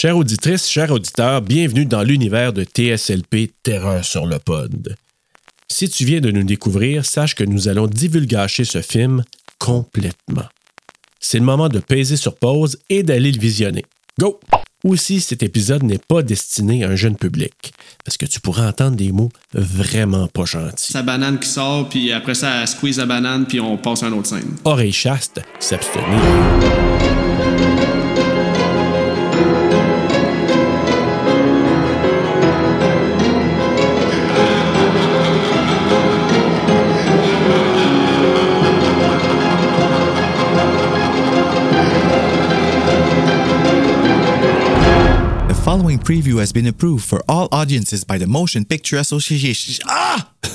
Chère auditrice, chers auditeurs, bienvenue dans l'univers de TSLP Terreur sur le pod. Si tu viens de nous découvrir, sache que nous allons divulgacher ce film complètement. C'est le moment de peser sur pause et d'aller le visionner. Go! Aussi, cet épisode n'est pas destiné à un jeune public, parce que tu pourras entendre des mots vraiment pas gentils. Sa banane qui sort, puis après ça, elle squeeze la banane, puis on passe à une autre scène. Oreille chaste, s'abstenir. Following preview has been approved for all audiences by the Motion Picture Association. Ah!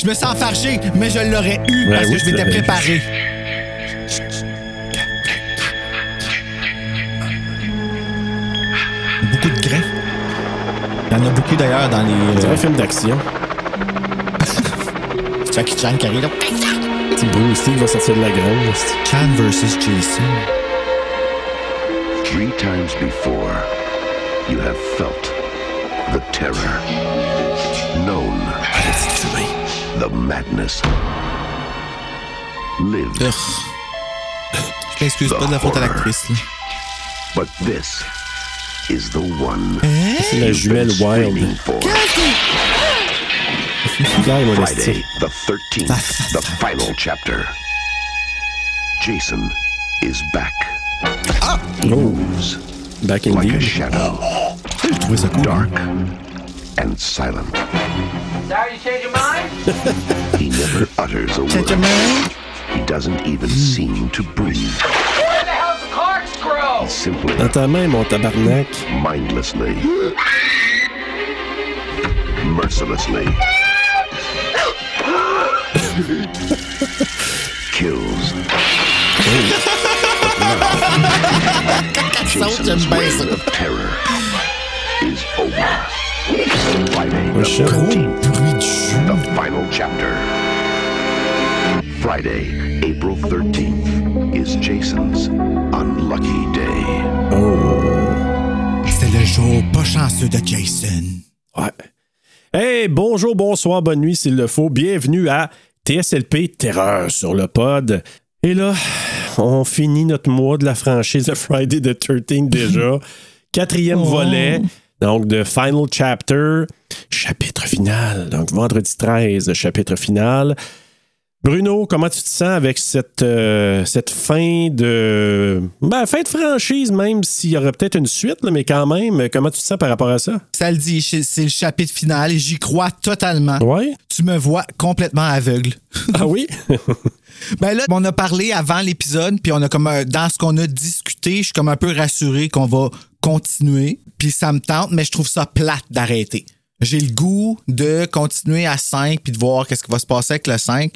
Je me sens fâché, mais je l'aurais eu Ouais, parce oui, que je m'étais préparé. Beaucoup de grains. Il y en a beaucoup d'ailleurs dans les. C'est Euh, un film d'action. Jackie Chan qui arrive là. Petit Bruce Lee qui va sortir de la grange. Chan versus Jason. Three times before, you have felt the terror, known the madness, lived. Ugh. Je m'excuse pas de la faute à l'actrice. là. But this is the one C'est la jumelle you've been Wild. screaming for. Claire, mon esti. Friday, the 13th, the final chapter. Jason is back. Ah! Moves Back like a shadow, J'ai trouvé ça cool. dark and silent. Sorry you changed your mind? He never utters a Check your word. He doesn't even seem to breathe. Where the hell's the corkscrew? Simply, Dans ta main, mon tabarnak. mindlessly, mercilessly kills. Oh. saute, Jason's j'aime bien ça. reign of terror is over. Friday Oh, the shit. 13th, Bruit de jus. the final chapter. Friday, April 13th, is Jason's unlucky day. C'était le jour pas chanceux de Jason. Ouais. Hey, bonjour, bonsoir, bonne nuit s'il le faut. Bienvenue à TSLP Terreur sur le pod. Et là, on finit notre mois de la franchise de Friday the 13 déjà. Quatrième Oh. volet. Donc, de Final Chapter, chapitre final. Donc, vendredi 13, chapitre final. Bruno, comment tu te sens avec cette, euh, cette fin de. Ben, fin de franchise, même s'il y aurait peut-être une suite, là, mais quand même, comment tu te sens par rapport à ça? Ça le dit, c'est le chapitre final et j'y crois totalement. Ouais? Tu me vois complètement aveugle. Ah oui? Ben là, on a parlé avant l'épisode, puis on a comme un- dans ce qu'on a discuté, je suis comme un peu rassuré qu'on va continuer, puis ça me tente, mais je trouve ça plate d'arrêter. J'ai le goût de continuer à 5 puis de voir qu'est-ce qui va se passer avec le 5.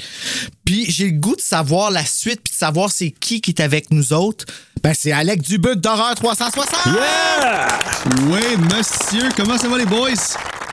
Puis j'ai le goût de savoir la suite puis de savoir c'est qui qui est avec nous autres. Ben c'est Alec Dubuc d'Horreur 360. Yeah! Oui, monsieur, comment ça va les boys?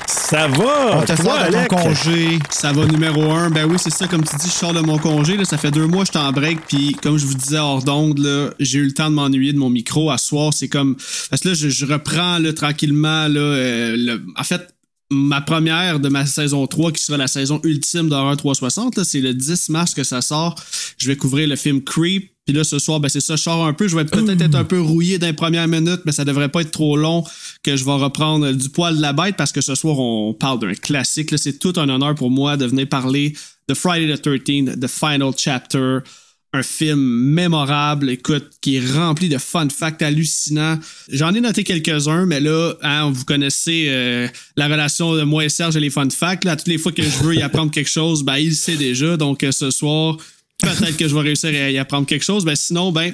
Ça va! On te Toi, sort de Alec? ton congé. Ça va numéro un. Ben oui, c'est ça, comme tu dis, je sors de mon congé. Là, ça fait deux mois que je suis en break. Puis comme je vous disais hors d'onde, là, j'ai eu le temps de m'ennuyer de mon micro. À soir, c'est comme. Parce que là, je, je reprends là, tranquillement. Là, euh, le- En fait, ma première de ma saison 3, qui sera la saison ultime d'Horreur 360, là, c'est le 10 mars que ça sort. Je vais couvrir le film Creep. Puis là, ce soir, ben c'est ça, je sors un peu. Je vais peut-être être un peu rouillé dans les premières minutes, mais ça devrait pas être trop long que je vais reprendre du poil de la bête parce que ce soir, on parle d'un classique. C'est tout un honneur pour moi de venir parler de Friday the 13th, The Final Chapter. Un film mémorable, écoute, qui est rempli de fun facts hallucinants. J'en ai noté quelques-uns, mais là, hein, vous connaissez euh, la relation de moi et Serge et les fun facts. Là, toutes les fois que je veux y apprendre quelque chose, ben, il sait déjà. Donc, euh, ce soir, peut-être que je vais réussir à y apprendre quelque chose. Ben, sinon, ben,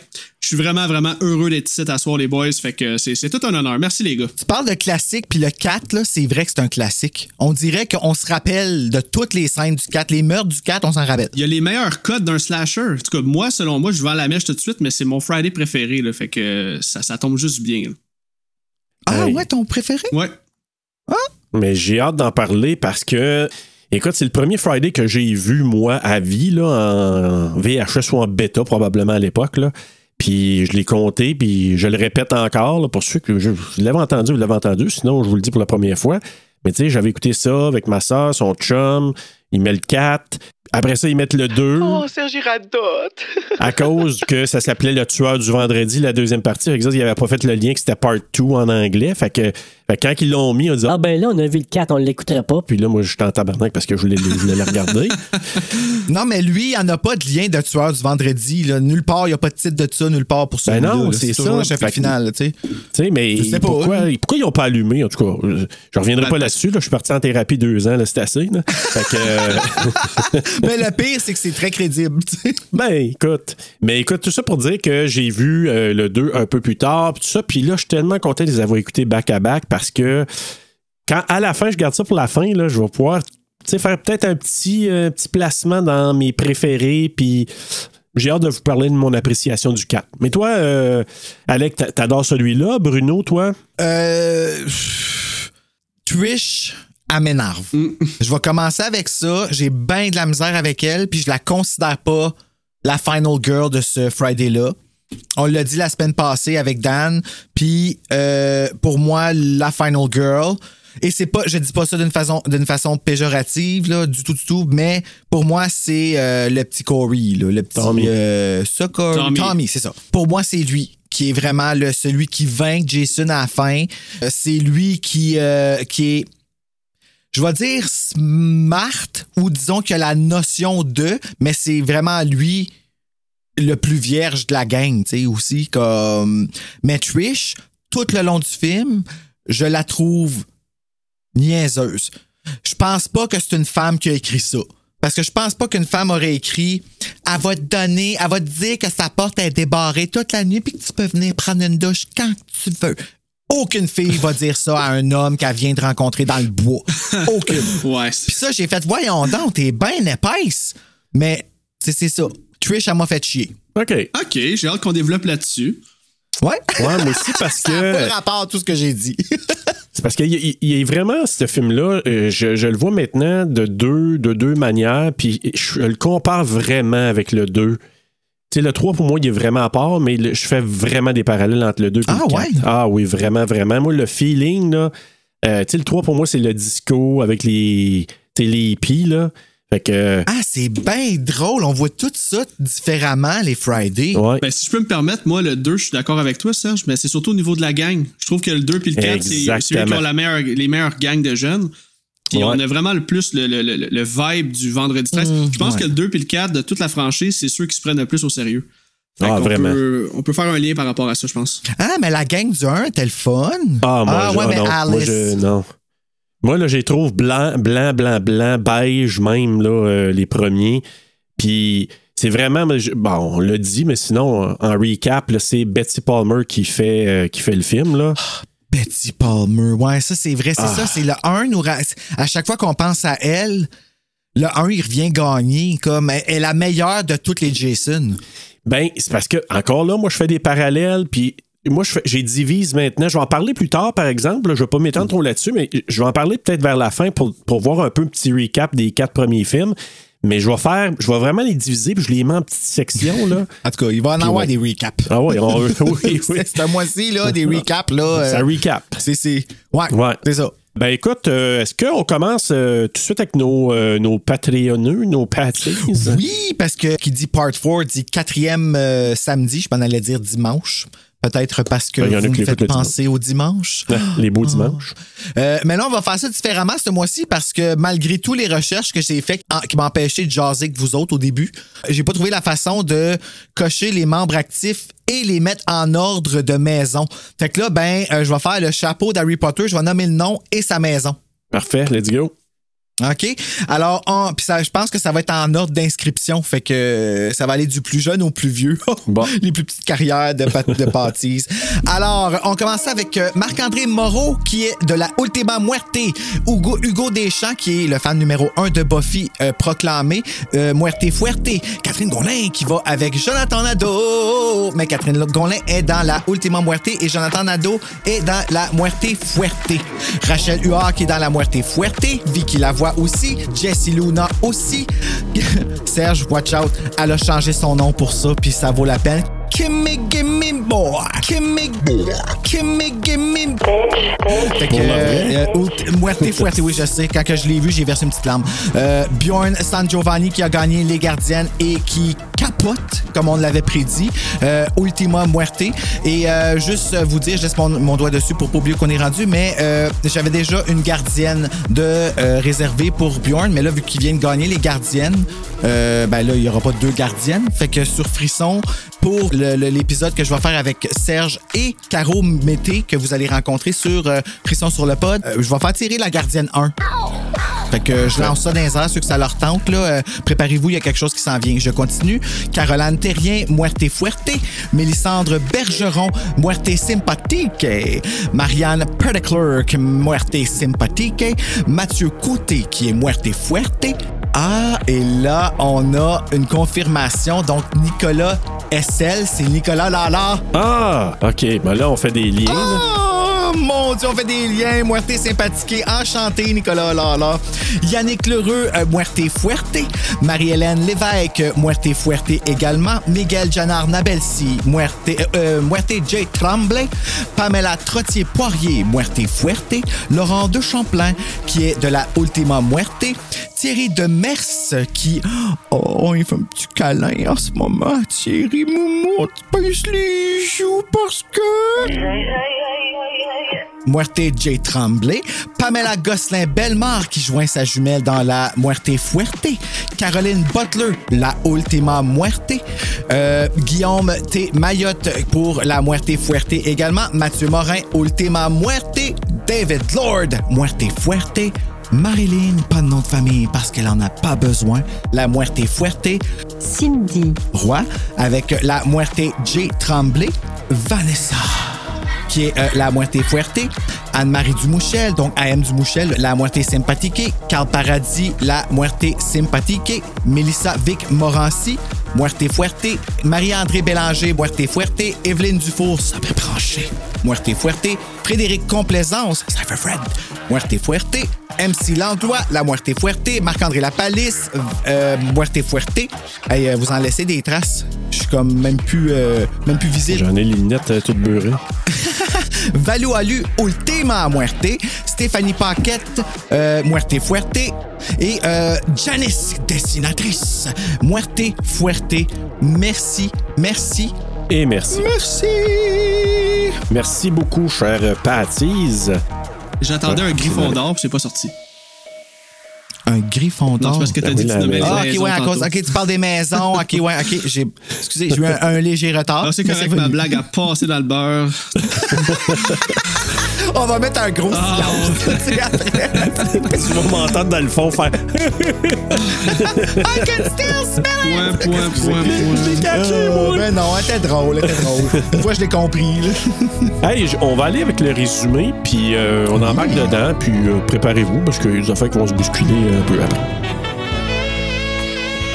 suis vraiment, vraiment heureux d'être ici à soir, les boys. Fait que c'est c'est tout un honneur. Merci, les gars. Tu parles de classique, puis le 4, là, c'est vrai que c'est un classique. On dirait qu'on se rappelle de toutes les scènes du 4. Les meurtres du 4, on s'en rappelle. Il y a les meilleurs codes d'un slasher. En tout cas, moi, selon moi, je vais à la mèche tout de suite, mais c'est mon Friday préféré. Là, fait que ça, ça tombe juste bien. là. Ah Hey. ouais, ton préféré? Ouais. Mais j'ai hâte d'en parler parce que, écoute, c'est le premier Friday que j'ai vu, moi, à vie, là, en VHS ou en bêta, probablement à l'époque. Puis je l'ai compté, puis je le répète encore, pour ceux que je, je l'avais entendu, vous l'avez entendu, sinon je vous le dis pour la première fois. Mais tu sais, j'avais écouté ça avec ma soeur, son chum, il met le 4. Après ça, ils mettent le 2 Oh, Serge Radote. à cause que ça s'appelait Le tueur du vendredi, la deuxième partie. Ça, ils n'avaient pas fait le lien que c'était part 2 en anglais. Fait que, fait que quand ils l'ont mis, on dit Ah ben là, on a vu le 4, on l'écouterait pas. Puis là, moi, j'étais en tabarnak parce que je voulais, je voulais le regarder. Non, mais lui, il n'y en a pas de lien de tueur du vendredi. Là. Nulle part, il n'y a pas de titre de ça, nulle part pour ça. Ben non, c'est ça. le que- final, tu sais. Tu sais, mais Je sais pas, pourquoi, hein. pourquoi ils n'ont pas allumé, en tout cas? Je, je reviendrai Ben, pas là-dessus. Là. Je suis parti en thérapie deux ans, là, c'est assez. Là. Fait que, euh, Mais le pire, c'est que c'est très crédible, ben, écoute. Mais écoute, tout ça pour dire que j'ai vu euh, le 2 un peu plus tard, puis tout ça. Puis là, je suis tellement content de les avoir écoutés back-à-back parce que quand à la fin, je garde ça pour la fin, là, je vais pouvoir faire peut-être un petit, euh, petit placement dans mes préférés, puis j'ai hâte de vous parler de mon appréciation du 4. Mais toi, euh, Alec, t'a- t'adores celui-là. Bruno, toi? Euh. Trish, elle m'énerve. Je vais commencer avec ça. J'ai bien de la misère avec elle, puis je la considère pas la final girl de ce Friday-là. On l'a dit la semaine passée avec Dan, puis euh, pour moi, la final girl. Et c'est pas, je dis pas ça d'une façon, d'une façon péjorative, là, du tout, du tout, mais pour moi, c'est euh, le petit Corey, là, le petit. Tommy. euh, ça, Corey- Tommy. Tommy, c'est ça. Pour moi, c'est lui qui est vraiment le, celui qui vainc Jason à la fin. Euh, c'est lui qui, euh, qui est je vais dire smart ou disons qu'il a la notion de, mais c'est vraiment lui le plus vierge de la gang, tu sais, aussi. Comme... Mais Trish, tout le long du film, je la trouve niaiseuse. Je pense pas que c'est une femme qui a écrit ça. Parce que je pense pas qu'une femme aurait écrit Elle va te donner, elle va te dire que sa porte est débarrée toute la nuit puis que tu peux venir prendre une douche quand tu veux. Aucune fille va dire ça à un homme qu'elle vient de rencontrer dans le bois. Aucune. Ouais. Puis ça, j'ai fait, voyons donc, t'es bien épaisse. Mais, c'est c'est ça. Trish, elle m'a fait chier. OK. Ouais, OK, j'ai hâte qu'on développe là-dessus. Ouais. moi aussi, parce Ça n'a pas que. rapport à tout ce que j'ai dit. C'est parce qu'il a vraiment, ce film-là, euh, je, je le vois maintenant de deux, de deux manières, puis je le compare vraiment avec le 2. Sais, le 3, pour moi, il est vraiment à part, mais le- je fais vraiment des parallèles entre le 2 et Ah, le 4. ouais? Ah oui, vraiment, vraiment. Moi, le feeling, là, euh, tu sais, le 3, pour moi, c'est le disco avec les, les hippies, là. Fait que, ah, c'est bien drôle. On voit tout ça différemment, les Fridays. ouais. Ben, si je peux me permettre, moi, le 2, je suis d'accord avec toi, Serge, mais c'est surtout au niveau de la gang. Je trouve que le 2 puis le 4, c'est c'est eux qui ont la meilleure, les meilleures gangs de jeunes. Puis Ouais. on a vraiment le plus le, le- le- le vibe du vendredi 13. je pense ouais. que le 2 puis le 4 de toute la franchise, c'est ceux qui se prennent le plus au sérieux. Ah, qu'on vraiment. Peut, on peut faire un lien par rapport à ça, je pense. Ah, mais la gang du 1 était le fun. Ah, moi, je- ouais, ah, mais non. Alice. Moi, je, non. Moi, là, j'ai trouve blanc, blanc, blanc, blanc, beige même, là, euh, les premiers. Puis, c'est vraiment, bon, on l'a dit, mais sinon, en recap, là, c'est Betsy Palmer qui fait, euh, qui fait le film, là. Betty Palmer. Ouais, ça, c'est vrai. C'est Ah. ça. C'est le 1. Nous, à chaque fois qu'on pense à elle, le 1, il revient gagner. Comme, elle est la meilleure de toutes les Jason. Ben, c'est parce que, encore là, moi, je fais des parallèles, puis moi, je fais- j'ai divise maintenant. Je vais en parler plus tard, par exemple. là, je vais pas m'étendre trop là-dessus, mais je vais en parler peut-être vers la fin pour, pour voir un peu un petit recap des quatre premiers films. Mais je vais faire, je vais vraiment les diviser, puis je les mets en petites sections, là. En tout cas, il va en Puis avoir ouais. des recaps. Ah oui, on, oui, oui. C'est un mois-ci, là, des recaps, là. euh, Ça recap. c'est, c'est, ouais, Ouais. c'est ça. Ben écoute, euh, est-ce qu'on commence euh, tout de suite avec nos, euh, nos Patreonneux, nos? Oui, parce que qui dit part 4 dit quatrième euh, samedi, je m'en allais dire dimanche. Peut-être parce que Ben, vous me faites penser au dimanche. Les beaux dimanches. Euh, mais là, on va faire ça différemment ce mois-ci parce que malgré toutes les recherches que j'ai faites qui m'empêchaient de jaser avec vous autres au début, j'ai pas trouvé la façon de cocher les membres actifs et les mettre en ordre de maison. Fait que là, ben, euh, je vais faire le chapeau d'Harry Potter, je vais nommer le nom et sa maison. Parfait, let's go. OK? Alors, on- puis ça, je pense que ça va être en ordre d'inscription. Fait que euh, ça va aller du plus jeune au plus vieux. Bon. Les plus petites carrières de, de. Alors, on commence avec euh, Marc-André Moreau, qui est de la Ultima Muerte. Hugo, Hugo Deschamps, qui est le fan numéro un de Buffy euh, proclamé. Euh, Muerte Fuerte. Catherine Gonlin, qui va avec Jonathan Nadeau. Mais Catherine Gonlin est dans la Ultima Muerte et Jonathan Nadeau est dans la Muerte Fuerte. Rachel Huard, qui est dans la Muerte Fuerte. Vicky Lavoie aussi. Jessie Luna aussi. Serge, watch out. Elle a changé son nom pour ça, puis ça vaut la peine. More. Gimme, gimme, gimme. Fait que, euh, Ult- Muerte Fuerte, oui, je sais. Quand que je l'ai vu, j'ai versé une petite larme. Euh, Bjorn San Giovanni qui a gagné les gardiennes et qui capote, comme on l'avait prédit. Euh, Ultima Muerte. Et euh, juste vous dire, je laisse mon, doigt dessus pour pas oublier qu'on est rendu, mais euh, j'avais déjà une gardienne de euh, réservée pour Bjorn, mais là, vu qu'il vient de gagner les gardiennes, euh, ben là, il n'y aura pas deux gardiennes. Fait que sur Frisson, pour l'épisode que je vais faire avec Serge et Caro Mété, que vous allez rencontrer sur euh, sur le pod, euh, je vais faire tirer la gardienne 1. Fait que je lance ça dans les airs, ceux que ça leur tente. Là, euh, préparez-vous, il y a quelque chose qui s'en vient. Je continue. Caroline Terrien, Muerte Fuerte. Mélissandre Bergeron, Muerte Sympathique. Marianne Petitclerc, Muerte Sympathique. Mathieu Côté, qui est Muerte Fuerte. Ah, et là, on a une confirmation. Donc, Nicolas SL, c'est Nicolas Lala. Ah, OK. Ben là, on fait des liens. Oh mon Dieu, on fait des liens. Muerte sympathique. Enchanté, Nicolas Lala. Yannick Lheureux, euh, Muerte Fuerte. Marie-Hélène Lévesque, Muerte Fuerte également. Miguel Janard Nabelsi, Muerte, euh, euh, J. Tremblay. Pamela Trottier-Poirier, Muerte Fuerte. Laurent De Champlain, qui est de la Ultima Muerte. Thierry de Mers, qui. Oh, il fait un petit câlin en ce moment. Thierry Moumou, tu pèses les joues parce que. Muerte J. Tremblay, Pamela Gosselin-Bellemare qui joint sa jumelle dans la Muerte Fuerte, Caroline Butler, la Ultima Muerte, euh, Guillaume T. Mayotte pour la Muerte Fuerte également, Mathieu Morin, Ultima Muerte, David Lord, Muerte Fuerte, Marilyn, pas de nom de famille parce qu'elle en a pas besoin, la Muerte Fuerte, Cindy. Roy avec la Muerte J. Tremblay, Vanessa qui est euh, la Muerte Fuerte, Anne-Marie Dumouchel, donc AM Dumouchel, la Muerte Sympathique, Carl Paradis, la Muerte Sympathique, Mélissa Vic Morancy, Muerte Fuerte, Marie-André Bélanger, Muerte Fuerte, Evelyne Dufour, Sabré Branché, Muerte Fuerte, Frédéric Complaisance, ça fait Fred, Muerte Fuerte, MC Landois, la Muerte Fuerte, Marc-André Lapalisse, euh, Muerte Fuerte. Hey, euh, vous en laissez des traces? Je suis comme même plus, euh, même plus visible. J'en ai les lunettes euh, toutes beurrées. Valu Alu Ultima Muerte, Stéphanie Paquette, euh, Muerte Fuerte et euh, Janice Dessinatrice, Muerte Fuerte. Merci, merci, Et merci. merci. Merci beaucoup, cher Patties. J'attendais un griffon d'or, puis c'est pas sorti. Un griffon Non, d'or. c'est parce que t'as Ben dit que tu nommais les. Ah, ok, ouais, à cause. Ok, tu parles des maisons. Ok, ouais, ok. J'ai, excusez, j'ai eu un, un léger retard. Ah, c'est correct, ma blague a passé dans le beurre. On va mettre un gros Ah. silence. tu vas m'entendre dans le fond faire. I can still smell it. Point, point, point, point. Euh, ben non, elle était drôle, elle était drôle. Une fois, je l'ai compris. Là. Hey, on va aller avec le résumé, puis euh, on embarque dedans, puis euh, préparez-vous, parce qu'il y a des affaires qui vont se bousculer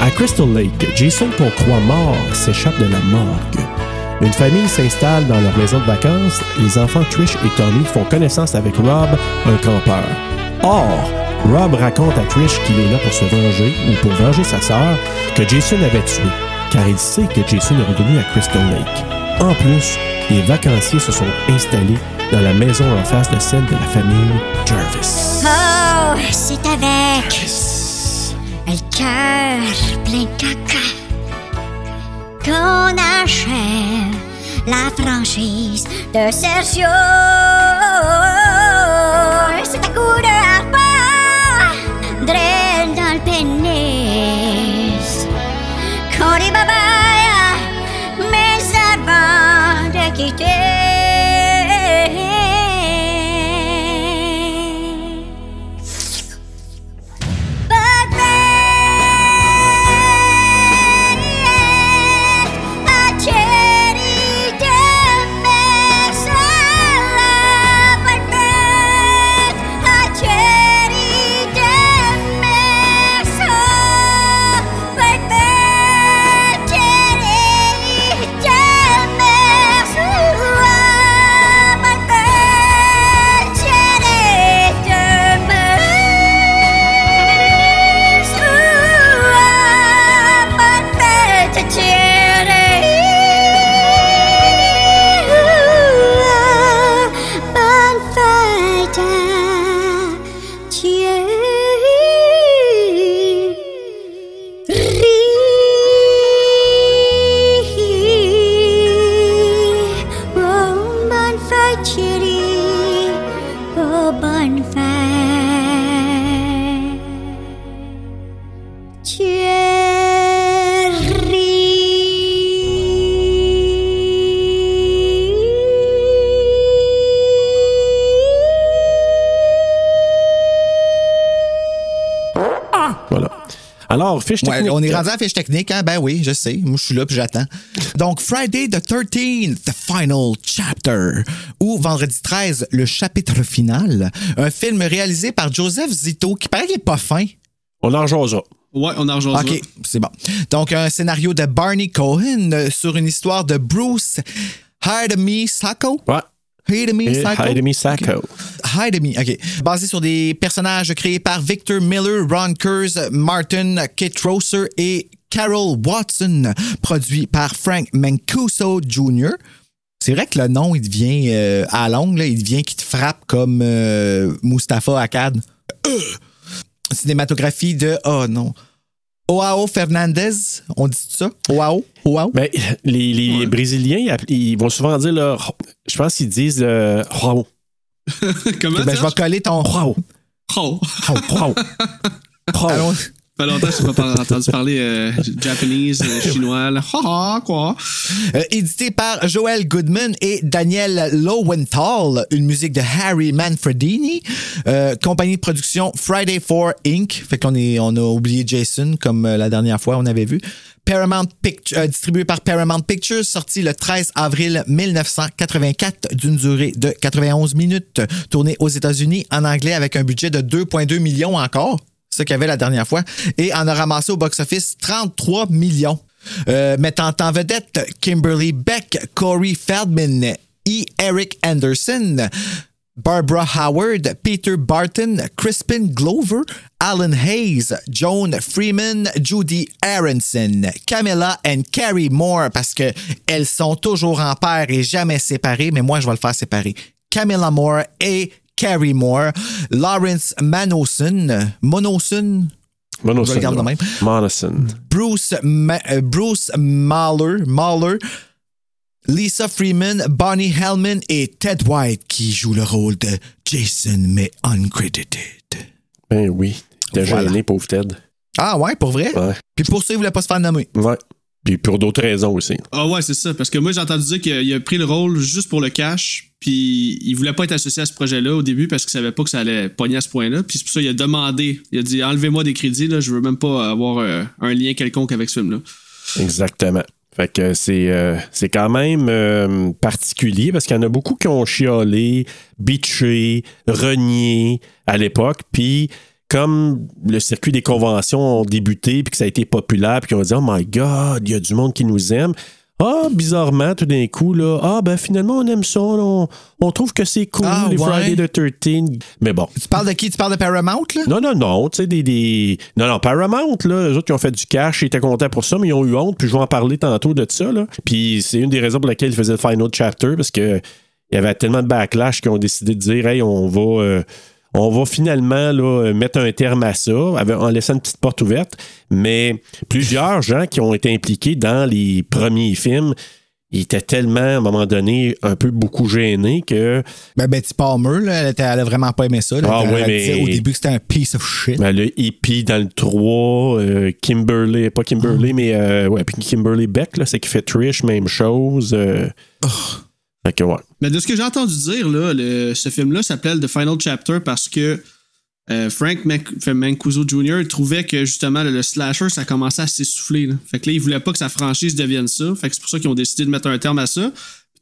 À Crystal Lake, Jason qu'on croit mort s'échappe de la morgue. Une famille s'installe dans leur maison de vacances. Les enfants Trish et Tommy font connaissance avec Rob, un campeur. Or, Rob raconte à Trish qu'il est là pour se venger ou pour venger sa sœur que Jason avait tué, car il sait que Jason est revenu à Crystal Lake. En plus, les vacanciers se sont installés dans la maison en face de celle de la famille Jarvis. Oh, c'est avec le cœur plein de caca qu'on achève la franchise de Sergio. C'est à coup de harpon, draine dans le pénis. Qu'on dit bye bye, mais avant de quitter. Ouais, on est rendu à la fiche technique, hein? Ben oui, je sais. Moi, je suis là puis j'attends. Donc, Friday the 13th, the final chapter. Ou vendredi 13, le chapitre final. Un film réalisé par Joseph Zito, qui paraît qu'il est pas fin. On en jasera. Ouais, on en rejoint OK, c'est bon. Donc, un scénario de Barney Cohen euh, sur une histoire de Bruce Hardemy Sacco. Ouais. Hardemy Et Sacco. Hidemi Sacco. OK. Hidemi, OK. Basé sur des personnages créés par Victor Miller, Ron Kurz, Martin Kitrosser et Carol Watson. Produit par Frank Mancuso Jr. C'est vrai que le nom, il devient, euh, à longue, là, il devient qui te frappe comme euh, Mustapha Akkad. Euh! Cinématographie de, oh non, Oao Fernandez, on dit ça? Oao? Oao? Ben, les, les Brésiliens, ils vont souvent dire leur. Je pense qu'ils disent euh, Comment Ben, je vais coller ton... Rao. Rao. Allons- Ça fait longtemps que je n'ai pas entendu parler euh, japonese, euh, chinois. Là. Ha ha, quoi. Euh, édité par Joel Goodman et Daniel Lowenthal, une musique de Harry Manfredini, Euh, compagnie de production Friday 4 Inc. Fait qu'on est, on a oublié Jason comme euh, la dernière fois on avait vu. Paramount Pictures, euh, distribué par Paramount Pictures, sorti le 13 avril 1984 d'une durée de 91 minutes, tourné aux États-Unis en anglais avec un budget de 2,2 millions encore, ce qu'il y avait la dernière fois, et en a ramassé au box-office 33 millions. Euh, mettant en vedette Kimberly Beck, Corey Feldman, E. Eric Anderson, Barbara Howard, Peter Barton, Crispin Glover, Alan Hayes, Joan Freeman, Judy Aronson, Camilla and Carrie Moore, parce que elles sont toujours en paire et jamais séparées, mais moi je vais le faire séparer. Camilla Moore et Carrie Moore, Lawrence Manoson, Monoson, Monoson. Bruce, Ma- euh, Bruce Mahler, Mahler, Lisa Freeman, Bonnie Hellman et Ted White qui jouent le rôle de Jason, mais uncredited. Ben oui. T'es Voilà. pauvre Ted. Ah ouais, pour vrai? Ouais. Puis pour ça, il voulait pas se faire nommer. Ouais. Puis pour d'autres raisons aussi. Ah ouais, c'est ça. Parce que moi, j'ai entendu dire qu'il a pris le rôle juste pour le cash. Puis il voulait pas être associé à ce projet-là au début parce qu'il savait pas que ça allait pogner à ce point-là. Puis c'est pour ça qu'il a demandé. Il a dit enlevez-moi des crédits, là, je veux même pas avoir euh, un lien quelconque avec ce film-là. Exactement. Fait que c'est euh, c'est quand même euh, particulier parce qu'il y en a beaucoup qui ont chiolé, bitché, renié à l'époque. Puis comme le circuit des conventions ont débuté puis que ça a été populaire puis qu'on a dit Oh my God, il y a du monde qui nous aime. Ah, bizarrement, tout d'un coup, là, ah, ben finalement, on aime ça. là, On, on trouve que c'est cool, Ah, les ouais. Friday the 13. Mais bon. Tu parles de qui? Tu parles de Paramount, là? Non, non, non, tu sais, des, des- Non, non, Paramount, là, eux autres, ils ont fait du cash, ils étaient contents pour ça, mais ils ont eu honte, puis je vais en parler tantôt de ça, là. Puis c'est une des raisons pour lesquelles ils faisaient le final chapter, parce que il y avait tellement de backlash qu'ils ont décidé de dire, hey, on va. euh, on va finalement là, mettre un terme à ça en laissant une petite porte ouverte. Mais plusieurs gens qui ont été impliqués dans les premiers films, ils étaient tellement, à un moment donné, un peu beaucoup gênés que Ben, Betty Palmer, là, elle, était- elle a vraiment pas aimé ça. là. Ah mais- au début que c'était un piece of shit. Ben, le hippie dans le 3, euh, Kimberly, pas Kimberly, mais euh, ouais, puis Kimberly Beck, c'est qui fait Trish, même chose. euh. Fait que ouais. Mais de ce que j'ai entendu dire, là, le- ce film-là s'appelle The Final Chapter parce que euh, Frank Mancuso Jr. trouvait que justement le, slasher, ça commençait à s'essouffler. Fait que là, il voulait pas que sa franchise devienne ça. Fait que c'est pour ça qu'ils ont décidé de mettre un terme à ça.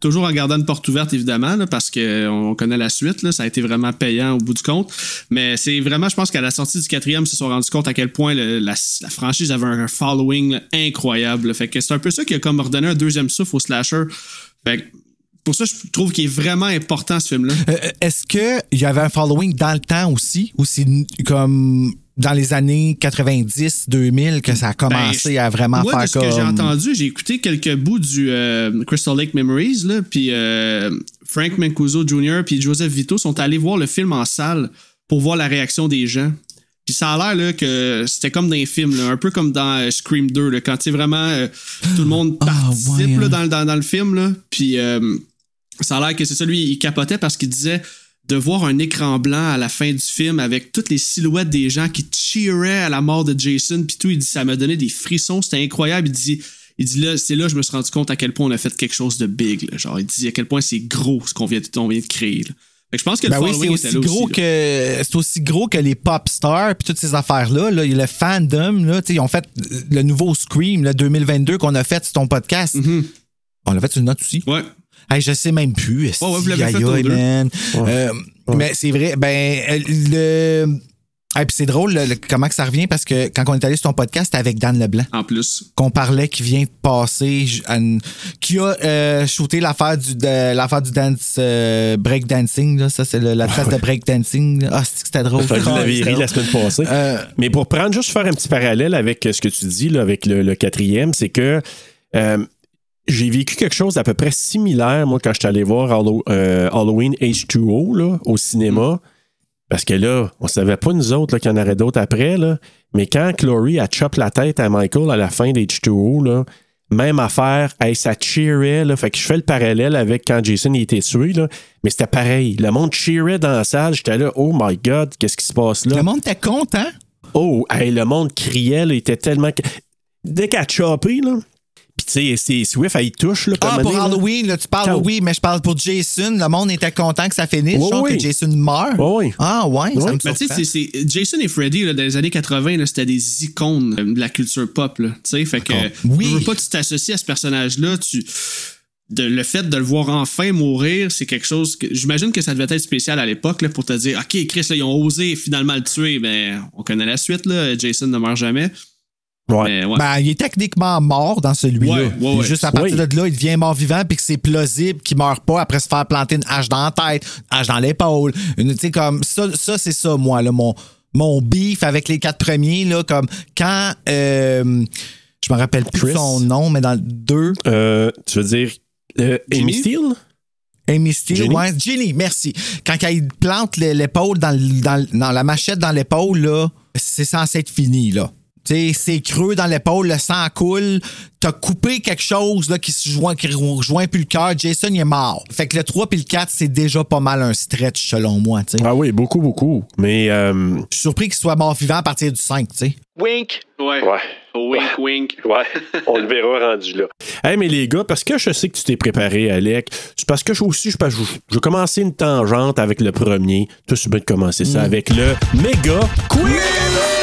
Toujours en gardant une porte ouverte, évidemment, là, parce qu'on connaît la suite. Là, ça a été vraiment payant au bout du compte. Mais c'est vraiment, je pense qu'à la sortie du quatrième, ils se sont rendus compte à quel point la, franchise avait un following là, incroyable. Fait que c'est un peu ça qui a comme ordonné un deuxième souffle au slasher. Fait que pour ça, je trouve qu'il est vraiment important, ce film-là. Euh, Est-ce qu'il y avait un following dans le temps aussi? Ou c'est comme dans les années 90-2000 que ça a commencé Ben, à vraiment Moi, faire de ce que j'ai comme... entendu, j'ai écouté quelques bouts du euh, Crystal Lake Memories, là, puis euh, Frank Mancuso Jr. puis Joseph Vito sont allés voir le film en salle pour voir la réaction des gens. Puis ça a l'air que c'était comme dans les films, là, un peu comme dans euh, Scream 2, là, quand tu sais, vraiment euh, tout le monde Ah, participe ouais, là, hein. dans, le- dans, dans le film. Là. Puis euh, ça a l'air que c'est ça, lui, il capotait parce qu'il disait de voir un écran blanc à la fin du film avec toutes les silhouettes des gens qui cheeraient à la mort de Jason, puis tout, il dit ça m'a donné des frissons, c'était incroyable. Il dit, il dit là, c'est là que je me suis rendu compte à quel point on a fait quelque chose de big. là. Genre, il dit à quel point c'est gros ce qu'on vient, on vient de créer. là. Fait que je pense que Ben le oui, c'est aussi gros aussi, que c'est aussi gros que les pop stars puis toutes ces affaires là, le fandom là, ils ont fait le nouveau Scream là, 2022 qu'on a fait sur ton podcast. Mhm. On l'a fait sur une note aussi. Ouais. Hey, je sais même plus. Ouais, ouais, vous l'avez aïe, fait aux aïe, deux. man? Euh, Mais c'est vrai, ben euh, le Hey, puis c'est drôle le- le- comment que ça revient parce que quand on est allé sur ton podcast, c'était avec Dan Leblanc En plus. qu'on parlait qui vient de passer une- qui a euh, shooté l'affaire du de- l'affaire du dance euh, break dancing là, ça c'est le- la trace de break dancing. Ah, c'est que c'était drôle? Vous Ah, l'avez ri la semaine passée. Euh, Mais pour prendre, juste faire un petit parallèle avec ce que tu dis, là, avec le, le quatrième, c'est que euh, j'ai vécu quelque chose d'à peu près similaire, moi, quand je suis allé voir Hallow- euh, Halloween H2O là, au cinéma. Parce que là, on savait pas, nous autres, qu'il y en aurait d'autres après. Là. Mais quand Chloe a chop la tête à Michael à la fin d'H2O, là, même affaire, hey, ça cheerait. Là, fait que je fais le parallèle avec quand Jason il était tué. Là, mais c'était pareil. Le monde cheerait dans la salle. J'étais là, oh my God, qu'est-ce qui se passe là? le monde était content. Oh, hey, le monde criait, là, il était tellement. Dès qu'elle a chopé, là. Puis, tu sais, c'est Swift, elle y touche, là. Ah, pour là. Halloween, là, tu parles, oui, mais je parle pour Jason. Le monde était content que ça finisse, Oui, que Jason meurt. Oui, oui. Ah, ouais, ça Oui. me Mais tu sais, Jason et Freddy, là, dans les années 80, là, c'était des icônes de la culture pop. Tu sais, fait que, Oui. tu veux pas que tu t'associes à ce personnage-là, tu. De, le fait de le voir enfin mourir, c'est quelque chose que. J'imagine que ça devait être spécial à l'époque pour te dire OK, Chris, là, ils ont osé finalement le tuer, mais on connaît la suite, là. Jason ne meurt jamais. Ouais. Ben, il est techniquement mort dans celui-là. Ouais, ouais, Puis ouais. Juste à partir Oui. de là, il devient mort-vivant puis que c'est plausible qu'il meurt pas après se faire planter une hache dans la tête, une hache dans l'épaule. Une- Tu sais, comme ça, ça c'est ça, moi, là, mon, mon beef avec les quatre premiers, là, comme quand. euh, je me rappelle plus Chris? son nom, mais dans le 2, Euh, tu veux dire euh, Amy? Steele? Amy Steele, ouais, Ginny, merci. Quand elle plante le- l'épaule dans, dans la machette dans l'épaule, là, c'est censé être fini, là. Tu sais, c'est creux dans l'épaule, le sang coule. T'as coupé quelque chose là, qui se joint, qui rejoint plus le cœur. Jason, il est mort. Fait que le 3 puis le 4, c'est déjà pas mal un stretch, selon moi. tu sais. Ah oui, beaucoup, beaucoup. Mais. euh, Je suis surpris qu'il soit mort vivant à partir du 5, tu sais. Wink. Ouais. Ouais. Wink, wink. Ouais, on le verra rendu là. Hey, mais les gars, parce que je sais que tu t'es préparé, Alec, c'est parce que je aussi, je, je, je vais commencer une tangente avec le premier. Toi, c'est bien de commencer ça avec le méga quiz!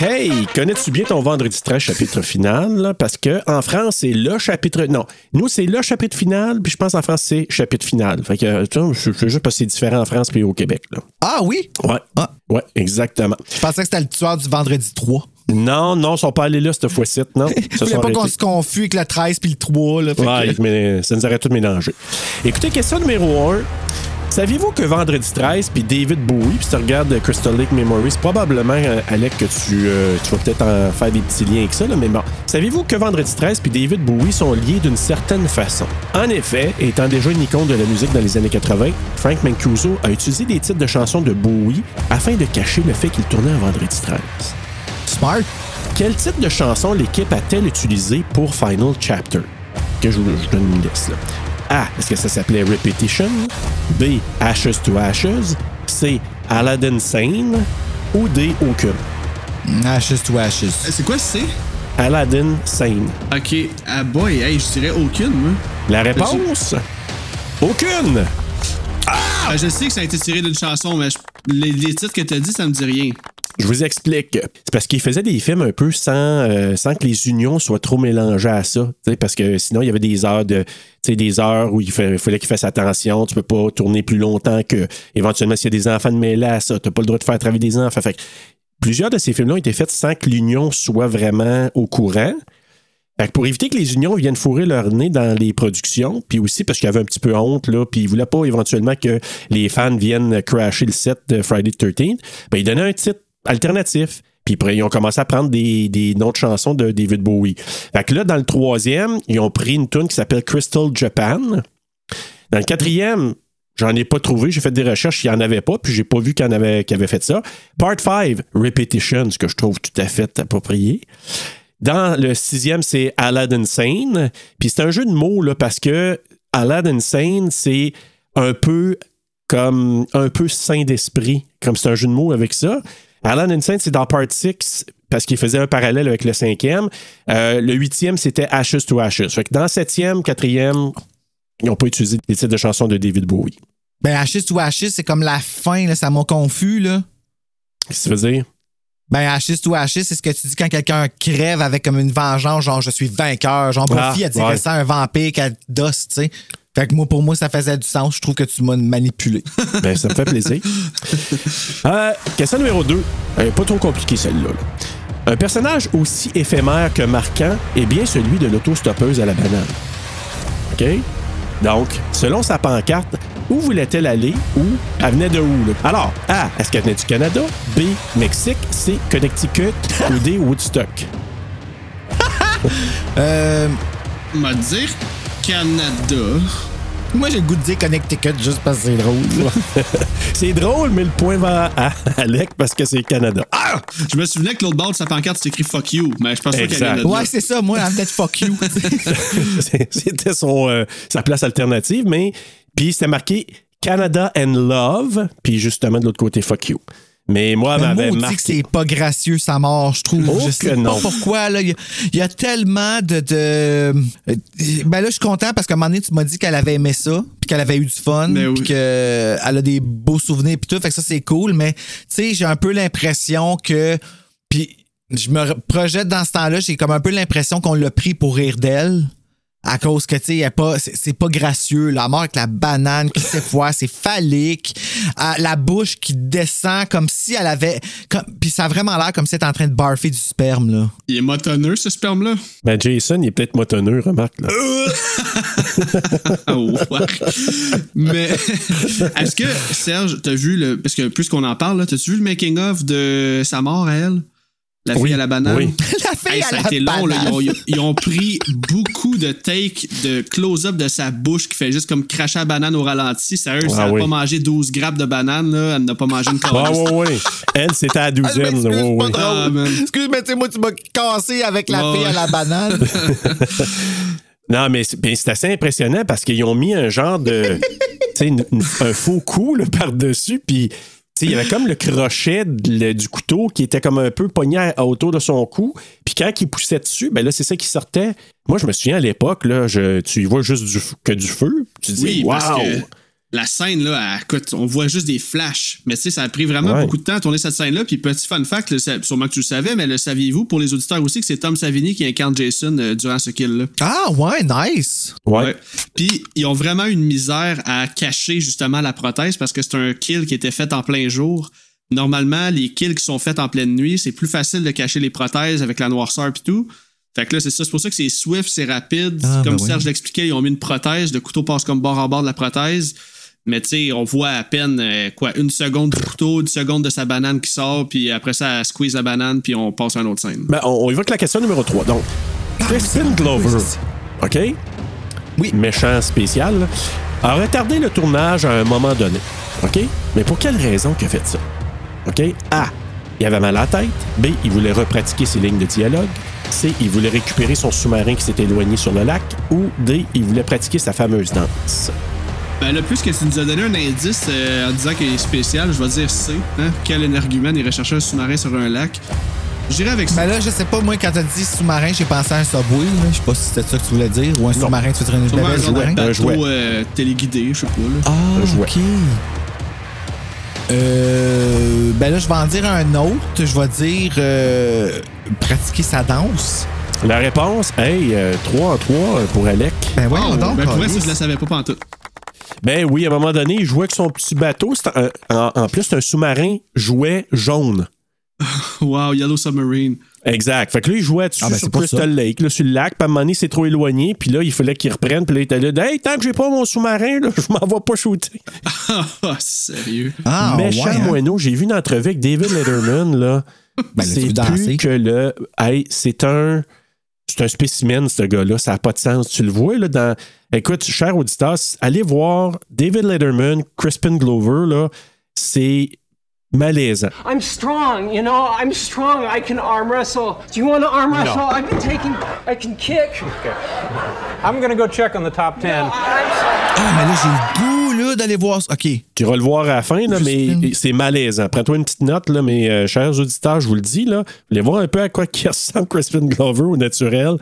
Hey, connais-tu bien ton vendredi 13 chapitre final? là? Parce que en France, c'est le chapitre. Non, nous, c'est le chapitre final, puis je pense en France, c'est chapitre final. Fait que, tu vois, je juste parce que c'est différent en France puis au Québec. Là. Ah oui? Ouais. Ah. Ouais, exactement. Je pensais que c'était le tueur du vendredi 3. Non, non, ils sont pas allés là cette fois-ci, non. Je voulais pas qu'on se confie avec le 13 puis le 3. Là, fait que- Ouais, mais ça nous aurait tout mélangé. Écoutez, question numéro 1. Saviez-vous que Vendredi 13 puis David Bowie, puis tu regardes Crystal Lake Memories, probablement, euh, Alec, que tu, euh, tu vas peut-être en faire des petits liens avec ça, là, mais bon. Saviez-vous que Vendredi 13 puis David Bowie sont liés d'une certaine façon? En effet, étant déjà une icône de la musique dans les années 80, Frank Mancuso a utilisé des titres de chansons de Bowie afin de cacher le fait qu'il tournait un Vendredi 13. Smart. Quel type de chanson l'équipe a-t-elle utilisé pour Final Chapter? Que je, je donne une liste. Là. A. Est-ce que ça s'appelait Repetition? B. Ashes to Ashes? C. Aladdin Sane? Ou D. Aucune? Ashes to ashes. C'est quoi c'est? Aladdin Sane. Ok. Ah boy, hey, je dirais aucune, moi. La réponse? Aucune! Ah, je sais que ça a été tiré d'une chanson, mais je- les, les titres que t'as dit, ça me dit rien. Je vous explique. C'est parce qu'il faisait des films un peu sans, euh, sans que les unions soient trop mélangées à ça. Parce que sinon, il y avait des heures de. des heures où il, fa- il fallait qu'il fasse attention. Tu peux pas tourner plus longtemps que. Éventuellement, s'il y a des enfants de mêler à ça, tu pas le droit de faire travailler des enfants. Fait que plusieurs de ces films-là ont été faits sans que l'union soit vraiment au courant. Fait que pour éviter que les unions viennent fourrer leur nez dans les productions, puis aussi parce qu'il y avait un petit peu honte, là, puis ils voulaient pas éventuellement que les fans viennent crasher le set de Friday the 13th, ben, ils un titre alternatif. Puis ils ont commencé à prendre des, des noms de chansons de David Bowie. Fait que là, dans le troisième, ils ont pris une tune qui s'appelle Crystal Japan. Dans le quatrième, j'en ai pas trouvé. J'ai fait des recherches, il n'y en avait pas, puis j'ai pas vu qu'il y en avait, qu'il avait fait ça. Part 5, Repetition, ce que je trouve tout à fait approprié. Dans le sixième, c'est Aladdin Sane. Puis c'est un jeu de mots, là, parce que Aladdin Sane, c'est un peu comme un peu saint d'esprit, comme c'est un jeu de mots avec ça. Aladdin Sane, c'est dans Part 6 parce qu'il faisait un parallèle avec le cinquième. Euh, le huitième, c'était Ashes to Ashes. Fait que dans le septième, quatrième, ils n'ont pas utilisé les titres de chansons de David Bowie. Ben, Ashes to Ashes, c'est comme la fin, là, ça m'a confus, là. Qu'est-ce que ça veut dire? Ben, Ashes to Ashes, c'est ce que tu dis quand quelqu'un crève avec comme une vengeance, genre je suis vainqueur. Genre, Ah, elle dirait ouais. ça un vampire qu'elle dosse, tu sais. Fait que moi, pour moi, ça faisait du sens. Je trouve que tu m'as manipulé. Ben, ça me fait plaisir. Euh, question numéro 2. pas trop compliqué celle-là. là. Un personnage aussi éphémère que marquant est bien celui de l'autostoppeuse à la banane. OK? Donc, selon sa pancarte, où voulait-elle aller ou elle venait de où? là? Alors, A. Est-ce qu'elle venait du Canada? B. Mexique? C. Connecticut? ou D. Woodstock? Euh, On va dire Canada. moi, j'ai le goût de dire Connecticut juste parce que c'est drôle. C'est drôle, mais le point va à Alec parce que c'est Canada. Ah! Je me souvenais que l'autre bord de sa pancarte, c'était écrit fuck you, mais je pense pas Canada. ouais, c'est ça. Moi, elle peut-être fuck you. C'est- C'était son, euh, sa place alternative, mais puis c'était marqué Canada and Love, puis justement de l'autre côté Fuck You. Mais moi, Mais m'avait marqué. que c'est pas gracieux, sa mort, je trouve. Oh je que sais non. pas pourquoi. là. Il y, a- il y a tellement de, de- euh, Ben là, je suis content parce qu'à un moment donné, tu m'as dit qu'elle avait aimé ça, puis qu'elle avait eu du fun, Mais oui. puis qu'elle a des beaux souvenirs, puis tout. Fait que ça, c'est cool. Mais, tu sais, j'ai un peu l'impression que. Puis je me projette dans ce temps-là, j'ai comme un peu l'impression qu'on l'a pris pour rire d'elle. À cause que, tu sais, pas- c'est pas gracieux. La mort avec la banane qui s'effoie, c'est phallique. Ah, la bouche qui descend comme si elle avait. comme- Puis ça a vraiment l'air comme si elle était en train de barfer du sperme, là. Il est motonneux, ce sperme-là? Ben, Jason, il est peut-être motonneux, remarque. Là. Ah, ouais. Mais est-ce que, Serge, t'as vu le. Parce que plus qu'on en parle, là, t'as-tu vu le making-of de sa mort à elle? La fille Oui, à la banane? oui. La fille Hey, à ça a la été long, là. Ils ont, banane. ils ont pris beaucoup de takes, de close-up de sa bouche qui fait juste comme cracher la banane au ralenti. Sérieux, ça Ah a oui. pas mangé 12 grappes de banane, là. Elle n'a pas mangé une Ah, corde. ouais, ouais. Elle, c'était à la Ah, douzaine. m'excuse, ouais, pas ouais. drôle. Ah, man. Excuse, mais tu sais, moi, tu m'as cassé avec la fille à la banane. Non, mais c'est assez impressionnant parce qu'ils ont mis un genre de. tu sais, une- une- un faux coup là, par-dessus, puis. Il y avait comme le crochet de- le- du couteau qui était comme un peu pogné à- autour de son cou. Puis quand il poussait dessus, ben là, c'est ça qui sortait. Moi, je me souviens à l'époque, là, je, tu y vois juste du, que du feu. Tu dis, Oui, wow! parce que la scène, là, elle- écoute, on voit juste des flashs. Mais tu sais, ça a pris vraiment Ouais. beaucoup de temps à tourner cette scène-là. Puis petit fun fact, là, sûrement que tu le savais, mais le saviez-vous pour les auditeurs aussi que c'est Tom Savini qui incarne Jason euh, durant ce kill-là? ah, ouais, nice. Ouais. Puis ils ont vraiment eu une misère à cacher justement la prothèse parce que c'est un kill qui était fait en plein jour. Normalement, les kills qui sont faits en pleine nuit, c'est plus facile de cacher les prothèses avec la noirceur et tout. Fait que là, c'est ça. C'est pour ça que c'est swift, c'est rapide. Ah, comme ben oui. Serge l'expliquait, ils ont mis une prothèse. Le couteau passe comme bord en bord de la prothèse. Mais tu sais, on voit à peine euh, quoi, une seconde du couteau, une seconde de sa banane qui sort, puis après ça, elle squeeze la banane, puis on passe à une autre scène. Ben, on, on évoque la question numéro 3. Donc, Kristen Glover, OK? Oui. Méchant spécial, là, a retardé le tournage à un moment donné. OK? Mais pour quelle raison qu'il a fait ça? OK? A. Il avait mal à la tête. B. Il voulait repratiquer ses lignes de dialogue. C. Il voulait récupérer son sous-marin qui s'était éloigné sur le lac. Ou D. Il voulait pratiquer sa fameuse danse. Ben là, plus que tu nous as donné un indice euh, en disant qu'il est spécial, je vais dire C. Hein? Quel énergumène irait chercher un sous-marin sur un lac? J'irai avec ça. Ben là, je sais pas, moi, quand t'as dit sous-marin, j'ai pensé à un subway. là. Je sais pas si c'était ça que tu voulais dire. Ou un sous-marin, tu veux une un sous-marin. Un jouet. bateau euh, téléguidé, je sais pas. Là. Ah, Un jouet. OK. Euh, ben là, je vais en dire un autre. Je vais dire euh, pratiquer sa danse. La réponse, hey, 3 en 3 pour Alec. Ben voyons Oh, donc. ben, pour vrai, ça, je la savais pas pantoute. Ben oui, à un moment donné, il jouait avec son petit bateau. Un- en, en plus, c'est un sous-marin jouet jaune. Wow, Yellow Submarine. Exact. Fait que là, il jouait dessus Ah, ben, sur Crystal ça. Lake, là, sur le lac. Puis à un moment donné, c'est trop éloigné. Puis là, il fallait qu'il reprenne. Puis là, il était là. Hey, tant que j'ai pas mon sous-marin, là, je m'en vais pas shooter. Ah, sérieux. Ah, Méchant ouais, hein? moineau. J'ai vu une entrevue avec David Letterman, là. Ben, c'est danser? plus que le. Hey, c'est un. C'est un spécimen, ce gars-là. Ça n'a pas de sens. Tu le vois, là, dans. Écoute, cher auditeur, allez voir David Letterman, Crispin Glover, là. C'est malaisant. I'm strong, you know? I'm strong. I can arm wrestle. Do you want to arm wrestle? I've been taking. I can kick. I'm going to go check on the top 10. Ah, mais là, j'ai le goût, là, d'aller voir. OK. Tu vas le voir à la fin, là, mais c'est malaisant. Prends-toi une petite note, là, mes euh, chers auditeurs, je vous le dis, là. Vous voulez voir un peu à quoi qui ressemble Crispin Glover au naturel.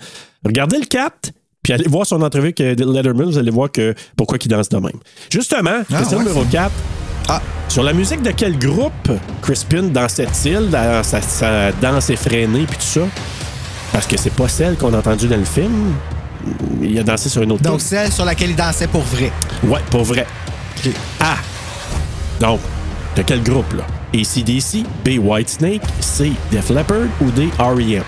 Regardez le 4, puis allez voir son entrevue avec euh, Letterman, vous allez voir que, pourquoi il danse de même. Justement, question ouais, numéro 4. Ah. Sur la musique de quel groupe Crispin dansait-il dans sa, sa danse effrénée puis tout ça? Parce que c'est pas celle qu'on a entendue dans le film. Il a dansé sur une autre Donc, tune. celle sur laquelle il dansait pour vrai. Ouais, pour vrai. OK. A. Donc, de quel groupe, là? ACDC, B. Whitesnake, C. Def Leppard ou D. R.E.M.?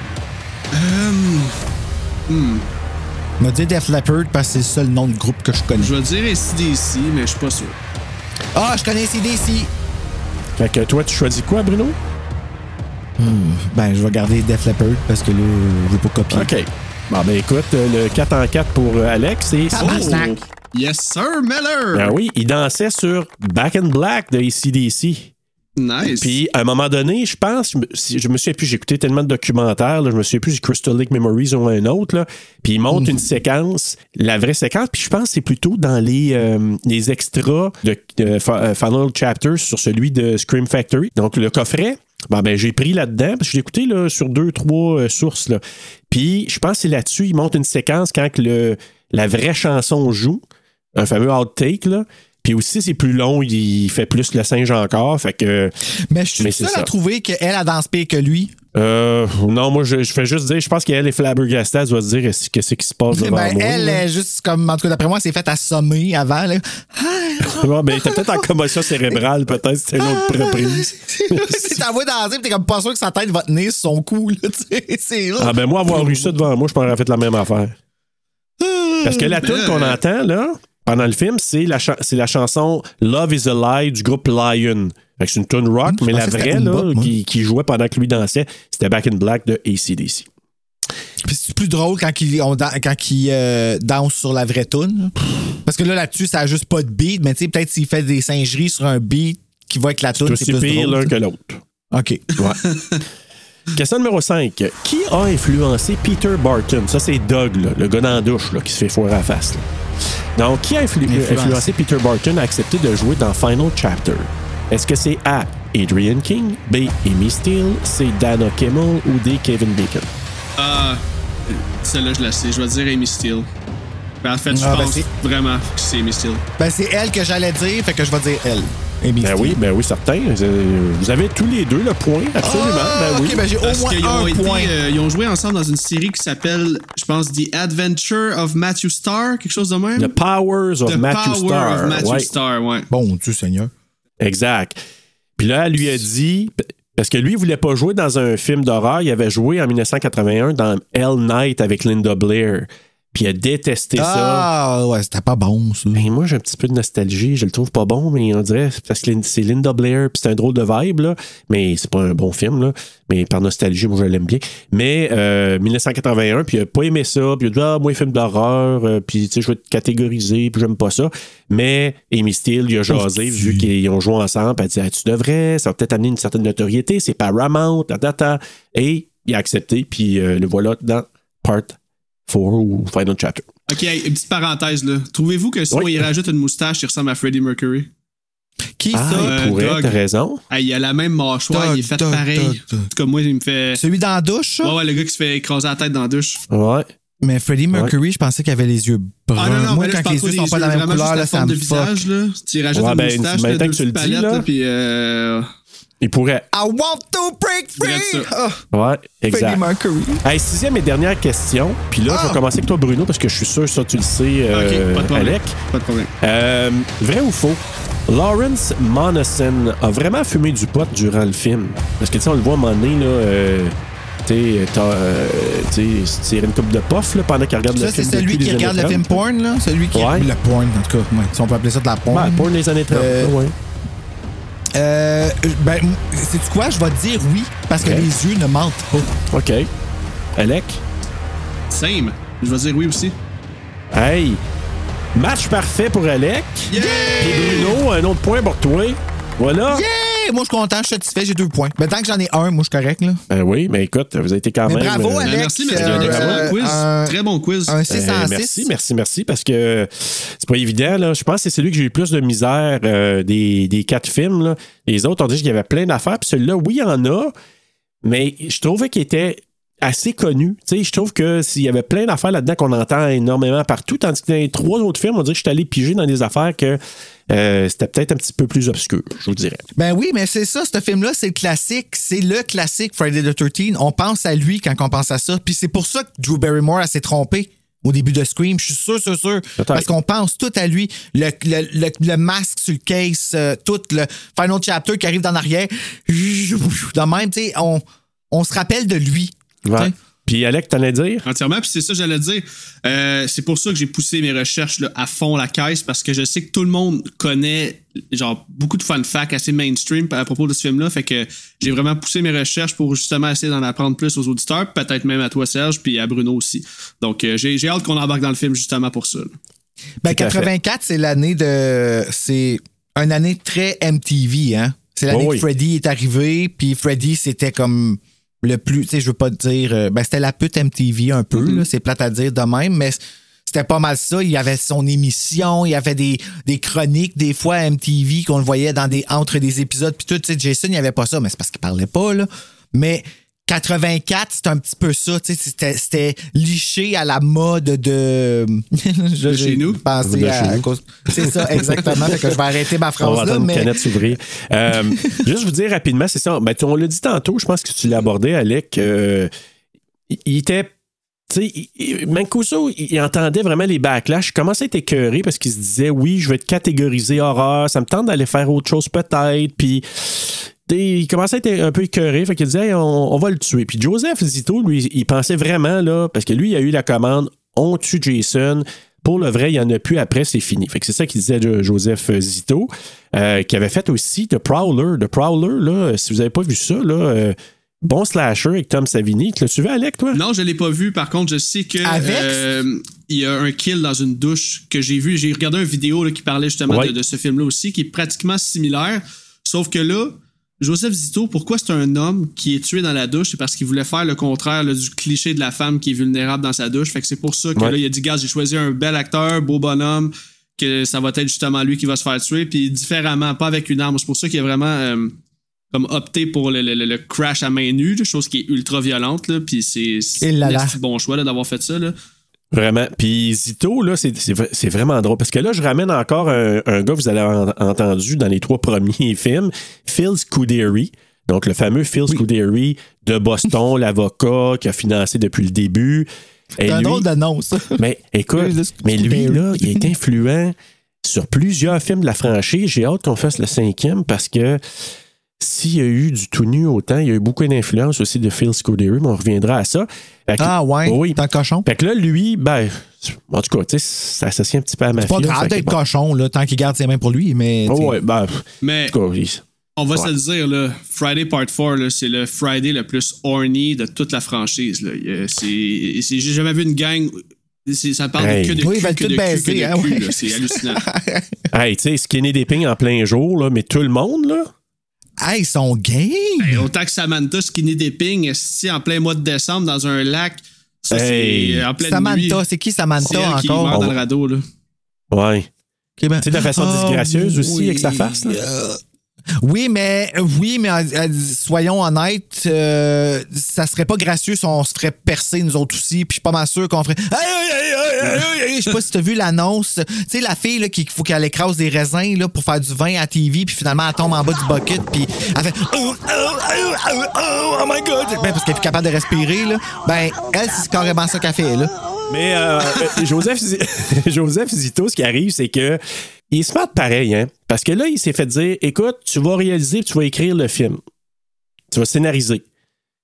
m'a dit Def Leppard parce que c'est le seul nom de groupe que je connais. Je vais dire SDC, mais je suis pas sûr. Ah, je connais CDC. Fait que toi, tu choisis quoi, Bruno? Ben, je vais garder Def Leppard parce que là, je veux pas copier. OK. Bon, ben écoute, euh, le 4 en 4 pour euh, Alex, c'est... Tabarnak. Yes, sir, Miller! Ben oui, il dansait sur Back in Black de ACDC. Nice. Puis, à un moment donné, je pense, je me- si- je me souviens plus, j'ai écouté tellement de documentaires, là, je me souviens plus si Crystal Lake Memories ou un autre, là, puis il montre une séquence, la vraie séquence, puis je pense que c'est plutôt dans les, euh, les extras de, euh, Final Chapters sur celui de Scream Factory. Donc, le coffret, bon, ben, j'ai pris là-dedans, parce que je l'ai écouté là, sur deux, trois euh, sources, là. Puis, je pense que là-dessus, il montre une séquence quand le, la vraie chanson joue, un fameux outtake, là. Puis aussi, c'est plus long, il fait plus le singe encore. Fait que. Mais je suis Mais c'est seul ça. à trouver qu'elle a dansé pire que lui. Euh, non, moi, je, je fais juste dire, je pense qu'elle est flabbergastée, elle doit se dire qu'est-ce qu'est-ce qui se passe devant Ben, moi. elle là. est juste comme, en tout cas, d'après moi, elle s'est faite assommer avant. Là. Ouais, ben, t'es peut-être en commotion cérébrale, peut-être, c'était une autre reprise. si t'en vois danser, t'es comme pas sûr que sa tête va tenir sur son cou. Là, c'est Ah, ben, moi, avoir eu ça devant moi, je m'aurais fait la même affaire. Parce que la tune qu'on entend, là, pendant le film, c'est la, cha- c'est la chanson Love is a Lie du groupe Lion. C'est une tune rock, je mais la vraie, là, bop, qui, qui jouait pendant que lui dansait, c'était Back in Black de ACDC. Puis c'est plus drôle quand il, on dan- quand il euh, danse sur la vraie tune. Parce que là, là-dessus, ça a juste pas de beat, mais tu sais, peut-être s'il fait des singeries sur un beat qui va avec la tune, c'est plus pire drôle. l'un que l'autre. OK. Question numéro 5. Qui a influencé Peter Barton? Ça, c'est Doug, là, le gars dans la douche là, qui se fait foirer à la face. là. Donc, qui a influ- Influencé. influencé Peter Barton à accepter de jouer dans Final Chapter? Est-ce que c'est A. Adrian King, B. Amy Steele, C. Dana Kimmel ou D. Kevin Bacon? Ah, celle-là, je la sais. Je vais dire Amy Steele. Ben, en fait, je Ah, ben, pense c'est- vraiment que c'est Amy Steele. Ben, c'est elle que j'allais dire, fait que je vais dire elle. Amy Ben Steele. oui, ben oui, certain. Vous avez tous les deux le point, absolument. Ah, ben oui. OK, ben j'ai au Parce moins qu'ils ont, un été, point. euh, ils ont joué ensemble dans une série qui s'appelle, je pense, The Adventure of Matthew Starr, quelque chose de même? The Powers of The Matthew Power Starr. of Matthew Ouais. Starr, ouais. Bon Dieu Seigneur. Exact. Puis là, elle lui a dit, parce que lui, il voulait pas jouer dans un film d'horreur, il avait joué en 1981 dans Hell Night avec Linda Blair. Puis il a détesté ça. Ah, ouais, c'était pas bon, ça. Ben, moi, j'ai un petit peu de nostalgie. Je le trouve pas bon, mais on dirait parce que c'est Linda Blair, puis c'est un drôle de vibe, là. Mais c'est pas un bon film, là. Mais par nostalgie, moi, je l'aime bien. Mais euh, 1981, puis il a pas aimé ça. Puis il a dit, ah, moi, film d'horreur, euh, puis tu sais, je vais te catégoriser, puis j'aime pas ça. Mais Amy Steele, il a jasé, Oh, vu qu'ils ont joué ensemble, elle a dit, ah, tu devrais, ça va peut-être amener une certaine notoriété, c'est Paramount, ta, ta, ta. Et il a accepté, puis euh, le voilà dans Part 4 ou Final Chapter. Ok, une petite parenthèse, là. Trouvez-vous que si Oui. moi, il rajoute une moustache, il ressemble à Freddie Mercury? Qui Ah, ça? il Euh, pourrait, t'as raison. Hey, il a la même mâchoire, il est fait pareil. En tout cas, moi, il me fait. Celui dans la douche? Ouais, ouais, le gars qui se fait écraser la tête dans la douche. Ouais. Mais Freddie Mercury, je pensais qu'il avait les yeux bruns. Ah non, non, Moi, mais là, je quand parle les pas yeux sont pas de la même vraiment couleur, juste là, la ça forme me fuck. visage, là. Tu rajoutes Ouais, une ben, moustache, maintenant là, que deux tu le petites dis, palettes, là. là, puis euh, Il pourrait. I want to break free! Ah, Ouais, exact. Hey, sixième et dernière question. Puis là, je Ah! vais commencer avec toi, Bruno, parce que je suis sûr que ça, tu le sais, euh, pas de problème. Alec. Pas de problème. Euh, vrai ou faux? Lawrence Monason a vraiment fumé du pot durant le film. Parce que, tu sais, on le voit à un moment donné, là, euh, tu sais, t'as, euh, tirer une coupe de pof là, pendant qu'il regarde le Ça, c'est film. celui qui regarde le film 30. porn, là? Celui qui. Ouais. Le porn, en tout cas. ouais, si on peut appeler ça de la porn. Ouais, porn des années 30. Euh, ouais. Euh, ben, c'est tu quoi? Je vais te dire oui, parce que les yeux ne mentent pas. OK. Alec? Same. Je vais dire oui aussi. Hey! Match parfait pour Alec. Yeah! Puis Bruno, un autre point pour toi. Voilà. Yeah! Moi, je suis content, je suis satisfait, j'ai deux points. Mais tant que j'en ai un, moi, je suis correct, là. Ben oui, mais écoute, vous avez été quand Mais même. bravo, euh, Alex. Merci, merci. euh, un excellent quiz. un- Très bon quiz. Un 6 Euh, en 6. merci, merci, merci, parce que c'est pas évident. Là. Je pense que c'est celui que j'ai eu le plus de misère euh, des, des quatre films. là. Les autres, on dit qu'il y avait plein d'affaires. Puis celui-là, oui, il y en a, mais je trouvais qu'il était assez connu. Tu sais, je trouve que s'il y avait plein d'affaires là-dedans qu'on entend énormément partout, tandis que dans les trois autres films, on dirait que je suis allé piger dans des affaires que euh, c'était peut-être un petit peu plus obscur, je vous dirais. Ben oui, mais c'est ça, ce film-là, c'est le classique. C'est le classique Friday the 13. On pense à lui quand on pense à ça. Puis c'est pour ça que Drew Barrymore s'est trompée au début de Scream. Je suis sûr, sûr, sûr. Parce qu'on pense tout à lui. Le, le, le, le masque sur le case, euh, tout le final chapter qui arrive dans l'arrière. De même, tu sais, on, on se rappelle de lui. Ouais. Puis Alec, à dire? Entièrement, puis c'est ça que j'allais dire. Euh, c'est pour ça que j'ai poussé mes recherches là, à fond la caisse parce que je sais que tout le monde connaît genre beaucoup de fun facts assez mainstream à propos de ce film-là. Fait que j'ai vraiment poussé mes recherches pour justement essayer d'en apprendre plus aux auditeurs, peut-être même à toi Serge, puis à Bruno aussi. Donc euh, j'ai, j'ai hâte qu'on embarque dans le film justement pour ça. là. Ben, Tout à fait. 84, c'est l'année de. C'est une année très MTV, hein? C'est l'année Oh oui. que Freddy est arrivé, puis Freddy, c'était comme le plus. Tu sais, je veux pas te dire. euh, Ben, c'était la pute MTV un peu, Mm-hmm. c'est plate à dire de même, mais c'était pas mal ça. Il y avait son émission, il y avait des, des chroniques, des fois à MTV, qu'on le voyait dans des, entre des épisodes, puis tout. Tu sais, Jason, il n'y avait pas ça, mais c'est parce qu'il parlait pas, là. Mais. 84, c'est un petit peu ça, tu sais, c'était, c'était liché à la mode de. Je- De chez nous? pensé De à- chez à nous. cause- C'est ça, exactement. fait que je vais arrêter ma On phrase va là, mais. canette s'ouvrir. Euh, juste vous dire rapidement, c'est ça. Ben, tu- on l'a dit tantôt, je pense que tu l'as abordé, Alec. euh, il- était. Tu sais, il- il- Mancuso, il il entendait vraiment les backlash. Il commençait à être écœuré parce qu'il se disait oui, je vais être catégorisé horreur, ça me tente d'aller faire autre chose peut-être. Puis il commençait à être un peu écœuré, fait qu'il disait Hey, on, on va le tuer. Puis Joseph Zito, lui, il pensait vraiment, là, parce que lui, il a eu la commande on tue Jason. Pour le vrai, il n'y en a plus après, c'est fini. Fait que c'est ça qu'il disait Jo- Joseph Zito, euh, qui avait fait aussi The Prowler. The Prowler, là, si vous n'avez pas vu ça, là, euh, bon slasher avec Tom Savini. Tu l'as-tu vu, Alec, toi? Non, je l'ai pas vu. Par contre, je sais que Avec? euh, il y a un kill dans une douche que j'ai vu. J'ai regardé une vidéo là, qui parlait justement Ouais. de, de ce film-là aussi, qui est pratiquement similaire. Sauf que là, Joseph Zito, pourquoi c'est un homme qui est tué dans la douche? C'est parce qu'il voulait faire le contraire là, du cliché de la femme qui est vulnérable dans sa douche. Fait que c'est pour ça que Ouais. là, il a dit, gars, j'ai choisi un bel acteur, beau bonhomme, que ça va être justement lui qui va se faire tuer, puis différemment, pas avec une arme. C'est pour ça qu'il a vraiment euh, comme opté pour le, le- le- le crash à main nue, chose qui est ultra violente, là, puis c'est un bon choix d'avoir fait ça. Là. Vraiment. Puis Zito, là, c'est- vraiment drôle. Parce que là, je ramène encore un, un gars que vous avez en- entendu dans les trois premiers films, Phil Scuderi. Donc, le fameux Phil Scuderi de Boston, l'avocat qui a financé depuis le début. C'est un drôle d'annonce. mais écoute, Oui, mais lui, là, il est influent sur plusieurs films de la franchise. J'ai hâte qu'on fasse le cinquième parce que s'il y a eu du tout nu autant, il y a eu beaucoup d'influence aussi de Phil Scuderi, mais on reviendra à ça. Fait que- Ah ouais, Oui. t'es un cochon. fait que là, lui, ben, en tout cas, tu sais, ça s'associe un petit peu à ma C'est pas grave d'être cochon, là, tant qu'il garde ses mains pour lui, mais. Oh, ouais, ben, Mais en tout cas, il- on va se le dire, là, Friday Part 4, là, c'est le Friday le plus horny de toute la franchise. Là. C'est- J'ai jamais vu une gang. Ça parle Hey. de que de Oui, cul, ils veulent que tout de cul, que de hein, cul, ouais. là. C'est hallucinant. hey, tu sais, skinny dipping en plein jour, là, mais tout le monde, là. Hey, ils sont game! Hey, autant que Samantha Skinny Dipping, si en plein mois de décembre dans un lac, ça Hey. c'est en pleine nuit. Samantha, c'est qui C'est Samantha elle qui encore? meurt dans le radeau. Là. Ouais. Ok, ben- Tu sais, de façon Ah, disgracieuse aussi, avec sa face, là. euh, oui, mais oui, mais euh, soyons honnêtes, euh, ça serait pas gracieux si on se ferait percer nous autres aussi. Puis je suis pas mal sûr qu'on ferait. Je sais pas si t'as vu l'annonce. Tu sais, la fille là, qu'il faut qu'elle écrase des raisins là, pour faire du vin à TV, puis finalement elle tombe en bas du bucket, puis elle fait oh, oh, oh, oh, oh, oh my god, ben, parce qu'elle est capable de respirer là. Ben elle c'est carrément ça qu'elle fait là. Mais euh, euh, Joseph, Joseph Zito, ce qui arrive, c'est que il se smart pareil, hein. Parce que là, il s'est fait dire écoute, tu vas réaliser, tu vas écrire le film. Tu vas scénariser.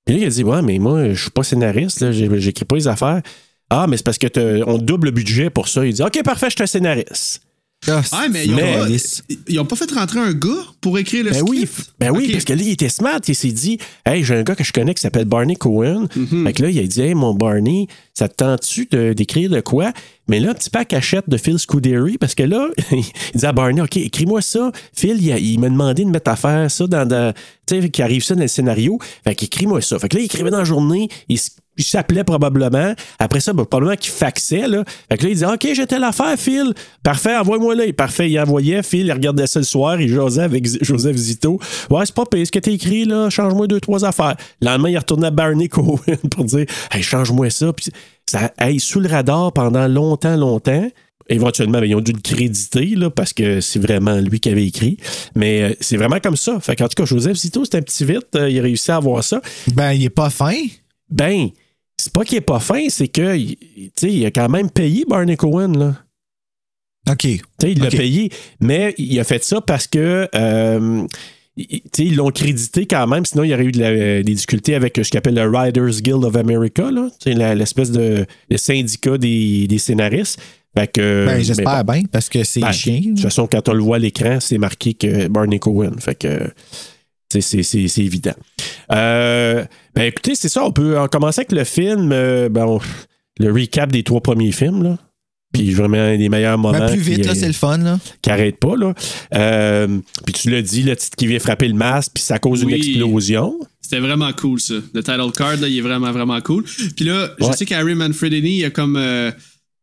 Puis là, il a dit Ouais, mais moi, je suis pas scénariste, là, j'écris pas les affaires. Ah, mais c'est parce que on double le budget pour ça. Il dit OK, parfait, je suis un scénariste. Ah, mais ils ont, Mais- pas, ils ont pas fait rentrer un gars pour écrire le Ben oui, script? ben oui, parce que là, il était smart. Il s'est dit Hey, j'ai un gars que je connais qui s'appelle Barney Cohen. Mhm. Fait que là, il a dit Hey, mon Barney, ça te tente-tu d'écrire de quoi Mais là, un petit à cachette de Phil Scuderi, parce que là, il dit à Barney OK, écris-moi ça. Phil, il, m'a demandé de mettre à faire ça dans. dans- tu sais, qu'il arrive ça dans le scénario. Fait qu'écris-moi ça. Fait que là, il écrivait dans la journée. Il, s- il s'appelait probablement. Après ça, ben, probablement qu'il faxait. Là. Fait que là, il disait OK, j'ai telle affaire, Phil. Parfait, envoie-moi là. Parfait, il envoyait. Phil, il regardait ça le soir. Il jasait avec Joseph Zito. Ouais, c'est pas pire. Ce que t'as écrit, là, change-moi deux, trois affaires. Le lendemain, il retournait à Barney Cohen pour dire Hey, change-moi ça. Puis ça aille sous le radar pendant longtemps, longtemps. Éventuellement, ben, ils ont dû le créditer là, parce que c'est vraiment lui qui avait écrit. Mais euh, c'est vraiment comme ça. Fait qu'en tout cas, Joseph Zito, c'est un petit vite. euh, il a réussi à avoir ça. Ben, il est pas fin. Ben, c'est pas qu'il est pas fin, c'est que il- a quand même payé Barney Cohen. Là. OK. Tu sais, il l'a payé, mais il a fait ça parce que euh, ils l'ont crédité quand même, sinon il y aurait eu de la- des difficultés avec ce qu'on appelle le Writers Guild of America, l'espèce de, syndicat des, des scénaristes. Fait que, Ben, j'espère bien, parce que c'est Ben, chien. De toute façon, quand on le voit à l'écran, c'est marqué que Barney Cohen. Fait que c'est évident. Euh, ben écoutez, c'est ça. On peut en commencer avec le film. euh, ben, on- le recap des trois premiers films. Là. Puis vraiment les meilleurs moments. Ben, plus vite, qui, là, c'est le fun, là. qui arrête pas. Là. Euh, puis tu l'as dit, le titre qui vient frapper le masque, puis ça cause une explosion. C'était vraiment cool, ça. Le title card, là, il est vraiment, vraiment cool. Puis là, je sais qu'Harry Manfredini, il a comme. euh,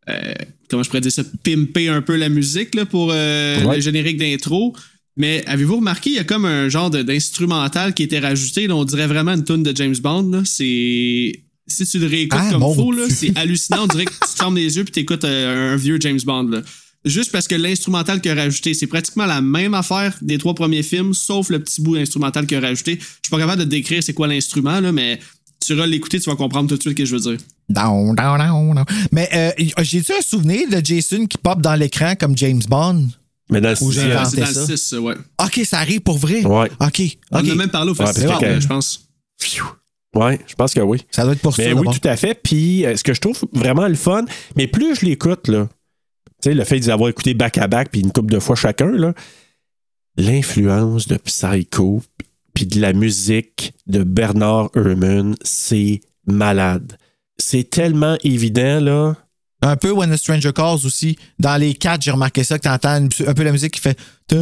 euh, comment je pourrais dire ça? Pimpé un peu la musique là, pour euh, Ouais. le générique d'intro. Mais avez-vous remarqué, il y a comme un genre d'instrumental qui était rajouté. là, on dirait vraiment une tune de James Bond. C'est. Si tu le réécoutes Ah, comme là, Dieu. c'est hallucinant. On dirait que tu te fermes les yeux puis t'écoutes euh, un vieux James Bond. Là. Juste parce que l'instrumental qu'il a rajouté, c'est pratiquement la même affaire des trois premiers films, sauf le petit bout instrumental qu'il a rajouté. Je suis pas capable de te décrire c'est quoi l'instrument, mais tu vas l'écouter, tu vas comprendre tout de suite ce que je veux dire. Mais euh, j'ai-tu un souvenir de Jason qui pop dans l'écran comme James Bond? Mais dans le Ou j'ai sixième- inventé C'est dans ça. le 6, ouais. OK, ça arrive pour vrai? Ouais. OK. On en a même parlé au festival, que- je pense. Ouais, je pense que oui. Ça doit être pour Mais ça. oui, tout à fait. Puis, euh, ce que je trouve vraiment le fun, mais plus je l'écoute, là, tu sais, le fait d'avoir écouté back-à-back, puis une couple de fois chacun, là, l'influence de Psycho, puis de la musique de Bernard Herrmann, c'est malade. C'est tellement évident, là. Un peu When a Stranger Calls aussi. Dans les quatre, j'ai remarqué ça, que tu entends un peu la musique qui fait. Ok,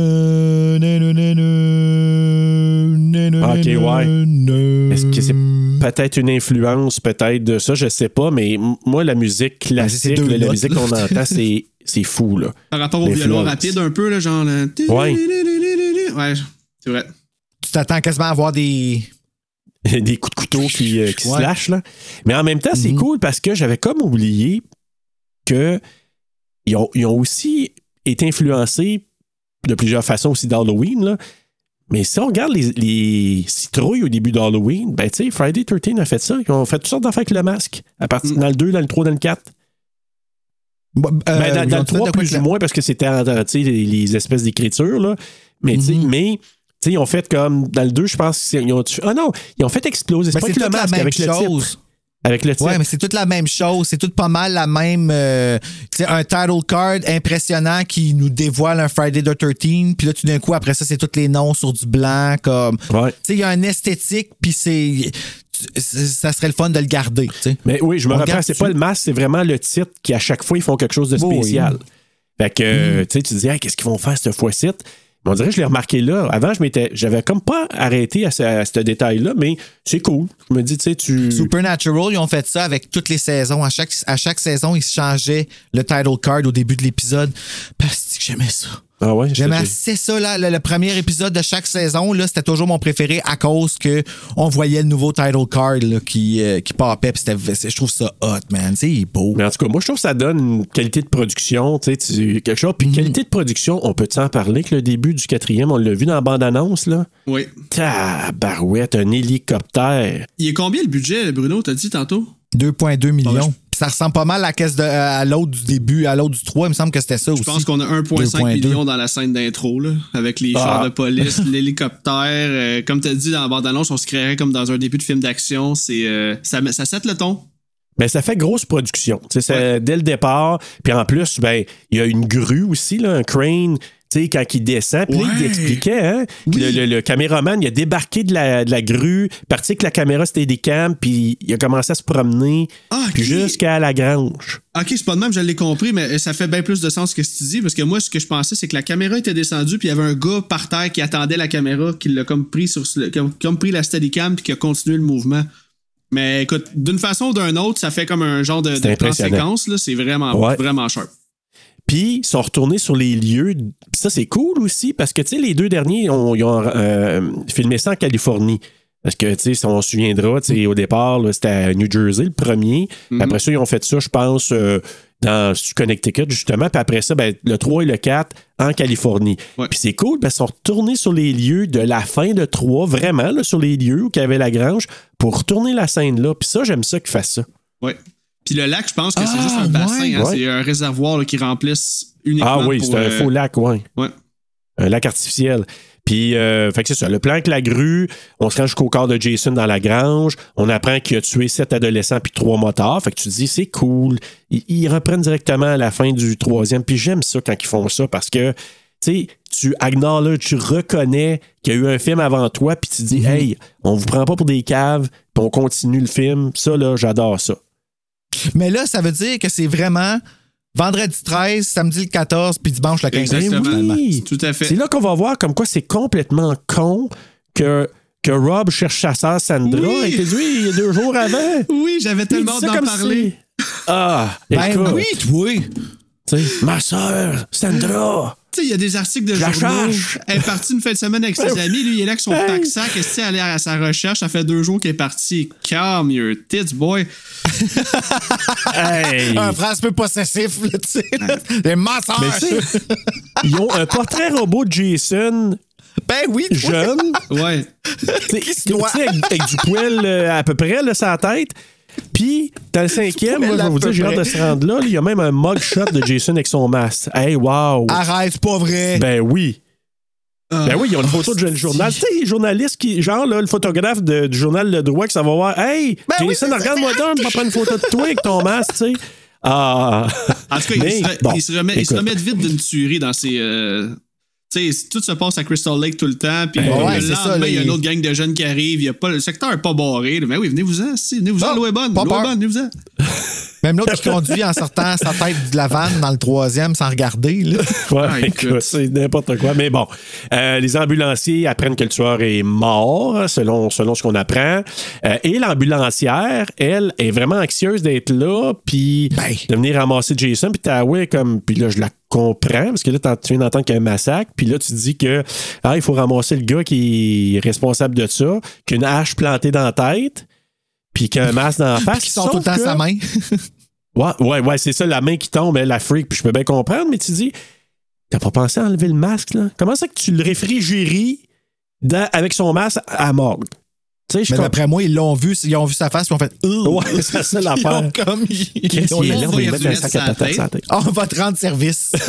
ouais. Est-ce que c'est peut-être une influence, peut-être de ça, je sais pas, mais moi, la musique classique, là, la musique là. qu'on entend, c'est c'est fou, là. Par rapport au violon rapide, un peu, là, genre. le- Ouais. Ouais, c'est vrai. Tu t'attends quasiment à avoir des. des coups de couteau qui, qui se lâchent. Là. Mais en même temps, c'est cool parce que j'avais comme oublié que ils ont, ils ont aussi été influencés de plusieurs façons aussi d'Halloween. là. Mais si on regarde les, les citrouilles au début d'Halloween, ben tu sais, Friday 13 a fait ça. Ils ont fait toutes sortes d'affaires avec le masque. À partir, Mm. Dans le 2, dans le 3, dans le 4. Ben, Ben, dans, dans le 3, plus ou moins, parce que c'était les, les espèces d'écritures. là. Mais, Mhm. sais, ils ont fait comme. Dans le 2, je pense qu'ils ont. Ah non, ils ont fait exploser. C'est pas que le toute la masque même avec le titre. Avec le titre. Ouais, mais c'est toute la même chose. C'est tout pas mal la même. euh, sais, un title card impressionnant qui nous dévoile un Friday the 13. Puis là, tout d'un coup, après ça, c'est tous les noms sur du blanc. Comme. Ouais. Tu sais, il y a un esthétique, puis c'est. c'est- Ça serait le fun de le garder. Mais oui, je me On rappelle, c'est pas le masque, c'est vraiment le titre qui, à chaque fois, ils font quelque chose de oui. spécial. Fait que, euh, tu sais, tu dis, Hey, qu'est-ce qu'ils vont faire cette fois-ci? On dirait que je l'ai remarqué là. Avant, je m'étais, j'avais comme pas arrêté à ce, détail-là, mais c'est cool. Je me dis, tu sais, tu. Supernatural, ils ont fait ça avec toutes les saisons. À chaque, à chaque saison, ils changeaient le title card au début de l'épisode. Parce que j'aimais ça. Ah ouais, J'aimais j'ai- assez ça, là, le, le premier épisode de chaque saison. Là, c'était toujours mon préféré à cause que on voyait le nouveau title card là, qui, euh, qui popait. Je trouve ça hot, man. C'est il est beau. Mais en tout cas, moi, je trouve que ça donne une qualité de production, tu sais, quelque chose. Mhm. Puis, qualité de production, on peut s'en parler que le début du quatrième, on l'a vu dans la bande-annonce, là. Oui. Tabarouette, un hélicoptère. Il est combien le budget, Bruno, t'as dit tantôt? 2,2 millions. Ouais, Puis Ça ressemble pas mal à la caisse de, à l'autre du début, à l'autre du 3. Il me semble que c'était ça aussi. Je pense qu'on a 1,5 2.2. million dans la scène d'intro, là, avec les chars de police, l'hélicoptère. euh, comme tu as dit dans la bande-annonce, on se créerait comme dans un début de film d'action. C'est, euh, ça, ça set le ton? Ben, ça fait grosse production. Tu sais, c'est dès le départ. Puis en plus, ben, il y a une grue aussi, là, un crane. Tu sais, quand il descend, puis là, il expliquait, hein? Le, le- le caméraman, il a débarqué de la, de la grue, parti avec la caméra Steadicam, puis il a commencé à se promener, Ah, jusqu'à la grange. Ok, c'est pas de même, je l'ai compris, mais ça fait bien plus de sens que ce que tu dis, parce que moi, ce que je pensais, c'est que la caméra était descendue, puis il y avait un gars par terre qui attendait la caméra, qui l'a comme pris sur comme, comme pris la Steadicam, puis qui a continué le mouvement. Mais écoute, d'une façon ou d'une autre, ça fait comme un genre de, de séquence, là. C'est vraiment, Ouais. vraiment sharp. Puis, ils sont retournés sur les lieux. Puis ça, c'est cool aussi, parce que, tu sais, les deux derniers, on- ils ont euh, filmé ça en Californie. Parce que, tu sais, si on se souviendra, tu sais, au départ, c'était à New Jersey, le premier. Après ça, ils ont fait ça, je pense, euh, dans Connecticut, justement. Puis après ça, ben, le 3 et le 4 en Californie. Ouais. Puis c'est cool, parce qu'ils sont retournés sur les lieux de la fin de 3, vraiment, là, sur les lieux où il y avait la grange, pour retourner la scène là. Puis ça, j'aime ça qu'ils fassent ça. Ouais. Puis le lac, je pense que c'est Ah, juste un bassin, ouais. hein. Ouais. c'est un réservoir là, qui remplissent uniquement Ah oui, pour, c'est un euh, faux lac, ouais. Ouais. Un lac artificiel. Puis, euh, fait que c'est ça. Le plan avec la grue, on se rend jusqu'au corps de Jason dans la grange. On apprend qu'il a tué sept adolescents puis trois motards. Fait que tu te dis, c'est cool. Ils, ils reprennent directement à la fin du troisième. Puis j'aime ça quand ils font ça parce que, tu sais, tu acknowledges, tu reconnais qu'il y a eu un film avant toi. Puis tu te dis, hey, on vous prend pas pour des caves. Puis on continue le film. Ça, là, j'adore ça. Mais là, ça veut dire que c'est vraiment vendredi 13, samedi le 14, puis dimanche le 15. Exactement. finalement. Oui. Tout à fait. C'est là qu'on va voir comme quoi c'est complètement con que, que Rob cherche sa sœur Sandra. Oui. Elle était dit il y a deux jours avant. Oui, j'avais tellement d'en parler. si- Ah, Ben écoute, oui, toi. Tu sais, ma sœur Sandra. Tu sais, il y a des articles de Je la journaux. Elle est partie une fin de semaine avec ses amis. Lui, il est là avec son Hey. pack-sac. Est-ce allait à sa recherche? Ça fait deux jours qu'il est parti. Calm your tits, boy. Hey. Un phrase peu possessif, là, tu sais. Des mensonges. Mais ils ont un portrait robot de Jason Ben oui, toi. jeune, Ouais. tu sais, se avec du poil euh, à peu près là, sur la tête. Puis, dans le cinquième, moi, je vais vous dire, j'ai hâte de se rendre là. Il y a même un mugshot de Jason avec son masque. Hey, wow! Arrête, c'est pas vrai. Ben oui. Ah. Ben oui, ils ont une photo de le journal. Tu sais, les journalistes qui, genre, là, le photographe de- du journal Le Droit qui s'en va voir. Hey, Ben Jason, ça, regarde-moi donc, on va prendre une photo de toi avec ton masque, tu sais. Ah. En tout cas, Mais, il, se, re- bon, il se remet, il se écoute. remet vite d'une tuerie dans ses. euh, tu sais, tout se passe à Crystal Lake tout le temps. Puis Ben le ouais, c'est lendemain, il y a une autre gang de jeunes qui arrivent. Il y a pas, le secteur n'est pas barré. Mais oui, venez-vous-en. Si, venez-vous-en. L'eau est bonne. L'eau est bonne. Venez-vous-en. Même l'autre qui conduit en sortant sa tête de la vanne dans le troisième sans regarder. Là. Ouais, Ah, écoute, c'est n'importe quoi. Mais bon, euh, les ambulanciers apprennent que le tueur est mort, selon, selon ce qu'on apprend. Euh, et l'ambulancière, elle, est vraiment anxieuse d'être là, puis Ben. de venir ramasser Jason. Puis t'as, ouais, comme, puis là, je la comprends, parce que là, tu viens d'entendre qu'il y a un massacre, puis là, tu te dis que, ah, il faut ramasser le gars qui est responsable de ça, qui a une hache plantée dans la tête, puis qui a un masque dans la face. Qui sort tout le temps que- sa main. Ouais, ouais, ouais, c'est ça, la main qui tombe, elle, la freak, puis je peux bien comprendre, mais tu dis, t'as pas pensé à enlever le masque, là? Comment ça que tu le réfrigéries dans- avec son masque à la Mais comprends. d'après moi, ils l'ont vu, ils ont vu sa face, puis ils ont fait. Ouais, c'est ça Ils l'affaire. ont comme. ils- Qu'est-ce ont qu'il est là? Il mettre un sac à mettre patates sa sur la tête. On va te rendre service.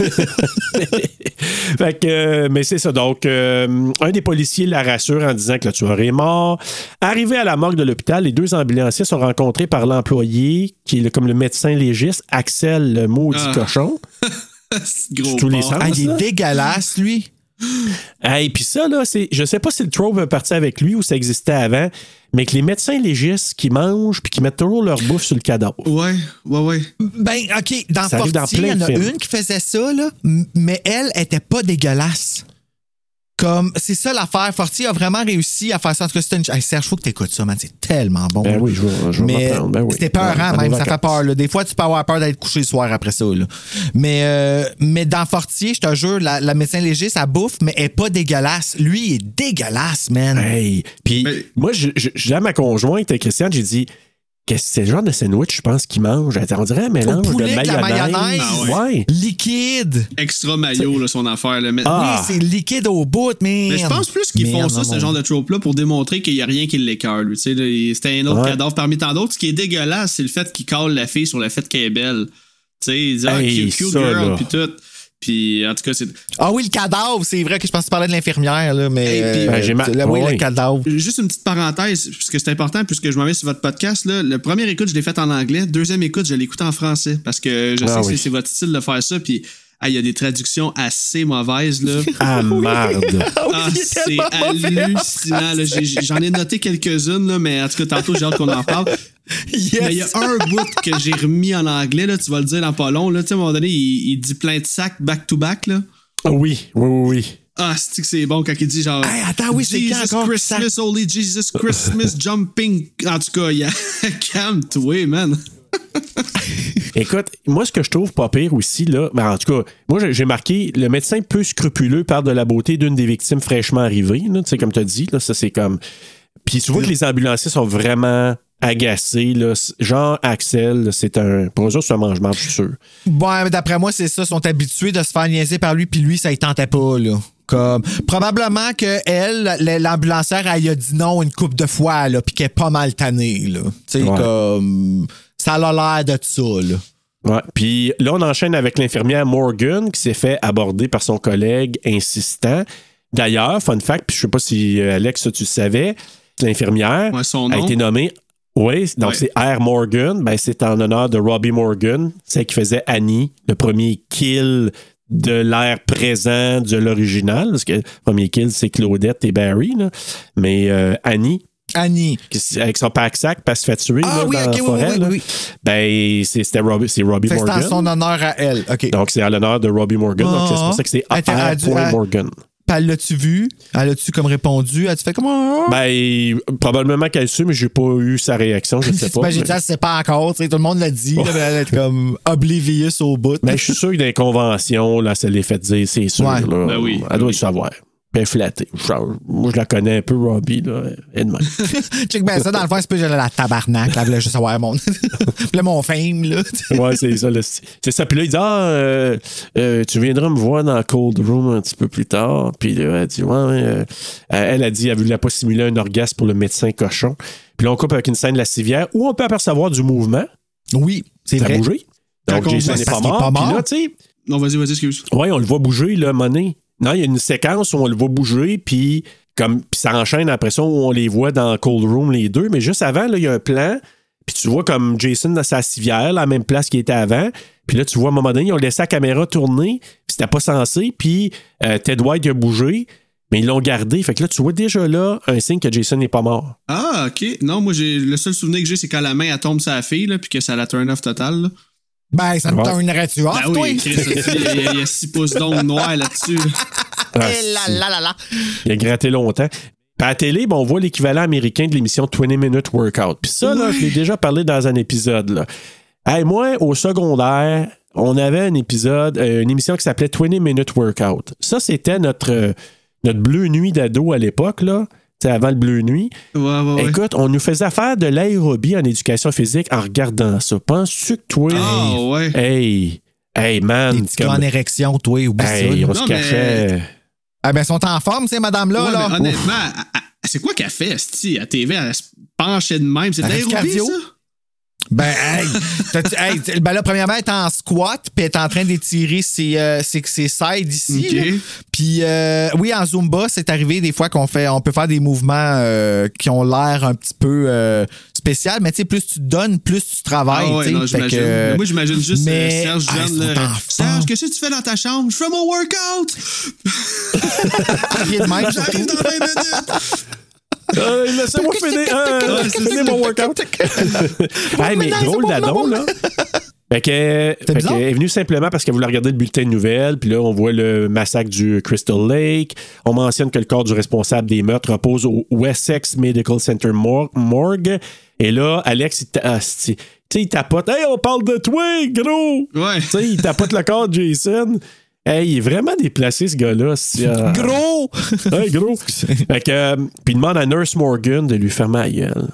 fait que, euh, mais c'est ça. Donc, euh, un des policiers la rassure en disant que le tueur est mort. Arrivé à la morgue de l'hôpital, les deux ambulanciers sont rencontrés par l'employé, qui est comme le médecin légiste, Axel, le maudit Ah. cochon. C'est gros. tous les sens. Ah, il est dégueulasse, lui. Hey, puis ça, là, c'est, je sais pas si le trope est parti avec lui ou ça existait avant, mais que les médecins légistes qui mangent puis qui mettent toujours leur bouffe sur le cadavre. Ouais, ouais, ouais. Ben, OK, dans Fortier, il y en a films. une qui faisait ça, là, mais elle était pas dégueulasse. Comme, c'est ça l'affaire. Fortier a vraiment réussi à faire ça. En tout cas, c'était une... Hey, Serge, faut que t'écoutes ça, man. C'est tellement bon. Ben là. oui, je vais, je Mais. Ben oui. c'était peurant, les même. Ça fait peur. Là. Des fois, tu peux avoir peur d'être couché le soir après ça. Là. Mais, euh, mais dans Fortier, je te jure, la, la médecin léger, ça bouffe, mais elle est pas dégueulasse. Lui, il est dégueulasse, man. Hey, puis Mais- moi, j'ai à ma conjointe, Christiane, j'ai dit que c'est le genre de sandwich, je pense, qu'il mange? On dirait un mélange de la mayonnaise. Ah ouais. Liquide. Extra maillot, là, son affaire. Là. Mais, Ah. Oui, c'est liquide au bout, mais. mais je pense plus qu'ils font ça, ce non, genre de trope-là, pour démontrer qu'il n'y a rien qui l'écœure. C'était un autre Ouais. cadavre parmi tant d'autres. Ce qui est dégueulasse, c'est le fait qu'il colle la fille sur le fait qu'elle est belle. Tu sais, il dit, ah, Hey, cute, cute ça, girl, puis tout. Puis, en tout cas, c'est. Ah oui, le cadavre, c'est vrai que je pense que tu parlais de l'infirmière, là, mais. Hey, puis- euh, Ben, j'ai ma- là, oui, le cadavre. Juste une petite parenthèse, puisque c'est important, puisque je m'en vais sur votre podcast. Là, le premier écoute, je l'ai fait en anglais. Deuxième écoute, je l'ai écouté en français. Parce que je Ah sais que oui. c'est votre style de faire ça. Puis, ah, il y a des traductions assez mauvaises. Là. Ah, merde. Ah, c'est hallucinant. J'en ai noté quelques-unes, là, mais en tout cas, tantôt, j'ai hâte qu'on en parle. Yes. Mais il y a un bout que j'ai remis en anglais, là, tu vas le dire dans pas long. Là, Tu sais, à un moment donné, il, il dit plein de sacs back-to-back. là. Ah oui, oui, oui, oui. Ah, c'est que c'est bon quand il dit genre. Hey, attends, oui, c'est Jesus quand Christmas, Holy Jesus Christmas, jumping. En tout cas, il y a. Calme-toi, man. Écoute, moi, ce que je trouve pas pire aussi, là, ben, en tout cas, moi, j'ai- marqué le médecin peu scrupuleux parle de la beauté d'une des victimes fraîchement arrivées. là. Tu sais, comme tu as dit, là, ça, c'est comme. Puis tu vois que les ambulanciers sont vraiment agacés. Là. Genre, Axel, c'est un. Pour eux c'est un mangement, je suis sûr. Bon, mais d'après moi, c'est ça. Ils sont habitués de se faire niaiser par lui, puis lui, ça ne tentait pas, là. Comme, probablement que elle, l'ambulancière, elle a dit non une coupe de fois, là, puis qu'elle est pas mal tannée, là. Tu sais, Ouais. comme. Ça a l'air de ça, là. Ouais. Puis là, on enchaîne avec l'infirmière Morgan qui s'est fait aborder par son collègue insistant. D'ailleurs, fun fact, puis je sais pas si euh, Alex, ça, tu le savais, l'infirmière Ouais, a été nommée. Oui, donc Ouais. c'est R. Morgan. Ben, c'est en honneur de Robbie Morgan, celle qui faisait Annie, le premier kill de l'ère présent de l'original. Parce que le premier kill, c'est Claudette et Barry. là. Mais euh, Annie, Annie. qui- avec son pack-sac, parce qu'elle se fait tuer Ah là, oui, dans la oui, forêt. oui. Ben, c'est- c'était Robbie, c'est Robbie Fait que c'est Morgan. en son honneur à elle. OK. Donc, c'est à l'honneur de Robbie Morgan. Donc, c'est pour ça que c'est Ah. Elle- Morgan. Puis elle l'a-tu vu? Elle a-tu comme répondu? Elle a-tu fait comment? Ben, probablement qu'elle sait, mais j'ai pas eu sa réaction, je sais pas. Ben, j'ai dit, elle sait pas encore. tu sais, Tout le monde l'a dit. là, mais elle est comme oblivious au bout. Ben, je suis sûr que dans les conventions, là, ça l'est fait dire, c'est sûr. Ouais. là. Ben oui, Elle ben doit oui. le savoir. Flattée. Genre, Moi, je la connais un peu, Robbie, là. Même. Check ben ça, dans le fond, c'est plus la tabarnak. Là, elle voulait juste savoir mon. Puis là, mon fame, là. ouais, c'est ça. là, C'est c'est ça. Puis là, il dit Ah, euh, euh, tu viendras me voir dans Cold Room un petit peu plus tard. Puis là, elle dit Ouais, euh, elle a dit Elle voulait pas simuler un orgasme pour le médecin cochon. Puis là, on coupe avec une scène de la civière où on peut apercevoir du mouvement. Oui, c'est Ça a vrai. bougé. Donc, Jason n'est pas mort. pas Puis mort. là, tu sais, Non, vas-y, vas-y, excuse. Ouais, on le voit bouger, là, monnaie. Non, il y a une séquence où on le voit bouger, puis comme puis ça enchaîne après ça où on les voit dans Cold Room, les deux. Mais juste avant, il y a un plan, puis tu vois comme Jason dans sa civière, la même place qu'il était avant. Puis là, tu vois, à un moment donné, ils ont laissé la caméra tourner, puis c'était pas censé, puis euh, Ted White a bougé, mais ils l'ont gardé. Fait que là, tu vois déjà là un signe que Jason n'est pas mort. Ah, ok. Non, moi, j'ai le seul souvenir que j'ai, c'est quand la main, elle tombe sur la fille, là, puis que ça la turn off total. Ben, ça te Ouais. turnerait-tu off, Ben toi? oui, Chris, il y a- il y a- il y a 6 pouces d'ombre noire là-dessus. là. Ah, Eh là là là là. Il a gratté longtemps. Puis à la télé, ben, on voit l'équivalent américain de l'émission 20 Minute Workout. Puis ça, là, je l'ai déjà parlé dans un épisode. Là. Hey, moi, au secondaire, on avait un épisode, euh, une émission qui s'appelait 20 Minute Workout. Ça, c'était notre, euh, notre bleu nuit d'ado à l'époque, là. Tu sais, avant le bleu nuit. Ouais, ouais, ouais. Écoute, on nous faisait faire de l'aérobie en éducation physique en regardant ça. Penses-tu que toi. Ah, ouais. Hey, hey, man. Des petits comme- en érection, toi, oublie Hey, on se Non, mais- cachait. Ah, ben, elles sont en forme, ces madames-là, Ouais, là. mais honnêtement, c'est quoi qu'elle fait, Sti, à TV? Elle se penchait de même. C'est de l'aérobie, ça? Ben, hey, ben là, premièrement, elle est en squat, puis elle est en train d'étirer ses, euh, ses, ses sides ici. Puis, euh, oui, en Zumba, c'est arrivé des fois qu'on fait, on peut faire des mouvements euh, qui ont l'air un petit peu euh, spécial, mais tu sais, plus tu donnes, plus tu travailles. Ah ouais, non, que, Mais Moi, j'imagine juste mais- euh, Serge Ah, en Serge, qu'est-ce que tu fais dans ta chambre? Je fais mon workout! J'arrive dans 20 minutes! Euh, Laissez-moi finir, euh, finir mon workout. hey, mais drôle d'adon, là. Fait que, fait qu'elle est venue simplement parce qu'elle voulait regarder le bulletin de nouvelles. Puis là, on voit le massacre du Crystal Lake. On mentionne que le corps du responsable des meurtres repose au Wessex Medical Center mor- Morgue. Et là, Alex, il, ta- ah, il tapote. Hey, on parle de toi, gros! Ouais. Il tapote le corps de Jason. Hey, il est vraiment déplacé, ce gars-là. Euh, Gros! Hey, gros! fait que, euh, puis il demande à Nurse Morgan de lui fermer la gueule.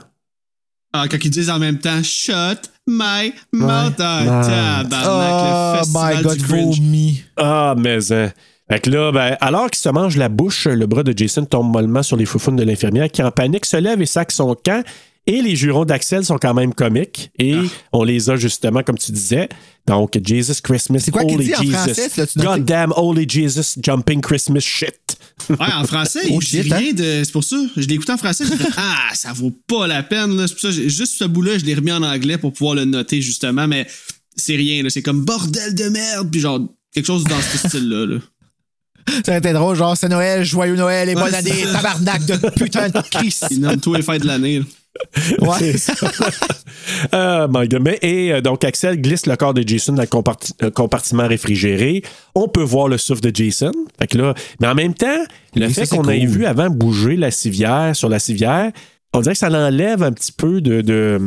Ah, quand ils disent en même temps Shut my mouth. Ah, tabarnak, le Oh festival my god, du cringe. vomi. Ah, mais hein. Fait que là, ben, alors qu'il se mange la bouche, le bras de Jason tombe mollement sur les foufounes de l'infirmière qui, en panique, se lève et sac son camp. Et les jurons d'Axel sont quand même comiques. Et on les a justement, comme tu disais. Donc, Jesus Christmas, quoi Holy dit en Jesus. tu? God damn Holy Jesus, jumping Christmas shit. Ouais, en français, Oh, il dit shit, rien de. C'est pour ça. Je l'ai écouté en français. fait, ah, ça vaut pas la peine. là. C'est pour ça. Juste ce bout-là, je l'ai remis en anglais pour pouvoir le noter, justement. Mais c'est rien. là. C'est comme bordel de merde. Puis genre, quelque chose dans ce style-là. là. Ça a été drôle, genre, c'est Noël, joyeux Noël et bonne année, tabarnak de putain de Christ. Il nomme tous les fêtes de l'année. là. Ouais. Ah, my God. Mais, et euh, donc, Axel glisse le corps de Jason dans le comparti- euh, compartiment réfrigéré. On peut voir le souffle de Jason. Fait que là, mais en même temps, le Oui, fait qu'on ait cool. vu avant bouger la civière sur la civière, on dirait que ça l'enlève un petit peu de, de,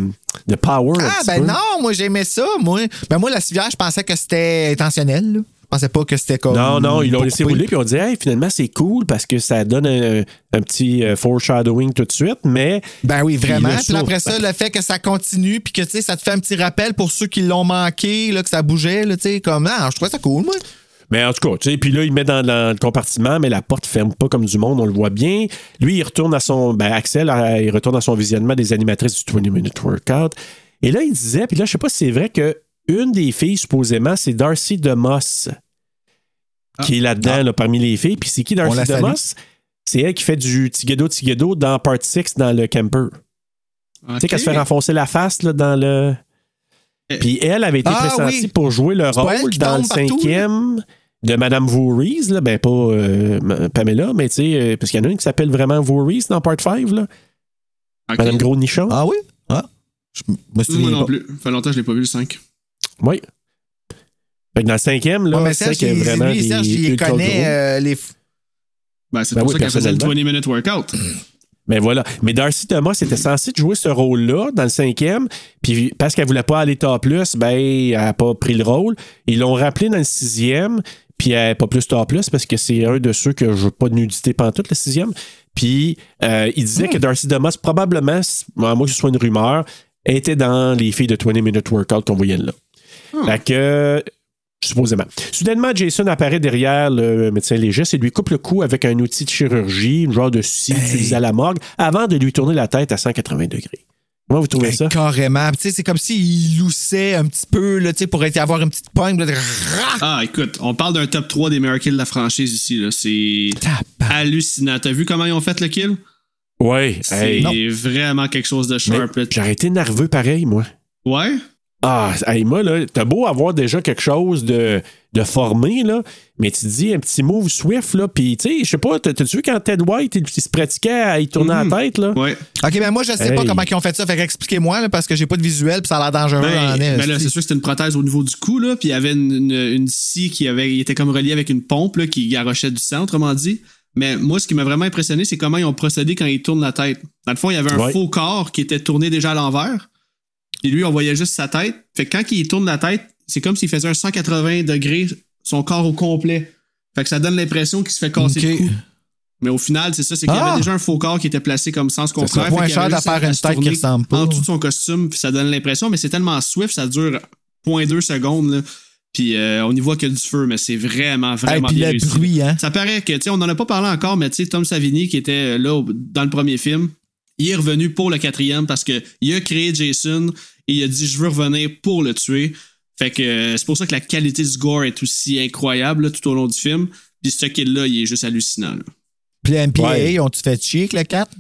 de power. Ah, ben peu. non, moi j'aimais ça, moi. Ben moi, la civière, je pensais que c'était intentionnel. là. Je pensais pas que c'était comme. Non, non, ils l'ont laissé rouler, puis on dit, hey, finalement, c'est cool parce que ça donne un, un petit euh, foreshadowing tout de suite, mais. Ben oui, vraiment. Puis après ça, le fait que ça continue, puis que tu sais, ça te fait un petit rappel pour ceux qui l'ont manqué, là, que ça bougeait, tu sais, comme. Ah, je trouvais ça cool, moi. Mais en tout cas, tu sais, puis là, il met dans, dans le compartiment, mais la porte ferme pas comme du monde, on le voit bien. Lui, il retourne à son. Ben, Axel, euh, il retourne à son visionnement des animatrices du 20 Minute Workout. Et là, il disait, puis là, je sais pas si c'est vrai que une des filles, supposément, c'est Darcy DeMoss, qui est là-dedans, là, parmi les filles. Puis c'est qui Darcy. DeMoss? C'est elle qui fait du Tigedo Tigedo dans Part 6 dans le camper. Tu sais, qu'elle se fait renfoncer la face là, dans le. Puis elle avait été Ah, pressentie oui. pour jouer le rôle dans le partout, cinquième de Madame Voorhees, là. Ben, pas euh, Pamela, mais tu sais, euh, parce qu'il y en a une qui s'appelle vraiment Voorhees dans Part 5, là. Madame Gros Nichon. Ah oui? Ah. Je me Moi souviens non pas. plus. Ça fait longtemps que je l'ai pas vu le 5. Oui. Fait que dans le cinquième, là, Ouais, c'est qu'il y a il- vraiment lui, des Serge, il connaît euh, les. Ben, c'est Ben pour oui, ça qu'elle faisait le personnellement. 20 minute workout. Mais voilà. Mais Darcy Thomas était censée jouer ce rôle-là dans le cinquième. Puis parce qu'elle voulait pas aller top plus, ben, elle n'a pas pris le rôle. Ils l'ont rappelé dans le sixième. Puis elle n'est pas plus top plus parce que c'est un de ceux que je veux pas de nudité pantoute, le sixième. Puis euh, il disait que Darcy Thomas, probablement, à moins que ce soit une rumeur, était dans les filles de 20 Minute Workout qu'on voyait là. Fait que, supposément. Soudainement, Jason apparaît derrière le médecin légiste et lui coupe le cou avec un outil de chirurgie, une genre de scie utilisé à la morgue, avant de lui tourner la tête à 180 degrés. Comment vous trouvez Ben, ça? Carrément. Puis, Tu sais, c'est comme s'il loussait un petit peu, là, tu sais, pour être- avoir une petite pogne. Ah, écoute, on parle d'un top 3 des meilleurs kills de la franchise ici. là. C'est hallucinant. T'as vu comment ils ont fait le kill? Ouais. C'est hey, vraiment quelque chose de sharp. J'aurais été nerveux pareil, moi. Ouais? Ah, hey, moi, là, t'as beau avoir déjà quelque chose de, de formé, là, mais tu te dis un petit move swift, là, puis, tu sais, je sais pas, t'as- t'as-tu vu quand Ted White, il, il se pratiquait à y tourner la tête, là? Ouais. OK, ben moi, je sais pas comment ils ont fait ça. Fait qu'expliquez-moi, là, parce que j'ai pas de visuel, puis ça a l'air dangereux Ben, en est. ben là, c'est sûr que c'était une prothèse au niveau du cou, là, puis il y avait une, une, une scie qui avait, il était comme reliée avec une pompe là, qui garochait du sang, autrement dit. Mais moi, ce qui m'a vraiment impressionné, c'est comment ils ont procédé quand ils tournent la tête. Dans le fond, il y avait un Ouais. faux corps qui était tourné déjà à l'envers. Et lui, on voyait juste sa tête. Fait que quand il tourne la tête, c'est comme s'il faisait un 180 degrés, son corps au complet. Fait que ça donne l'impression qu'il se fait casser Ok. le cou. Mais au final, c'est ça, c'est qu'il y Ah! avait déjà un faux corps qui était placé comme sens contraire. y cher avait de juste faire à- à une tête qui ressemble pas. En dessous de son costume, puis ça donne l'impression, mais c'est tellement swift, ça dure 0.2 secondes. Là. Puis euh, on y voit que du feu, mais c'est vraiment, Hey, vraiment puis bien le réussi. bruit, hein. Ça paraît que, tu sais, on n'en a pas parlé encore, mais tu sais, Tom Savini, qui était là au- dans le premier film, il est revenu pour le quatrième parce que il a créé Jason et il a dit je veux revenir pour le tuer. Fait que euh, c'est pour ça que la qualité du gore est aussi incroyable là, tout au long du film. Puis ce kill-là, il est juste hallucinant. là. Puis le MPA, Ouais. ont-tu fait chier avec le 4?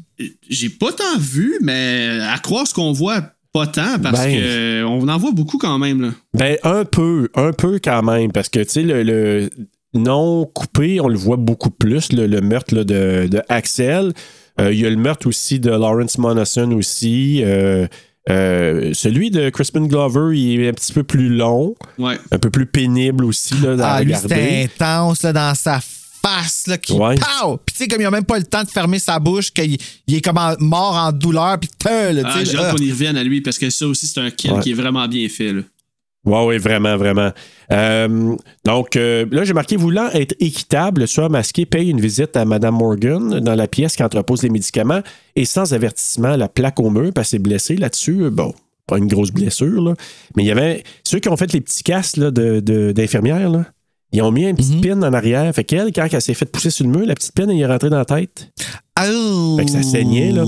J'ai pas tant vu, mais à croire ce qu'on voit, pas tant, parce Ben. que euh, on en voit beaucoup quand même. Là. Ben, un peu, un peu quand même, parce que, tu sais, le, le non coupé, on le voit beaucoup plus, le, le meurtre là, de, de Axel. Euh, Il y a le meurtre aussi de Lawrence Monason aussi. Euh, euh, celui de Crispin Glover, il est un petit peu plus long, Ouais. un peu plus pénible aussi là, à Ah, lui, regarder. c'était intense, là, dans sa face, là, qui Ouais. pow! Puis tu sais, comme il a même pas le temps de fermer sa bouche, qu'il il est comme en- mort en douleur, puis te, là, Ah, tu J'ai sais. hâte qu'on y revienne à lui, parce que ça aussi, c'est un kill Ouais. qui est vraiment bien fait. Là. Oui, oui, vraiment, vraiment. Euh, donc, euh, là, j'ai marqué voulant être équitable, le soir masqué paye une visite à Mme Morgan dans la pièce qui entrepose les médicaments et sans avertissement, la plaque au mur, parce qu'elle est blessée là-dessus. Bon, pas une grosse blessure, là. Mais il y avait ceux qui ont fait les petits casques d'infirmières, là. Ils ont mis une petite pine en arrière. Fait qu'elle, quand elle s'est fait pousser sur le mur, la petite pine, elle est rentrée dans la tête. Oh! Fait que ça saignait, là.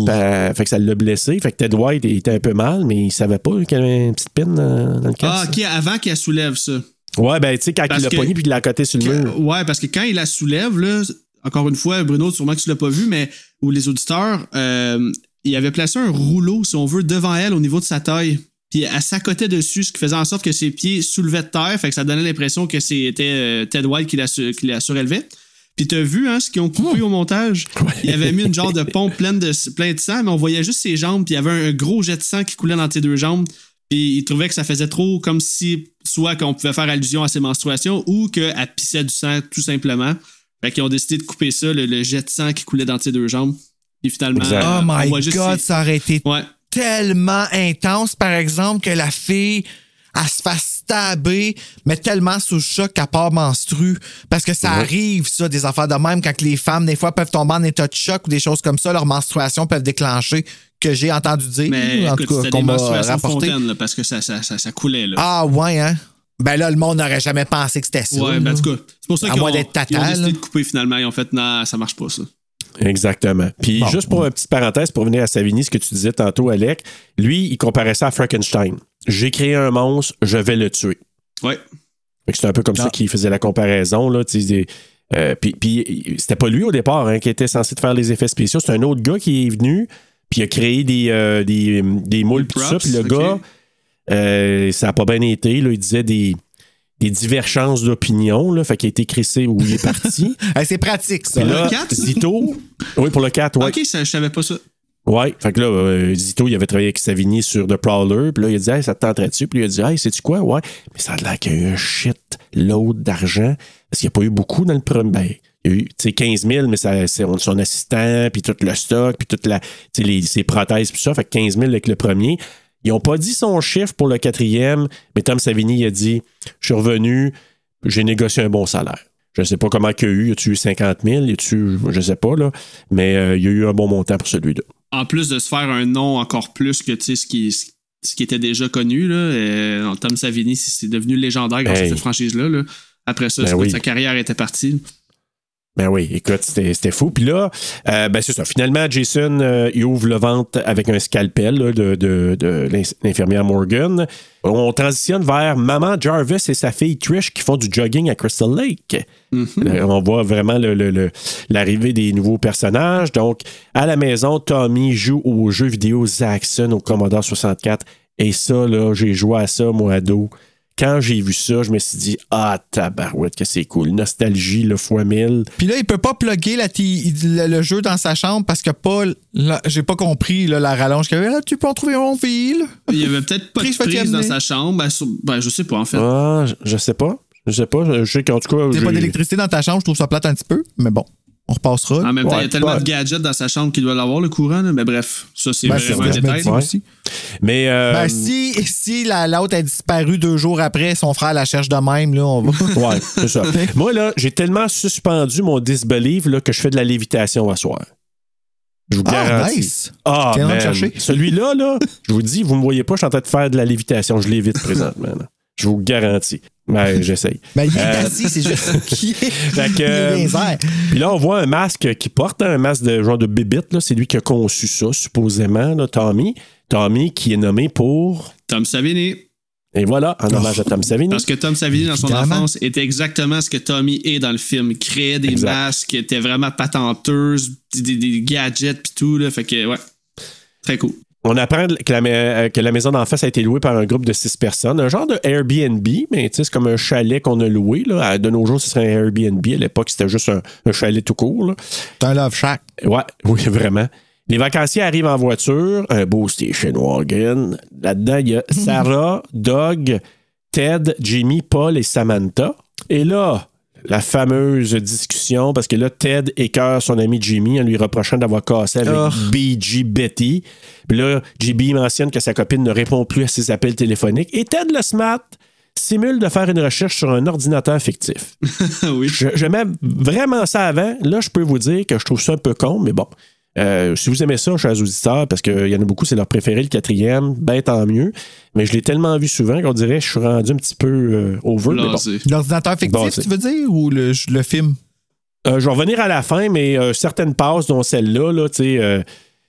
elle- fait que ça l'a blessé. Fait que Ted White il était un peu mal, mais il savait pas qu'il y avait une petite pine dans, dans le Ah, casque. ok, avant qu'elle soulève ça. Ouais, ben, tu sais, quand Parce il l'a pogné puis il l'a coté sur le Que- mur. ouais, parce que quand il la soulève, là, encore une fois, Bruno, sûrement que tu l'as pas vu, mais ou les auditeurs, euh, il avait placé un rouleau, si on veut, devant elle au niveau de sa taille. Puis elle s'accotait dessus, ce qui faisait en sorte que ses pieds soulevaient de terre, fait que ça donnait l'impression que c'était euh, Ted White qui la, su- qui la surélevait. Puis t'as vu hein, ce qu'ils ont coupé au montage? Il avait mis une genre de pompe pleine de, plein de sang, mais on voyait juste ses jambes, puis il y avait un, un gros jet de sang qui coulait dans ses deux jambes. Puis il trouvait que ça faisait trop comme si, soit qu'on pouvait faire allusion à ses menstruations ou qu'elle pissait du sang tout simplement. Fait qu'ils ont décidé de couper ça, le, le jet de sang qui coulait dans ses deux jambes. Et finalement, euh, Oh my God, ses- ça aurait été Ouais. Tellement intense, par exemple, que la fille, elle se fasse stabber, mais tellement sous le choc qu'elle part menstrue. Parce que ça arrive, ça, des affaires de même, quand les femmes, des fois, peuvent tomber en état de choc ou des choses comme ça, leur menstruation peuvent déclencher, que j'ai entendu dire, Mais en écoute, tout cas, qu'on m'a rapporté. fontaines, là, parce que ça, ça, ça, ça coulait. Là. Ah, ouais, hein? Ben là, le monde n'aurait jamais pensé que c'était ça. ouais, ben, en tout cas, c'est pour ça qu'ils ont, ils ont décidé de couper finalement. Ils ont fait, non, ça marche pas, ça. Exactement. Puis Bon. juste pour une petite parenthèse, pour venir à Savigny, ce que tu disais tantôt, Alec, lui, il comparait ça à Frankenstein. J'ai créé un monstre, je vais le tuer. Que C'est un peu comme ça qu'il faisait la comparaison. Là, euh, puis, puis c'était pas lui au départ hein, qui était censé faire les effets spéciaux. C'est un autre gars qui est venu, puis il a créé des, euh, des, des moules, puis tout ça. Puis le gars, euh, ça n'a pas bien été. Là, il disait des, des divergences d'opinion. là, Fait qu'il a été crissé où il est parti. Hey, c'est pratique, ça. Le là, quatre, ça? Zito. Oui, pour le 4, ouais. Ok, ça, je savais pas ça. Ouais, fait que là, euh, Zito, il avait travaillé avec Savigny sur The Prowler, puis là, il a dit, hey, ça te tenterait-tu? Puis il a dit, hey, sais-tu quoi? Ouais. Mais ça a l'air qu'il y a eu un shit load d'argent, parce qu'il n'y a pas eu beaucoup dans le premier. Ben, il y a eu, tu sais, 15 000, mais ça, c'est son assistant, puis tout le stock, puis toute la, tu sais, les, ses prothèses, puis ça, fait que 15 000 avec le premier. Ils n'ont pas dit son chiffre pour le quatrième, mais Tom Savigny il a dit, je suis revenu, j'ai négocié un bon salaire. Je ne sais pas comment il y a eu. Y a-tu eu 50 000? Y a-tu, je sais pas, là. Mais euh, il y a eu un bon montant pour celui-là. En plus de se faire un nom encore plus que ce qui, ce qui était déjà connu, là, euh, Tom Savini, c'est devenu légendaire grâce à Hey. cette franchise-là. là. Après ça, Ben oui. sa carrière était partie. Ben oui, écoute, c'était fou. Puis là, euh, ben c'est ça. Finalement, Jason, euh, il ouvre le ventre avec un scalpel là, de, de, de l'in- l'infirmière Morgan. On transitionne vers maman Jarvis et sa fille Trish qui font du jogging à Crystal Lake. Euh, on voit vraiment l'arrivée des nouveaux personnages. Donc, à la maison, Tommy joue au jeu vidéo Zaxxon au Commodore 64. Et ça, là, j'ai joué à ça, moi, ado. Quand j'ai vu ça, je me suis dit, ah, tabarouette, que c'est cool. Nostalgie, le fois mille. Puis là, il peut pas plugger la le, le jeu dans sa chambre parce que Paul, là, j'ai pas compris là, la rallonge qu'il y avait. Là, tu peux en trouver un en ville. Il y avait peut-être pas Prise de prise dans sa chambre. Ben, sur- ben, je sais pas, en fait. Ah, je, je sais pas. Je sais pas. Je sais qu'en tout cas. J'ai- pas d'électricité dans ta chambre, je trouve ça plate un petit peu, mais bon, on repassera. En même temps, il y a tellement ouais. de gadgets dans sa chambre qu'il doit l'avoir, le courant. là. Mais bref, ça, c'est Ben, vraiment un détail. aussi. Mais. euh, Ben, si, si la- l'autre a disparu deux jours après, son frère la cherche de même, là, on va. Ouais, c'est ça. Moi, là, j'ai tellement suspendu mon disbelief là, que je fais de la lévitation à soir. Je vous Ah, garantis. nice. Ah, va me man. chercher? Celui-là, là, je vous dis, vous me voyez pas, je suis en train de faire de la lévitation. Je l'évite présentement. là. Je vous garantis. Ben, j'essaye. Ben, il est Euh, assis, c'est juste est. Fait que, il est euh. Puis là, on voit un masque qui porte, hein, un masque de genre de bébite. là. C'est lui qui a conçu ça, supposément, là, Tommy. Tommy qui est nommé pour. Tom Savini. Et voilà, en hommage à Tom Savini. Parce que Tom Savini, dans son enfance, était exactement ce que Tommy est dans le film. Il créait des Exact. masques, était vraiment patenteuse, des, des- des gadgets pis tout. Là. Fait que, ouais. Très cool. On apprend que la, ma- euh, que la maison d'en face a été louée par un groupe de six personnes. Un genre de Airbnb, mais c'est comme un chalet qu'on a loué. Là. De nos jours, ce serait un Airbnb. À l'époque, c'était juste un, un chalet tout court. C'est un love shack. Ouais, oui, vraiment. Les vacanciers arrivent en voiture, un beau station wagon. Là-dedans, il y a Sarah, Doug, Ted, Jimmy, Paul et Samantha. Et là, la fameuse discussion, parce que là, Ted écœure son ami Jimmy en lui reprochant d'avoir cassé avec Oh. BG Betty. Puis là, JB mentionne que sa copine ne répond plus à ses appels téléphoniques. Et Ted le smart. simule de faire une recherche sur un ordinateur fictif. oui. Je- J'aimais vraiment ça avant. Là, je peux vous dire que je trouve ça un peu con, mais bon. Euh, si vous aimez ça, chers auditeurs, parce qu'il y en a beaucoup, c'est leur préféré, le quatrième, ben tant mieux. Mais je l'ai tellement vu souvent qu'on dirait que je suis rendu un petit peu euh, over. bon. L'ordinateur fictif, Bon, tu veux dire, ou le, le film? Euh, je vais revenir à la fin, mais euh, certaines passes, dont celle-là, là, tu sais. euh,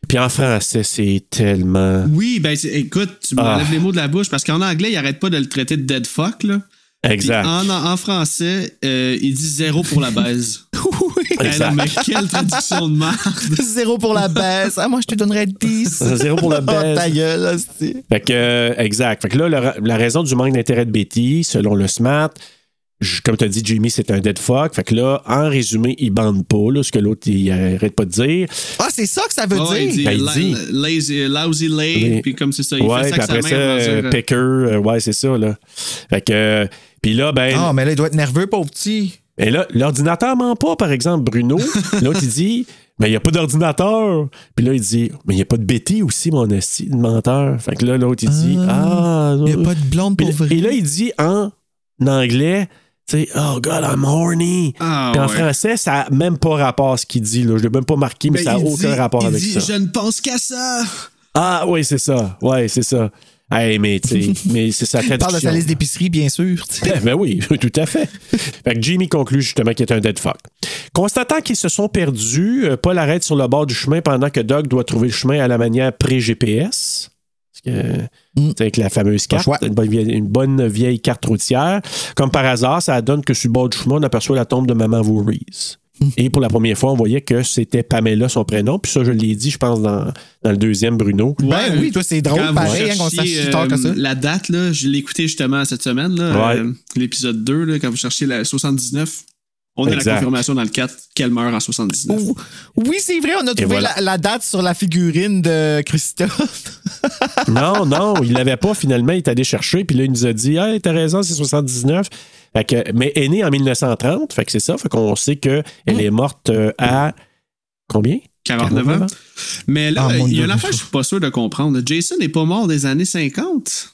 puis en français, c'est tellement. Oui, ben écoute, tu Ah. m'enlèves les mots de la bouche parce qu'en anglais, il arrête pas de le traiter de dead fuck, là. Exact. En, en français, euh, il dit zéro pour la baise. oui. Eh Exact. mais quelle traduction de merde. Zéro pour la baisse. Ah, moi, je te donnerais 10. Zéro pour la Oh, baisse. ta gueule, hostie. Fait que, euh, exact. Fait que là, la, la raison du manque d'intérêt de Betty, selon le SMAT, je- comme tu as dit, Jimmy, c'est un dead fuck. Fait que là, en résumé, il bande pas, là, ce que l'autre, il arrête pas de dire. Ah, c'est ça que ça veut Ah, il dire? dit, Ben, il la- dit. lazy, lousy lay, puis comme c'est ça, il ouais, fait ça après ça, sa main. euh, Picker, euh, ouais, c'est ça, là. Fait que, euh, puis là, ben. Ah, mais là, il doit être nerveux, pauvre petit. Et là, l'ordinateur ment pas, par exemple, Bruno. L'autre, il dit, mais il n'y a pas d'ordinateur. Puis là, il dit, mais il n'y a pas de Betty aussi, mon esti de menteur. Fait que là, l'autre, il dit, ah. Il n'y a pas de blonde pour vrai. Et là, il dit en anglais, sais, oh God, I'm horny. Ah, Puis en ouais. français, ça n'a même pas rapport à ce qu'il dit. Là. Je l'ai même pas marqué, mais Ben, ça n'a aucun dit- rapport il avec dit, ça. Je ne pense qu'à ça. Ah oui, c'est ça. Ouais, c'est ça. Hey, mais tu sais, mais c'est sa Il parle de sa liste d'épicerie, bien sûr. sais. ben oui, tout à fait. Fait que Jimmy conclut justement qu'il est un dead fuck. Constatant qu'ils se sont perdus, euh, Paul arrête sur le bord du chemin pendant que Doug doit trouver le chemin à la manière pré-GPS. Mm. avec la fameuse carte, choix. une bonne, vieille, une bonne vieille carte routière. Comme par hasard, ça donne que sur le bord du chemin, on aperçoit la tombe de Maman Voorhees. Mm. Et pour la première fois, on voyait que c'était Pamela, son prénom. Puis ça, je l'ai dit, je pense, dans, dans le deuxième, Bruno. Ben oui, toi, c'est drôle, pareil, hein, qu'on cherchiez, sache si tard que ça. euh, La date, là, je l'ai écouté justement cette semaine, là, Ouais. euh, l'épisode 2, là, quand vous cherchiez la 79. On a la confirmation dans le 4 qu'elle meurt en 79. Ouh, Oui, c'est vrai, on a trouvé voilà. la, la date sur la figurine de Christophe. Non, non, il l'avait pas finalement. Il est allé chercher, puis là, il nous a dit Hey, t'as raison, c'est 79. Fait que, mais elle est née en 1930, fait que c'est ça. Fait qu'on sait qu'elle est morte euh, à combien? 49 ans. Mais là, Ah, il y a une affaire que je suis pas sûr de comprendre. Jason n'est pas mort des années 50.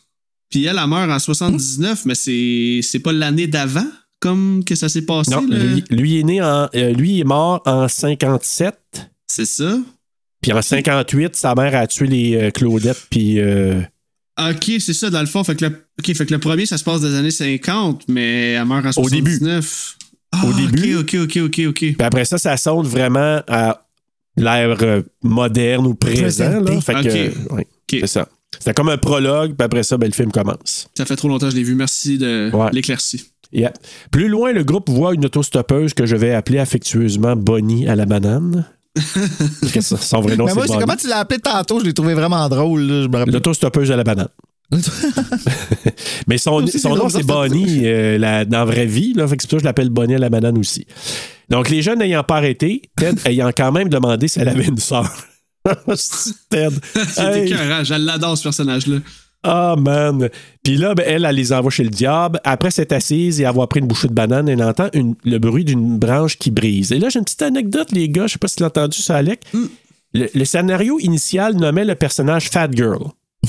Puis elle, a meurt en 79, mais c'est c'est pas l'année d'avant, comme que ça s'est passé. Non, là. lui, lui est né en. euh, lui est mort en 57. C'est ça? Puis en 58, sa mère a tué les euh, Claudettes, puis. euh, Ok, c'est ça, dans le fond. Fait que, le, fait que le premier, ça se passe des années 50, mais elle meurt en Au début. 79. Ah, Au début. Ok, ok, ok, ok, ok. Puis après ça, ça sonne vraiment à l'ère euh, moderne ou présent. Là. Fait que, ouais, c'est ça. C'était comme un prologue, puis après ça, ben, le film commence. Ça fait trop longtemps que je l'ai vu. Merci de Ouais. Yeah. Plus loin, le groupe voit une autostoppeuse que je vais appeler affectueusement Bonnie à la banane. Son vrai nom, Mais moi, c'est comment tu l'as appelé tantôt, je l'ai trouvé vraiment drôle. L'autostoppeuse à la banane. Mais son, Aussi, son c'est nom, c'est Bonnie euh, la- dans la vraie vie. Là, fait que c'est pour ça que je l'appelle Bonnie à la banane aussi. Donc, les jeunes n'ayant pas arrêté, Ted ayant quand même demandé si elle avait une sœur. Ted. C'est Hey. écœurant. Je l'adore, ce personnage-là. Ah, man. Puis là, ben, elle, elle les envoie chez le diable. Après s'être assise et avoir pris une bouchée de banane, elle entend une- le bruit d'une branche qui brise. Et là, j'ai une petite anecdote, les gars. Je sais pas si tu l'as entendu, ça, Alec. Le, le scénario initial nommait le personnage Fat Girl.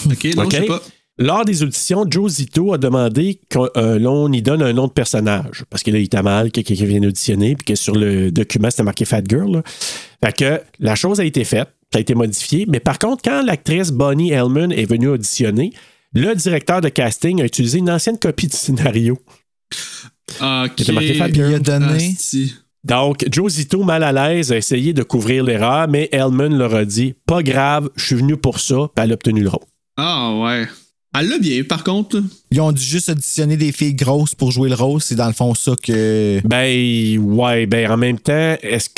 Ok, non, Ok. je sais pas. Lors des auditions, Joe Zito a demandé qu'on euh, y donne un nom de personnage. Parce que là, il était mal que quelqu'un vienne auditionner, puis que sur le document, c'était marqué Fat Girl. là. Fait que la chose a été faite, ça a été modifié. Mais par contre, quand l'actrice Bonnie Hellman est venue auditionner, le directeur de casting a utilisé une ancienne copie du scénario. Ok. Qui était marqué Fat Il a donné. Asti. Donc, Joe Zito, mal à l'aise, a essayé de couvrir l'erreur, mais Hellman leur a dit Pas grave, je suis venu pour ça, puis elle a obtenu le rôle. Ah, ouais. Elle l'a bien, par contre. Ils ont dû juste auditionner des filles grosses pour jouer le rôle. C'est dans le fond ça que. Ben, ouais, ben, en même temps, est-ce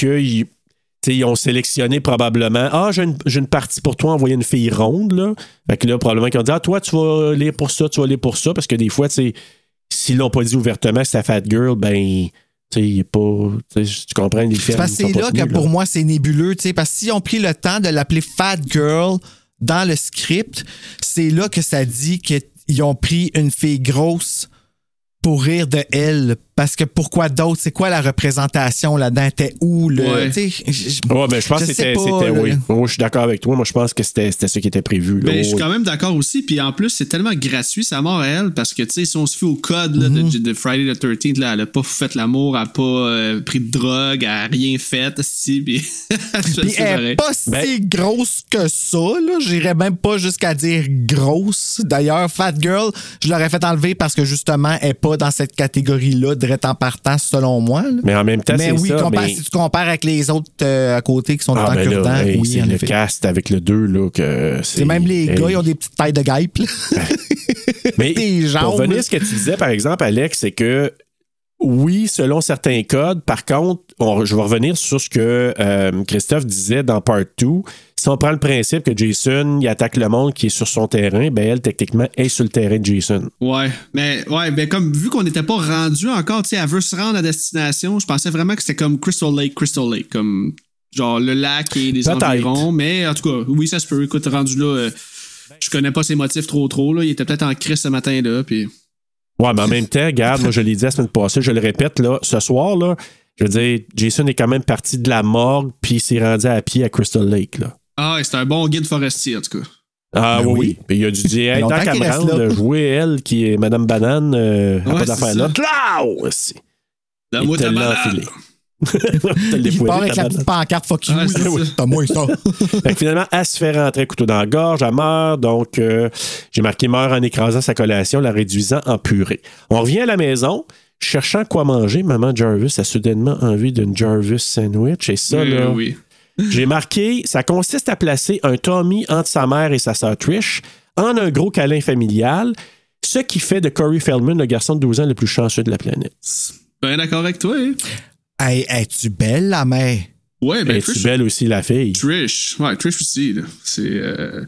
qu'ils ils ont sélectionné probablement Ah, j'ai une, partie pour toi, envoyer une fille ronde, là. Fait que là, probablement qu'ils ont dit Ah, toi, tu vas lire pour ça, tu vas lire pour ça, parce que des fois, s'ils l'ont pas dit ouvertement, c'est ta fat girl, ben, tu sais, il est pas. tu sais, Tu comprends, les C'est que sont c'est là que pour moi, c'est nébuleux. Parce que s'ils ont pris le temps de l'appeler Fat Girl dans le script, c'est là que ça dit qu'ils ont pris une fille grosse pour rire de elle. Parce que pourquoi d'autres? C'est quoi la représentation là-dedans? T'es où? Le, Ouais. tu sais, j- Ouais, mais je pense Je que c'était. pas, c'était- là. oui. Oui, je suis d'accord avec toi. Moi, je pense que c'était c'était ce qui était prévu. là. Ben, je suis Oui. quand même d'accord aussi. Puis en plus, c'est tellement gratuit, sa mort à elle, parce que, tu sais, si on se fait au code là, de, de Friday the 13th, là, elle a pas fait l'amour, elle a pas euh, pris de drogue, elle a rien fait, si, puis elle pareil. est pas si Ben- grosse que ça, là. J'irais même pas jusqu'à dire grosse. D'ailleurs, Fat Girl, je l'aurais fait enlever parce que justement, elle est pas dans cette catégorie-là, en partant, selon moi. là. Mais en même temps, Mais c'est oui, ça. compare- mais- si tu compares avec les autres euh, à côté qui sont Ah, ben là, cure-dents, hey, oui, c'est en le effet. cast avec le 2, là, que c'est. Même les hey. gars, ils ont des petites tailles de guêpes. Mais des jambes. pour revenir à ce que tu disais, par exemple, Alex, c'est que oui, selon certains codes, par contre, on- je vais revenir sur ce que euh, Christophe disait dans Part 2. Si on prend le principe que Jason il attaque le monde qui est sur son terrain, ben elle, techniquement, est sur le terrain de Jason. Ouais, mais ouais, ben comme vu qu'on n'était pas rendu encore, tu sais, elle veut se rendre à destination, je pensais vraiment que c'était comme Crystal Lake, Crystal Lake, comme genre le lac et les environs, mais en tout cas, oui, ça se peut. Écoute, rendu là, euh, je connais pas ses motifs trop trop, là. Il était peut-être en crise ce matin-là, puis. Ouais, mais en même temps, regarde, moi je l'ai dit la semaine passée, je le répète, là, ce soir, là, je veux dire, Jason est quand même parti de la morgue, puis il s'est rendu à pied à Crystal Lake. Là. Ah, c'est un bon guide forestier, en tout cas. Ah Ben oui, oui. Puis il a dû dire, hey, tant qu'à me rendre, jouer elle, qui est Madame Banane, euh, a Ouais, pas d'affaire c'est là. aussi. La Il banane. Il part avec la petite pancarte fuck you. T'as moins ça. Fait que finalement, elle se fait rentrer un couteau dans la gorge, elle meurt, donc euh, j'ai marqué meurt en écrasant sa collation, la réduisant en purée. On revient à la maison, cherchant quoi manger, maman Jarvis a soudainement envie d'une Jarvis sandwich, et ça, Oui, là, oui. j'ai marqué, ça consiste à placer un Tommy entre sa mère et sa sœur Trish en un gros câlin familial, ce qui fait de Corey Feldman le garçon de 12 ans le plus chanceux de la planète. Ben d'accord avec toi, hein? Hey, es-tu belle, la mère? Ouais, ben Es-tu Trish. belle aussi, la fille? Trish. Ouais, Trish aussi, là. C'est. Euh...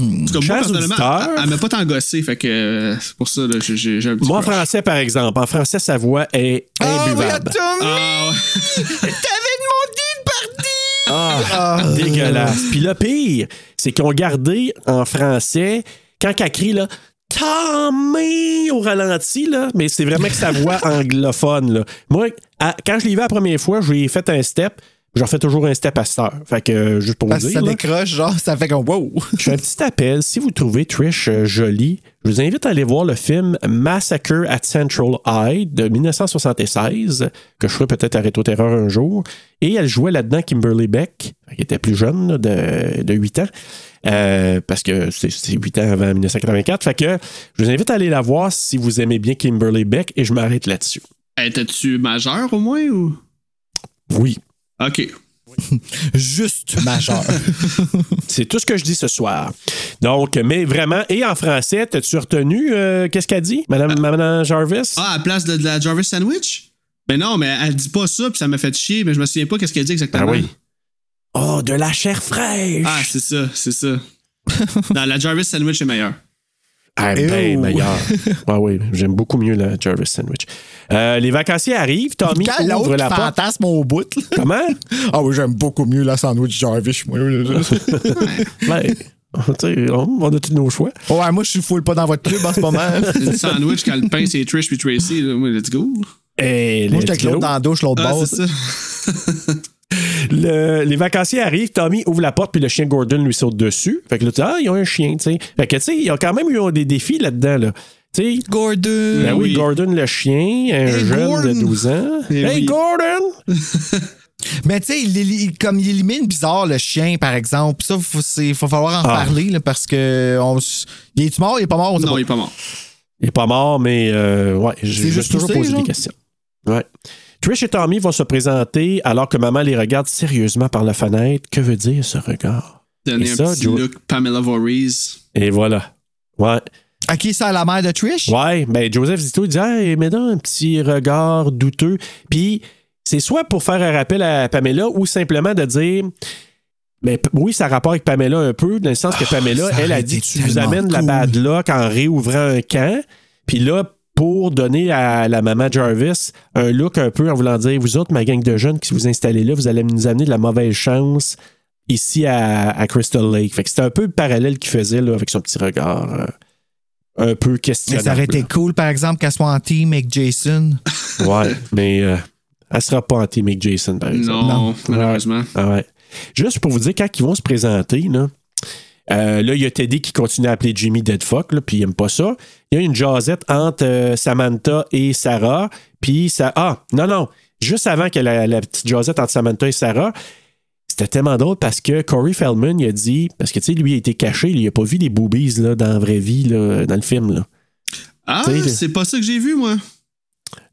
En tout cas, moi, personnellement, elle, elle m'a pas tant gossé, fait que euh, c'est pour ça, là, j'ai- j'ai j'ai un petit. Moi, en français, par exemple, en français, sa voix est Oh, imbuvable. ouais. T'avais demandé une partie! Ah, dégueulasse. Puis le pire, c'est qu'ils ont gardé en français, quand elle crie, là, Tommy au ralenti, là, mais c'est vraiment que sa voix anglophone. Là. Moi, à- quand je l'ai vu la première fois, je lui ai fait un step. J'en fais toujours un step à cette heure. Fait que, euh, juste pour vous Parce que dire. ça là, décroche, genre, ça fait comme wow! je fais un petit appel. Si vous trouvez Trish euh, jolie, je vous invite à aller voir le film Massacre at Central High de 1976, que je ferai peut-être à Rétro Terreur un jour. Et elle jouait là-dedans Kimberly Beck, qui était plus jeune, là, de, de 8 ans. Euh, parce que c'est c'est 8 ans avant 1984. Fait que je vous invite à aller la voir si vous aimez bien Kimberly Beck et je m'arrête là-dessus. Étais-tu majeur au moins ou? Oui. Ok. Juste majeur. C'est tout ce que je dis ce soir. Donc, mais vraiment, et en français, t'as-tu retenu euh, qu'est-ce qu'elle dit, Madame, Madame Jarvis? Ah, à la place de, de la Jarvis Sandwich? Ben non, mais elle dit pas ça, puis ça m'a fait chier, mais je me souviens pas qu'est-ce qu'elle dit exactement. Ah oui. Oh, de la chair fraîche! Ah, c'est ça, c'est ça. non, la Jarvis Sandwich est meilleure. Ah, ben meilleur. Ah oui, j'aime beaucoup mieux la Jarvis Sandwich. Euh, les vacanciers arrivent, Tommy Quand ouvre la porte. fantasme au bout, là. Comment? Ah oui, j'aime beaucoup mieux la sandwich Jarvis, moi. Ben, tu sais, on, on a tous nos choix. ouais, moi, je suis full pas dans votre club en ce moment. Le sandwich, quand le pain, c'est Trish puis Tracy, là, moi, let's go. Et moi, let's j'étais avec l'autre dans la douche, l'autre Ah, bord. Le- les vacanciers arrivent, Tommy ouvre la porte, puis le chien Gordon lui saute dessus. Fait que là, tu ah, ils ont un chien, tu sais. Fait que, tu sais, il y a quand même eu des défis là-dedans, là. Tu sais, Gordon. ben oui, oui. Gordon le chien, un Hey, jeune Gordon. de 12 ans. Eh hey, oui. Gordon! Mais tu sais, il éli- comme il élimine bizarre le chien, par exemple. Ça, faut, c'est- faut falloir en Ah. parler là, parce que. On, il est mort, il est pas mort? Non, pas. il est pas mort. Il est pas mort, mais euh, ouais, je je juste suis toujours posé des questions. Ouais. Trish et Tommy vont se présenter alors que maman les regarde sérieusement par la fenêtre. Que veut dire ce regard? Donner Et un ça, petit Joe- look Pamela Voorhees. Et voilà. Ouais. À qui ça, la mère de Trish? Ouais, ben Joseph Zito il dit hey, mets donc un petit regard douteux. Puis c'est soit pour faire un rappel à Pamela ou simplement de dire ben, p- oui, ça a rapport avec Pamela un peu, dans le sens que Pamela, ça elle a dit tu nous amènes la bad luck en réouvrant un camp. Puis là, pour donner à la maman Jarvis un look un peu en voulant dire vous autres, ma gang de jeunes qui vous installez là, vous allez nous amener de la mauvaise chance ici à, à Crystal Lake. Fait que c'était un peu le parallèle qu'il faisait là, avec son petit regard. euh, un peu Mais questionnable. ça aurait été cool, par exemple, qu'elle soit en team avec Jason. Ouais, mais euh, elle sera pas en team avec Jason, par exemple. Non, malheureusement. Ah ouais. Juste pour vous dire, quand ils vont se présenter, là, euh, là, il y a Teddy qui continue à appeler Jimmy Deadfuck, là, puis il aime pas ça. Il y a une jasette entre euh, Samantha et Sarah, puis ça. Ah, non, non. Juste avant que la, la petite jasette entre Samantha et Sarah, c'était tellement drôle parce que Corey Feldman, il a dit. Parce que, tu sais, lui, il a été caché, il a pas vu des boobies là, dans la vraie vie, là, dans le film. Là. Ah, c'est pas ça que j'ai vu, moi.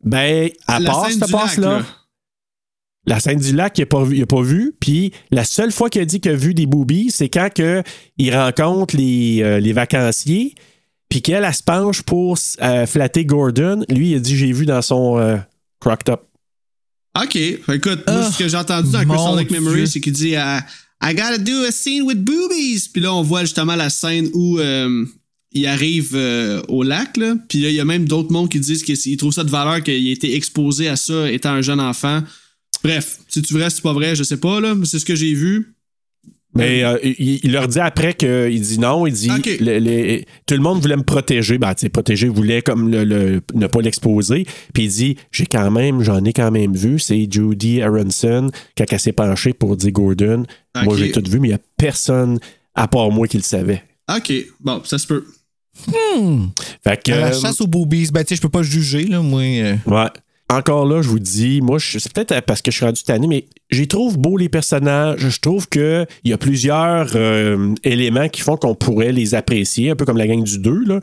Ben, à La part cette passe-là. La scène du lac, il n'a pas, vu- il a pas vu. Puis la seule fois qu'il a dit qu'il a vu des boobies, c'est quand que il rencontre les, euh, les vacanciers. Puis qu'elle, elle se penche pour euh, flatter Gordon. Lui, il a dit J'ai vu dans son euh, crocked up. OK. Écoute, moi, ce que j'ai entendu dans Dieu. Memory, c'est qu'il dit I gotta do a scene with boobies. Puis là, on voit justement la scène où euh, il arrive euh, au lac. Là. Puis là, il y a même d'autres mondes qui disent qu'ils trouvent ça de valeur qu'il ait été exposé à ça étant un jeune enfant. Bref, si tu vrai, si c'est pas vrai, je sais pas, là, mais c'est ce que j'ai vu. Mais euh, il, il leur dit après qu'il dit non. Il dit le- Tout le monde voulait me protéger. Ben, tu sais, protéger, voulait comme le, le- ne pas l'exposer. Puis il dit J'ai quand même, j'en ai quand même vu. C'est Judy Aronson, quand elle s'est penchée pour dire Gordon. Moi, j'ai tout vu, mais il n'y a personne à part moi qui le savait. OK. Bon, ça se peut. Fait que. À la chasse aux boobies, ben, tu sais, je peux pas juger, là, moi. euh. Ouais. Encore là, je vous dis, moi, c'est peut-être parce que je suis rendu tanné, mais j'y trouve beau les personnages. Je trouve qu'il y a plusieurs euh, éléments qui font qu'on pourrait les apprécier, un peu comme la gang du 2, là.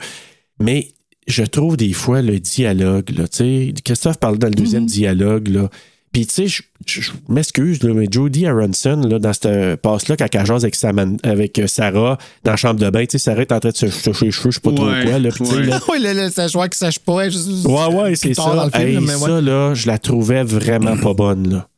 Mais je trouve des fois le dialogue, là, tu sais, Christophe parlait dans le deuxième dialogue, là. Puis, tu sais, je, je- je m'excuse, mais Jodie Aronson, là, dans cette passe-là, quand elle jase avec, Saman- avec euh, Sarah dans la chambre de bain, tu sais, Sarah est en train de se toucher les cheveux, je sais pas trop quoi, là. Sais, ouais. là, oui, le, le séchoir qui sèche pas. juste- Ouais, ouais, c'est ça. film, Hey, mais ouais. ça, là, je la trouvais vraiment pas bonne, là.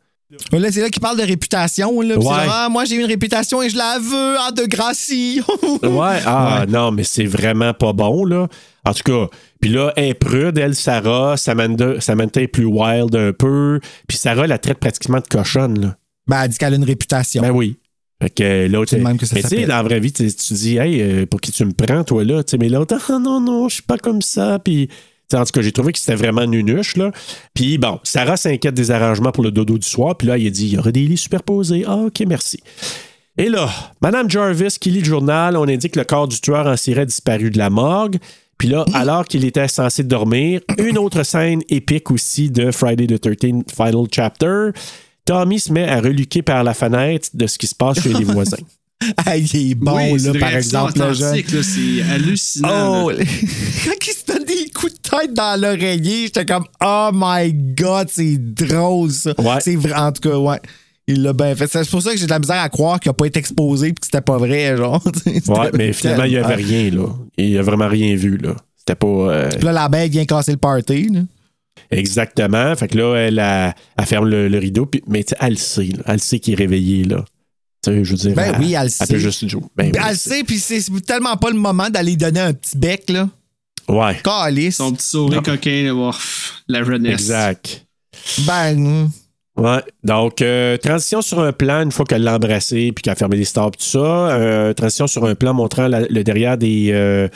C'est là qu'il parle de réputation. Là, Ouais. genre, ah, moi, j'ai une réputation et je la veux en de Gracie. Ouais, ah non, mais c'est vraiment pas bon, là. En tout cas, puis là, elle est prude, elle, Sarah, Samantha, Samantha est plus wild un peu, puis Sarah la traite pratiquement de cochonne, là. Ben, elle dit qu'elle a une réputation. Ben oui. Fait que euh, l'autre, C'est même que ça mais tu sais, dans la vraie vie, tu dis, hey, euh, pour qui tu me prends, toi, là? Tu sais, mais l'autre, ah non, non, je suis pas comme ça, puis. En tout cas, j'ai trouvé que c'était vraiment nunuche, là. Puis bon, Sarah s'inquiète des arrangements pour le dodo du soir, puis là, il a dit, il y aurait des lits superposés. Ah, OK, merci. Et là, Madame Jarvis qui lit le journal, on indique que le corps du tueur en a disparu de la morgue. Puis là, alors qu'il était censé dormir, une autre scène épique aussi de Friday the 13th Final Chapter. Tommy se met à reluquer par la fenêtre de ce qui se passe chez les voisins. Ah, il est bon, Oui, là, par exemple, le jeune. authentique, là, C'est hallucinant. Oh, là. quand il se donne des coups de tête dans l'oreiller, j'étais comme, oh my god, c'est drôle, ça. Ouais. C'est vrai, en tout cas, ouais. Il l'a bien fait. C'est pour ça que j'ai de la misère à croire qu'il n'a pas été exposé et que c'était pas vrai, genre. Ouais, mais finalement, il n'y avait rien, là. Il n'y a vraiment rien vu, là. C'était pas. euh, Puis là, la bête vient casser le party, là. exactement. Fait que là, elle, elle, elle ferme le, le rideau, puis, mais tu sais, elle le sait, là. Elle sait qu'il est réveillé, là. Tu sais, je veux dire. Ben oui, elle le Elle sait. peut juste jouer. Ben oui, elle sait, puis c'est tellement pas le moment d'aller donner un petit bec, là. Ouais, Calice. Son petit sourire coquin, là, oh, pff, la jeunesse. exact. Ben, Ouais. Donc, euh, transition sur un plan, une fois qu'elle l'a embrassé puis qu'elle a fermé les stores tout ça. euh, transition sur un plan montrant la- le derrière des, euh,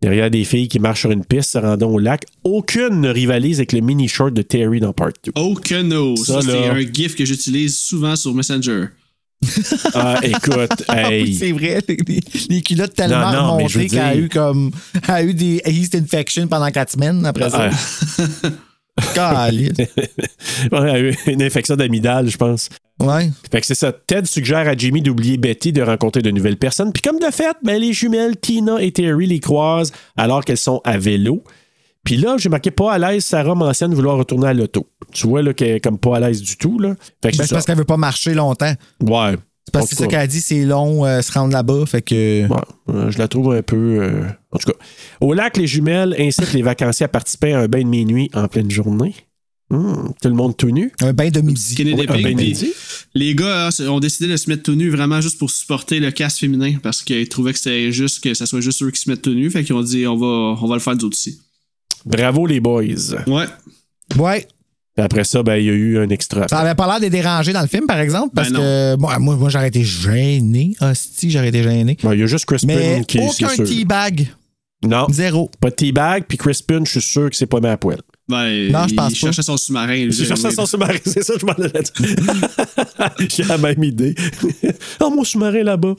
derrière des filles qui marchent sur une piste se rendant au lac. Aucune ne rivalise avec le mini-short de Terry dans Part 2. Oh que no! Ça, Ça, c'est un gif que j'utilise souvent sur Messenger. Ah, écoute, hey. c'est vrai, les, culottes tellement Non, remontées qu'elle a eu comme. Elle a eu des yeast infection pendant quatre semaines après ça. Ah, Une infection d'amidale, je pense. Ouais. Fait que c'est ça. Ted suggère à Jimmy d'oublier Betty de rencontrer de nouvelles personnes. Puis comme de fait, ben, les jumelles Tina et Terry les croisent alors qu'elles sont à vélo. Puis là, j'ai marqué pas à l'aise, Sarah mentionne vouloir retourner à l'auto. Tu vois là qu'elle est comme pas à l'aise du tout. Là. Fait que Ben, parce qu'elle veut pas marcher longtemps. Ouais. C'est parce que c'est ça qu'elle a dit, c'est long euh, se rendre là-bas. Fait que. ouais, euh, je la trouve un peu. euh, en tout cas. Au lac, les jumelles incitent les vacanciers à participer à un bain de minuit en pleine journée. Hmm, tout le monde tout nu? Un bain de midi. Un bain de midi. Les gars hein, ont décidé de se mettre tout nus vraiment juste pour supporter le cast féminin parce qu'ils trouvaient que c'était juste que ça soit juste eux qui se mettent tout nus. Fait qu'ils ont dit on va, on va le faire d'autres aussi. Bravo les boys. Ouais. Ouais. Puis après ça, ben, il y a eu un extra. Ça avait pas l'air de déranger dans le film, par exemple, parce Ben que moi, moi, moi, j'aurais été gêné. Hostie, j'aurais été gêné. Ben, il y a juste Chris Mais qui aucun c'est sûr. teabag. Non. Zéro. Pas de teabag, puis Crispin, je suis sûr que c'est pas mis à poil. Ben, Non, je pense il pas. cherchait son sous-marin. cherchais oui. son sous-marin, c'est ça, je m'en allais dire. J'ai la même idée. oh, mon sous-marin là-bas.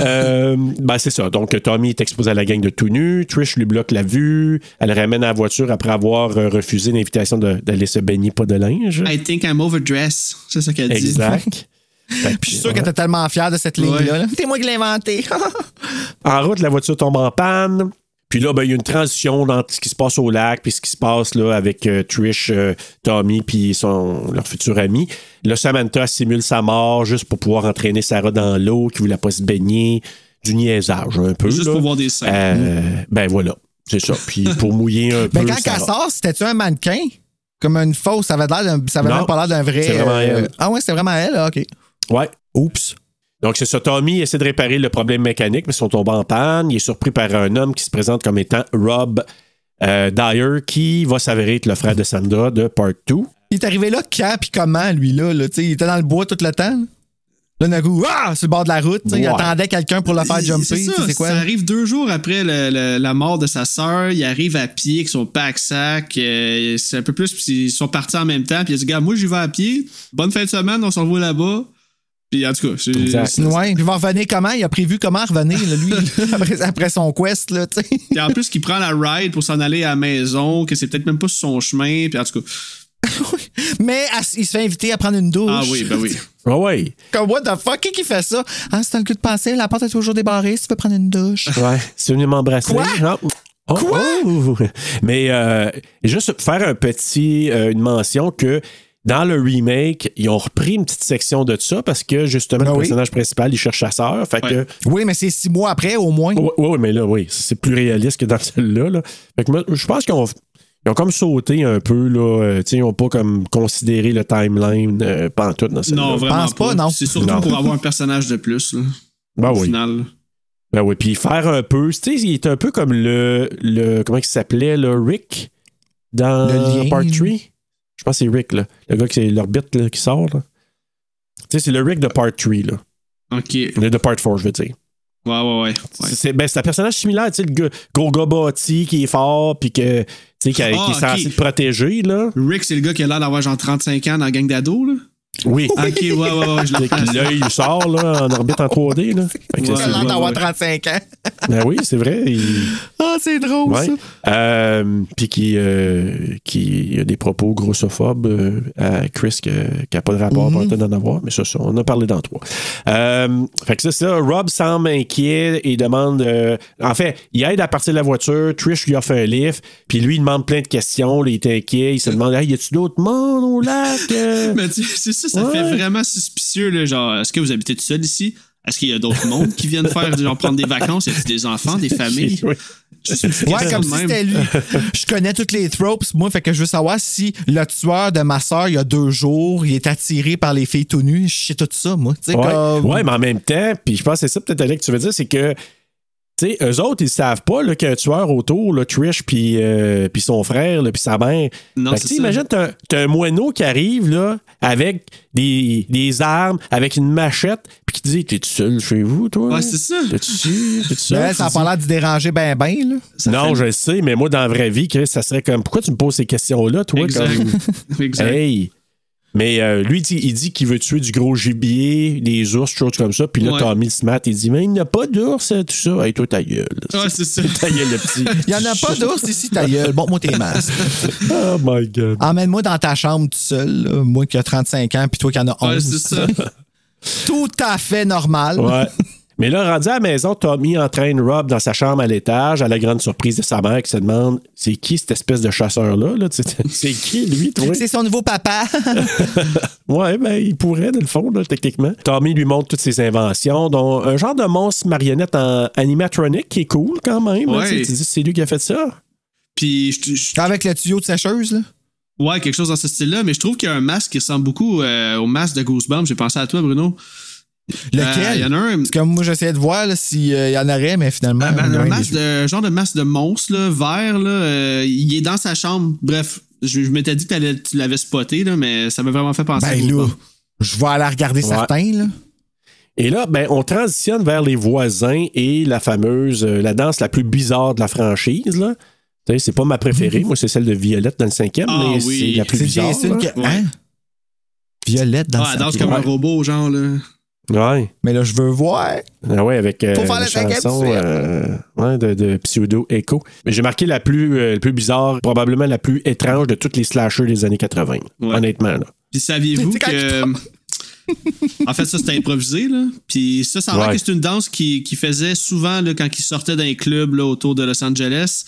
Euh, ben, c'est ça. Donc, Tommy est exposé à la gang de tout nu. Trish lui bloque la vue. Elle le ramène à la voiture après avoir euh, refusé l'invitation d'aller se baigner pas de linge. I think I'm overdressed. C'est ça qu'elle dit. Exact. Que, Puis je suis sûr qu'elle était tellement fière de cette ligne-là. là. C'est moi qui l'ai inventé. En route, la voiture tombe en panne. Puis là, ben, il y a une transition dans ce qui se passe au lac, puis ce qui se passe là, avec euh, Trish, euh, Tommy, puis son, leur futur ami. Là, Samantha simule sa mort juste pour pouvoir entraîner Sarah dans l'eau, qui voulait pas se baigner. Du niaisage, un peu. Juste là. pour voir des seins. Euh, Ben voilà, c'est ça. Puis pour mouiller un peu. Mais Ben, quand elle sort, c'était-tu un mannequin? Comme une fausse, ça avait, l'air d'un- ça avait Non, même pas l'air d'un vrai. c'est vraiment euh, elle. Ah ouais, c'est vraiment elle, ah, ok. Ouais. Oups. Donc, c'est ça. Tommy essaie de réparer le problème mécanique, mais ils sont tombés en panne. Il est surpris par un homme qui se présente comme étant Rob euh, Dyer, qui va s'avérer être le frère de Sandra de Part 2. Il est arrivé là quand puis comment, lui, là? là? Il était dans le bois tout le temps? Là, d'un coup, ah, sur le bord de la route. Il attendait quelqu'un pour le faire jumper. C'est tu sais, ça, C'est quoi? ça arrive deux jours après le- le- la mort de sa sœur. Il arrive à pied avec son pack-sac. euh, c'est un peu plus, puis ils sont partis en même temps. Puis il a dit, gars, moi, j'y vais à pied. Bonne fin de semaine, on se revoit là-bas. Puis en tout cas, c'est- Ouais, puis il va revenir comment? Il a prévu comment revenir, là, lui, après, après son quest, là, tu sais. Puis en plus, qu'il prend la ride pour s'en aller à la maison, que c'est peut-être même pas sur son chemin. Puis en tout cas, Mais à- il se fait inviter à prendre une douche. ah oui, ben oui. Ah ouais. Comme, what the fuck, qui qui fait ça? Ah, c'est le coup de penser, la porte est toujours débarrée si tu veux prendre une douche. Ouais. C'est venu m'embrasser. Quoi? Non. Oh, Quoi? oh. Mais euh, juste faire un petit, euh, une mention que dans le remake, ils ont repris une petite section de ça parce que justement, Ben le oui. personnage principal, il cherche sa sœur. Fait que. Oui, mais c'est six mois après, au moins. Oui, oui, mais là, oui, c'est plus réaliste que dans celle-là. là. Fait que moi, je pense qu'ils ont, ils ont comme sauté un peu, là. euh, tu sais, ils n'ont pas comme considéré le timeline euh, pantoute dans celle-là. Non, vraiment pense pas, non. C'est surtout Non. pour avoir un personnage de plus, là, Ben au oui. final. Ben oui, puis faire un peu. Tu sais, il est un peu comme le. le comment il s'appelait, le Rick dans Le lien. Part 3. Je pense que c'est Rick, là. Le gars qui c'est l'orbite là, qui sort, là. Tu sais, c'est le Rick de Part 3, là. OK. Le de Part 4, je veux dire. ouais, ouais. ouais. C'est ben, c'est un personnage similaire, tu sais, le gars- gros gars bâti qui est fort, puis que. Qui, a- Ah, qui est censé protéger, là. Rick, c'est le gars qui a l'air d'avoir genre 35 ans dans la gang d'ados, là. Oui. Ok, ouais, je. L'œil sort, là, en orbite en 3D, là. Fait que Ouais, c'est- d'avoir ouais. 35 ans. ben oui, c'est vrai. il- Ah, c'est drôle, Ouais. ça. Euh, puis qui, euh, qui a des propos grossophobes euh, à Chris qui n'a pas de rapport mm d'en avoir, mais ça, ça, on a parlé dans trois. Euh, fait que c'est ça, Rob semble inquiet et demande. en fait, il aide à partir de la voiture, Trish lui offre un lift, puis lui, il demande plein de questions, là, il est inquiet, il se demande hey, y a-tu d'autres monde au lac Mais tu ça, ça Ouais. fait vraiment suspicieux, là. Genre, est-ce que vous habitez tout seul ici? Est-ce qu'il y a d'autres mondes qui viennent faire, genre, prendre des vacances? Y a des enfants, des familles? Oui. Ouais, comme si c'était lui. Je connais toutes les tropes, moi, fait que je veux savoir si le tueur de ma soeur, il y a deux jours, il est attiré par les filles tout nues. Je sais tout ça, moi. Tu sais, Ouais, comme- ouais, mais en même temps, puis je pense que c'est ça peut-être Alex, que tu veux dire, c'est que sais, eux autres, ils savent pas qu'il y a un tueur autour, là, Trish, puis euh, puis son frère, puis sa mère. Non, c'est imagine, t'as t'as un moineau qui arrive là, avec des, des armes, avec une machette, puis qui dit T'es-tu seul chez vous, toi? Ouais, c'est ça. T'es-tu T'es-tu seul? Mais ça a pas l'air de déranger ben ben, là. Non, je le sais, mais moi, dans la vraie vie, Chris, ça serait comme Pourquoi tu me poses ces questions-là, toi Exact. comme exact. Hey! Mais euh, lui, il dit- il dit qu'il veut tuer du gros gibier, des ours, choses comme ça. Puis là, Ouais. Tommy se mat, il dit Mais il n'y a pas d'ours, euh, tout ça. Hey, toi, ta gueule. Ouais, c'est ça. Ta gueule, le petit. Il y en a pas d'ours ici, ta gueule. Bon, moi, tes masques. Oh my God. Emmène-moi dans ta chambre tout seul, là. moi qui a 35 ans, puis toi qui en as 11. Ouais, c'est ça. Tout à fait normal. Ouais. Mais là, rendu à la maison, Tommy entraîne Rob dans sa chambre à l'étage, à la grande surprise de sa mère qui se demande c'est qui cette espèce de chasseur-là là? C'est qui, lui, toi? C'est son nouveau papa. Ouais, ben, il pourrait, dans le fond, là, techniquement. Tommy lui montre toutes ses inventions, dont un genre de monstre marionnette en animatronic qui est cool quand même. là, Ouais. tu dis, c'est lui qui a fait ça. Puis, je- je- Avec le tuyau de sécheuse, là? ouais, quelque chose dans ce style-là, mais je trouve qu'il y a un masque qui ressemble beaucoup euh, au masque de Goosebumps. J'ai pensé à toi, Bruno. Lequel? Euh, Il y en a un. Parce que moi, j'essayais de voir s'il y en aurait, mais finalement. Ben, il y en a un masque de, genre de masque de monstre, là, vert, là, euh, il est dans sa chambre. Bref, je, je m'étais dit que tu l'avais spoté, là, mais ça m'a vraiment fait penser à Ben là, Goosebumps. je vais aller regarder certains, là. Et là, ben, on transitionne vers les voisins et la fameuse, euh, la danse la plus bizarre de la franchise. Là. C'est pas ma préférée. Moi, c'est celle de Violette dans le cinquième, Ah mais oui. c'est la plus C'est bizarre. Hein? Violette dans Ah, elle le danse cinquième. comme un robot, genre, là. Ouais. Mais là, je veux voir. Ah ouais, avec euh, Faut faire la chanson euh, ouais, de, de Pseudo Echo. Mais j'ai marqué la plus, euh, la plus bizarre, probablement la plus étrange de toutes les slashers des années 80. Ouais. Honnêtement, là. Puis saviez-vous que. en fait, ça, c'était improvisé, là. Puis ça, ça Ouais. que c'est une danse qui, qui faisait souvent là, quand ils sortaient d'un club là, autour de Los Angeles.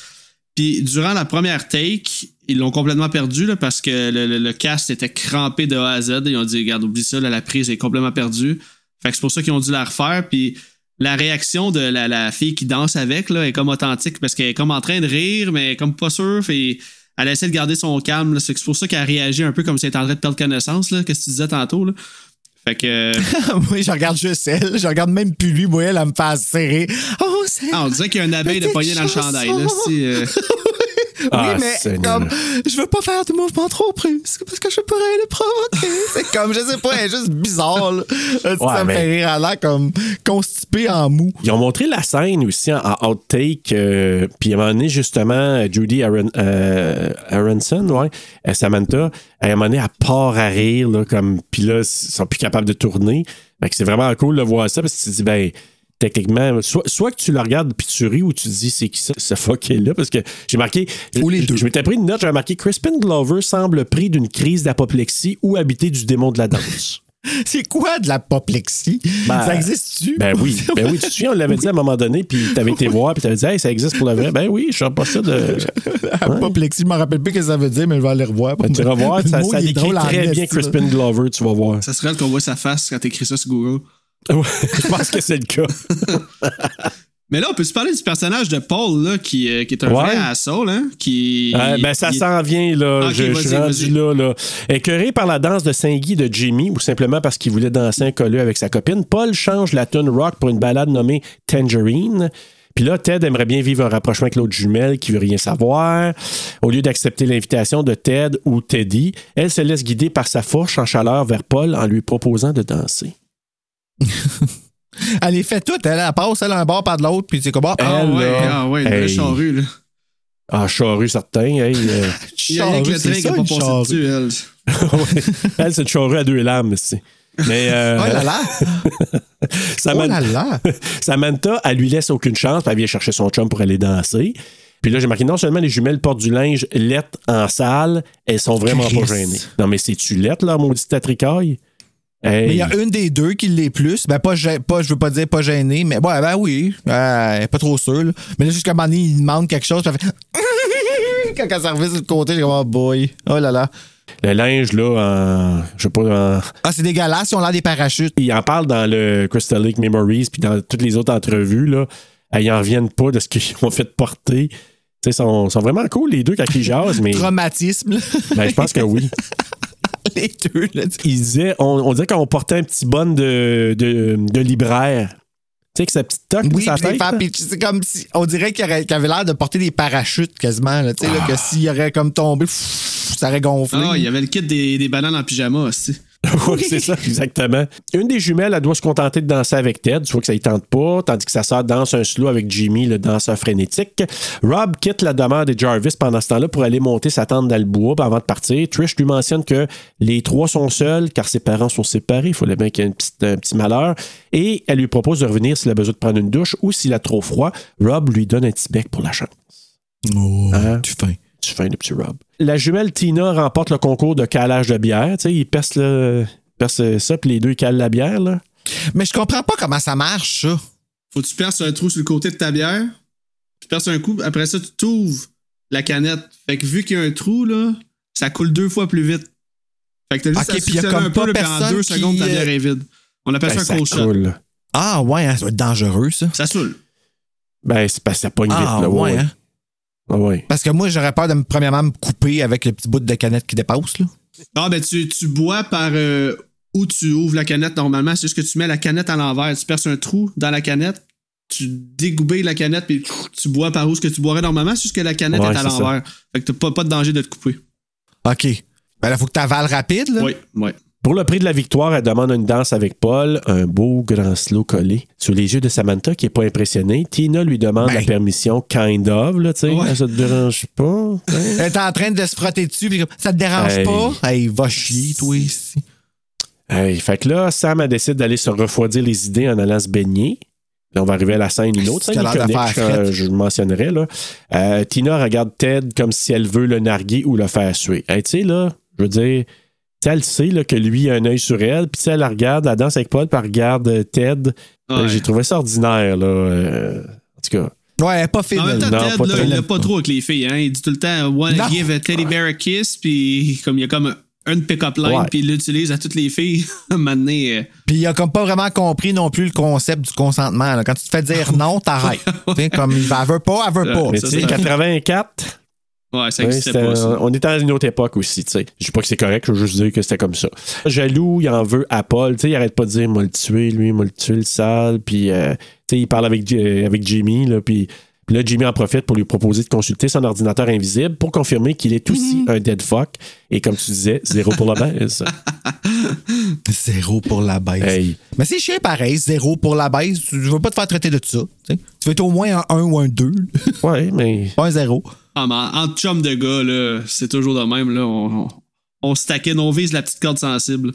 Puis durant la première take, ils l'ont complètement perdu là, parce que le, le- le cast était crampé de A à Z. Ils ont dit, regarde, oublie ça, là, la prise est complètement perdue. Fait que c'est pour ça qu'ils ont dû la refaire. Puis la réaction de la, la fille qui danse avec là, est comme authentique parce qu'elle est comme en train de rire, mais elle est comme pas sûre. Fait elle essaie de garder son calme. C'est pour ça qu'elle réagit un peu comme si elle était en train de perdre connaissance, là, qu'est-ce que tu disais tantôt. Là. Fait que. moi, je regarde juste elle. Je regarde même plus lui. Moi, elle, elle me fait serrer. Oh, c'est. Ah, on dirait qu'il y a un abeille de poignée dans le chandail. Là, euh, Ah, oui, mais Seigneur. comme, je veux pas faire de mouvements trop brusques parce que je pourrais le provoquer. c'est comme, je sais pas, elle est juste bizarre. Là. Ouais, ça me fait rire à l'air comme constipé en mou. Ils ont montré la scène aussi en, en outtake. euh, puis à un moment donné, justement, Judy Aaron, euh, Aronson, ouais, euh, Samantha, à un moment donné, elle part à rire, là, comme, puis là, ils sont plus capables de tourner. Fait que c'est vraiment cool de voir ça parce que tu te dis, ben, techniquement, soit, soit que tu le regardes puis tu ris ou tu te dis, c'est qui ça, ce fucké-là? Parce que j'ai marqué. Ou les je- deux. Je m'étais pris une note, j'avais marqué Crispin Glover semble pris d'une crise d'apoplexie ou habité du démon de la danse. C'est quoi de l'apoplexie? Ben, ça existe-tu? Ben oui, ben oui, tu te souviens, on l'avait dit à un moment donné, puis t'avais été voir, puis t'avais dit, hey, ça existe pour le vrai. Ben oui, je sais pas ça de. Apoplexie, je me rappelle plus ce que ça veut dire, mais je vais aller revoir. Ben, tu vas voir, ça, ça décrit très bien. Crispin Glover, tu vas voir. ça serait qu'on voit sa face quand t'écris ça sur Google. Ouais, je pense que c'est le cas. Mais là, on peut se parler du personnage de Paul, là, qui, euh, qui est un Ouais. vrai asshole, hein? Qui, Euh, ben, ça il- s'en vient, là. Ok, je, suis rendu là, là. Écœuré par la danse de Saint-Guy de Jimmy, ou simplement parce qu'il voulait danser un colleux avec sa copine, Paul change la tune rock pour une balade nommée Tangerine. Puis là, Ted aimerait bien vivre un rapprochement avec l'autre jumelle qui veut rien savoir. Au lieu d'accepter l'invitation de Ted ou Teddy, elle se laisse guider par sa fourche en chaleur vers Paul en lui proposant de danser. Elle les fait toutes. Elle, elle passe, elle, un bord par de l'autre, puis c'est comme, ah, Ah Elle, ouais, là, ah ouais, hey. charrue, là. Ah, charrue, certain. Hey, euh, que le train qui pas passé charrue. dessus, elle. ouais. elle, c'est une charrue à deux lames, c'est. Mais euh, Oh là là! Oh là là! Samantha, elle lui laisse aucune chance, puis elle vient chercher son chum pour aller danser. Puis là, j'ai marqué non seulement les jumelles portent du linge lettre en salle, elles sont vraiment pas Christ. gênées. Non, mais c'est-tu lettre, là, maudite tatricaille? Hey. Mais il y a une des deux qui l'est plus. Ben, pas, pas, je veux pas dire pas gênée, mais ouais, ben oui. Euh, pas trop sûre. là. Mais là, jusqu'à un moment donné, il demande quelque chose, puis elle fait. Quand elle sur le côté, j'ai comme, oh boy. Oh là là. Le linge, là, en, je sais pas, en- Ah, c'est dégueulasse, ils ont l'air des parachutes. il en parle dans le Crystal Lake Memories, puis dans toutes les autres entrevues, là, ils en reviennent pas de ce qu'ils ont fait porter. Tu sais, ils sont, sont vraiment cool, les deux, quand ils jasent, mais Traumatisme, là. ben, je pense que oui. les deux, là. Il disait, on, on dirait qu'on portait un petit bonne de, de, de libraire. Tu sais, avec sa petite toque, Oui, sa tête. c'est comme si. On dirait qu'il avait l'air de porter des parachutes quasiment, là. Tu sais, là, Ah. que s'il aurait comme tombé, pff, ça aurait gonflé. Ah, il y avait le kit des, des bananes en pyjama aussi. oui, c'est ça, exactement. Une des jumelles, elle doit se contenter de danser avec Ted. Tu vois que ça ne tente pas, tandis que sa sœur danse un slow avec Jimmy, le danseur frénétique. Rob quitte la demeure de Jarvis pendant ce temps-là pour aller monter sa tente dans le bois avant de partir. Trish lui mentionne que les trois sont seuls car ses parents sont séparés. Il fallait bien qu'il y ait une petite- un petit malheur. Et elle lui propose de revenir s'il a besoin de prendre une douche ou s'il a trop froid. Rob lui donne un petit bec pour la chance. Oh, Hein? tu fin. Tu fais un petit Rob. La jumelle Tina remporte le concours de calage de bière. Tu sais, il perce, le, perce ça, puis les deux ils calent la bière. Là. Mais je comprends pas comment ça marche, ça. Faut que tu perces un trou sur le côté de ta bière. Tu perces un coup, après ça, tu t'ouvres la canette. Fait que vu qu'il y a un trou, là, ça coule deux fois plus vite. Fait que t'as juste Ok, à puis y a comme un peu, pas là, puis en personne deux qui, secondes, ta bière est vide. On appelle Ben, ça un cold shot. coule. Ah, ouais, hein, ça doit être dangereux, ça. Ça saoule. Ben, c'est parce que ça pogne Ah, vite. Là, ouais, hein. Ah. Parce que moi, j'aurais peur de me, premièrement, me couper avec le petit bout de canette qui dépasse, là. Non, ben tu, tu bois par euh, où tu ouvres la canette normalement. C'est juste que tu mets la canette à l'envers. Tu perces un trou dans la canette, tu dégoubilles la canette, puis tu bois par où ce que tu boirais normalement. C'est juste que la canette Ouais, est à l'envers. Fait que t'as pas, pas de danger de te couper. OK. Ben là, faut que tu avales rapide, là. Oui, oui. Pour le prix de la victoire, elle demande une danse avec Paul, un beau grand slow collé sur les yeux de Samantha qui est pas impressionnée. Tina lui demande Ben. la permission, kind of, là, tu sais. Ouais. Ça te dérange pas? hein? Elle est en train de se frotter dessus. puis comme, ça te dérange Hey. pas? Hey, va chier, toi, ici. Hey, fait que là, Sam elle décide d'aller se refroidir les idées en allant se baigner. Là, on va arriver à la scène, une autre C'est scène l'air iconique, d'affaire je, mentionnerai. Là. Euh, Tina regarde Ted comme si elle veut le narguer ou le faire suer. Hey, tu sais, là, je veux dire, elle sait là, que lui a un œil sur elle, puis elle la regarde, elle danse avec Paul, puis elle regarde euh, Ted. Euh, Ouais. J'ai trouvé ça ordinaire, là. euh, en tout cas. Ouais, elle est pas fine. En même temps, elle. Non, Ted, pas là, il l'a pas trop avec les filles. Hein? Il dit tout le temps Wanna Non. give a teddy bear a kiss, puis comme il y a comme un pick-up line, puis il l'utilise à toutes les filles. Maintenant, euh, Puis il a comme pas vraiment compris non plus le concept du consentement. là. Quand tu te fais dire non, t'arrêtes. Tu sais, comme il va, elle veut pas, elle veut pas. Mais ça, tu sais, ça- 84, ouais, ça existait pas, ça. on était dans une autre époque aussi, tu sais. Je dis pas que c'est correct, je veux juste dire que c'était comme ça. Jaloux, il en veut à Paul, tu sais, il arrête pas de dire, moi le tuer, lui, moi le tuer, le sale, puis, euh, tu sais, il parle avec, euh, avec Jimmy, là, puis puis là, Jimmy en profite pour lui proposer de consulter son ordinateur invisible pour confirmer qu'il est aussi Mhm. un dead fuck. Et comme tu disais, zéro pour la baisse. Zéro pour la baisse. Hey. Mais c'est chiant pareil, zéro pour la baisse. Tu veux pas te faire traiter de ça. tu veux être au moins un 1 ou un 2. Ouais, mais. pas un zéro. Ah, mais en chum de gars, là, c'est toujours de même. Là, on, on, on se taquine, on vise la petite corde sensible.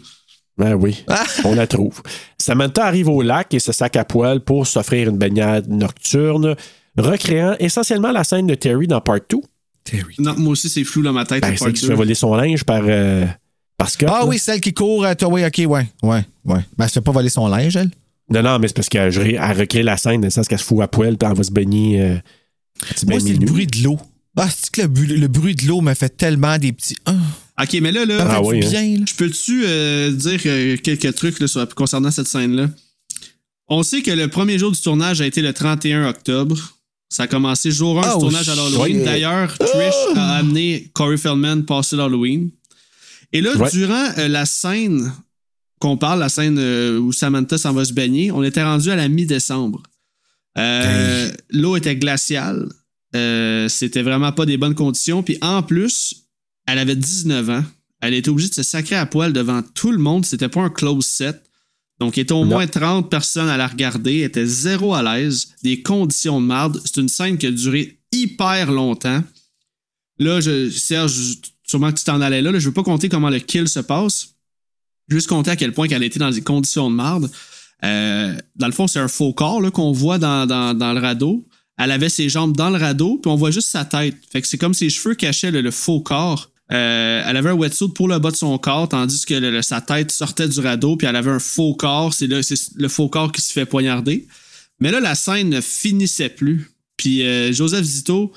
Ben oui, on la trouve. Samantha arrive au lac et se sac à poil pour s'offrir une baignade nocturne, recréant essentiellement la scène de Terry dans Part 2. Terry. Non, moi aussi, c'est flou dans ma tête. Ben, le c'est qui se fait voler son linge par, euh, par Scott. Ah là. oui, celle qui court. euh, toi, oui, ok, ouais. Ouais, ouais. Mais elle se fait pas voler son linge, elle? Non, non, mais c'est parce qu'elle elle recrée la scène dans le sens qu'elle se fout à poil puis elle va se baigner. Euh, Moi, c'est le minuit. bruit de l'eau. Ah, c'est que le, le bruit de l'eau me fait tellement des petits. Ah, Ok, mais là, là, Ah oui, hein. bien, là. Je peux-tu euh, dire euh, quelques trucs là, sur- concernant cette scène-là? On sait que le premier jour du tournage a été le 31 octobre. Ça a commencé jour 1 Oh, du tournage à l'Halloween. D'ailleurs, Trish a amené Corey Feldman passer l'Halloween. Et là, Ouais. durant euh, la scène qu'on parle, la scène euh, où Samantha s'en va se baigner, on était rendu à la mi-décembre. Euh, L'eau était glaciale. C'était vraiment pas des bonnes conditions. Puis en plus, elle avait 19 ans. Elle était obligée de se sacrer à poil devant tout le monde. C'était pas un close set. Donc, il était au Non. moins 30 personnes à la regarder. Elle était zéro à l'aise. Des conditions de marde. C'est une scène qui a duré hyper longtemps. Là, je, Serge, sûrement que tu t'en allais là, là. Je veux pas compter comment le kill se passe. Juste compter à quel point qu'elle était dans des conditions de marde. Euh, dans le fond, c'est un faux corps qu'on voit dans, dans, dans le radeau. Elle avait ses jambes dans le radeau, puis on voit juste sa tête. Fait que c'est comme ses cheveux cachaient le, le faux corps. Euh, elle avait un wetsuit pour le bas de son corps, tandis que sa tête sortait du radeau, puis elle avait un faux corps. C'est le, le faux corps qui se fait poignarder. Mais là, la scène ne finissait plus. Puis euh, Joseph Zito,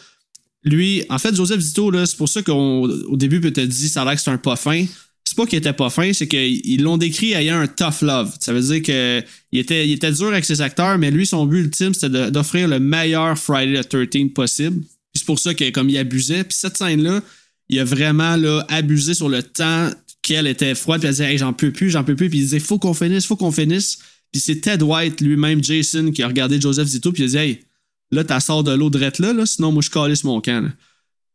lui, en fait, Joseph Zito, c'est pour ça qu'au au début, peut te dit ça a l'air que c'est un pas fin. C'est pas qu'il était pas fin, c'est qu'ils l'ont décrit ayant un tough love. Ça veut dire que il était, il était dur avec ses acteurs, mais lui, son but ultime, c'était d'offrir le meilleur Friday the 13 possible. C'est pour ça que comme il abusait. Puis cette scène-là, il a vraiment là, abusé sur le temps qu'elle était froide, puis elle disait hey, j'en peux plus, j'en peux plus, puis il disait faut qu'on finisse, faut qu'on finisse. Puis c'est Ted White lui-même, Jason, qui a regardé Joseph Zito, puis il a dit hey, là, t'as sort de l'eau drette là, là, sinon moi je calisse mon camp. Là.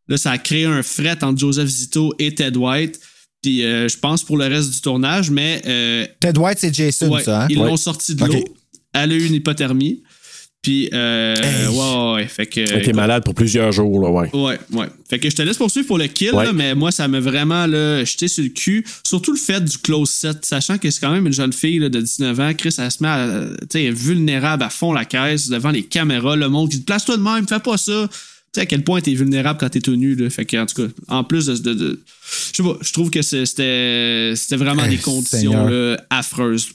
Là, ça a créé un fret entre Joseph Zito et Ted White. Puis euh, je pense pour le reste du tournage, mais euh, Ted White, c'est Jason, ouais, ça, hein? ils Ouais. l'ont sorti de l'eau. Elle a eu une hypothermie. Puis, euh, Hey. ouais, ouais. Fait que. Était écoute, malade pour plusieurs jours, là, ouais. Ouais, ouais. Fait que je te laisse poursuivre pour le kill, Ouais. là, mais moi, ça m'a vraiment là, jeté sur le cul. Surtout le fait du close set, sachant que c'est quand même une jeune fille là, de 19 ans. Chris, elle se met à, tu sais, elle est vulnérable à fond la caisse, devant les caméras, le monde qui dit Place-toi de même, fais pas ça. Tu sais à quel point t'es vulnérable quand t'es tout nu, là. Fait que, en tout cas, en plus de. de, de- je sais pas, je trouve que c'était c'était vraiment Eh, des conditions là, affreuses.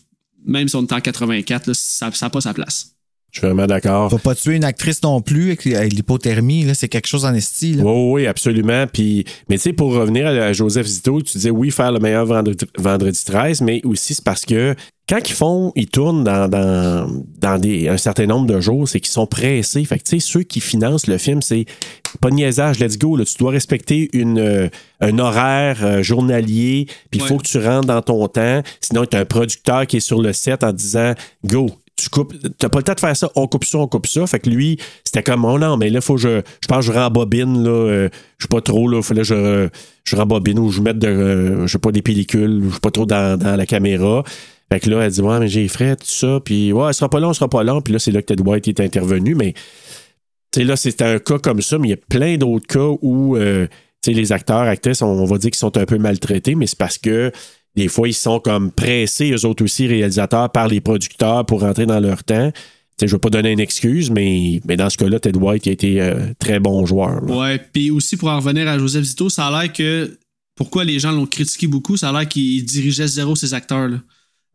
Même si on est en 84, là, ça n'a pas sa place. Je suis vraiment d'accord. Faut pas tuer une actrice non plus avec, avec l'hypothermie, là. C'est quelque chose en esti, là. Oui, oui, absolument. Puis, mais tu sais, pour revenir à, Joseph Zito, tu disais oui, faire le meilleur vendredi, vendredi 13, mais aussi c'est parce que quand ils font, ils tournent dans, dans, dans des, un certain nombre de jours, c'est qu'ils sont pressés. Fait que tu sais, ceux qui financent le film, c'est pas de niaisage, let's go. Là, tu dois respecter une, euh, un horaire euh, journalier, puis il faut que tu rentres dans ton temps. Sinon, tu as un producteur qui est sur le set en disant go. Tu coupes, t'as pas le temps de faire ça, on coupe ça, on coupe ça. Fait que lui, c'était comme, oh non, mais là, faut que je, je pense que je rembobine, là, euh, je sais pas trop, là, fallait que je, je rembobine ou je mette de, euh, je sais pas, des pellicules, je sais pas trop dans, dans la caméra. Fait que là, elle dit, ouais, mais j'ai frais, tout ça, puis ouais, elle sera pas long, elle sera pas long. Puis là, c'est là que Ted White est intervenu, mais, tu sais, là, c'était un cas comme ça, mais il y a plein d'autres cas où, euh, tu sais, les acteurs, actrices, on, on va dire qu'ils sont un peu maltraités, mais c'est parce que des fois, ils sont comme pressés, eux autres aussi, réalisateurs, par les producteurs pour rentrer dans leur temps. Tu sais, je ne veux pas donner une excuse, mais, mais dans ce cas-là, Ted White a été euh, très bon joueur. là. Ouais, puis aussi pour en revenir à Joseph Zito, ça a l'air que pourquoi les gens l'ont critiqué beaucoup, ça a l'air qu'il dirigeait zéro ses acteurs. Là.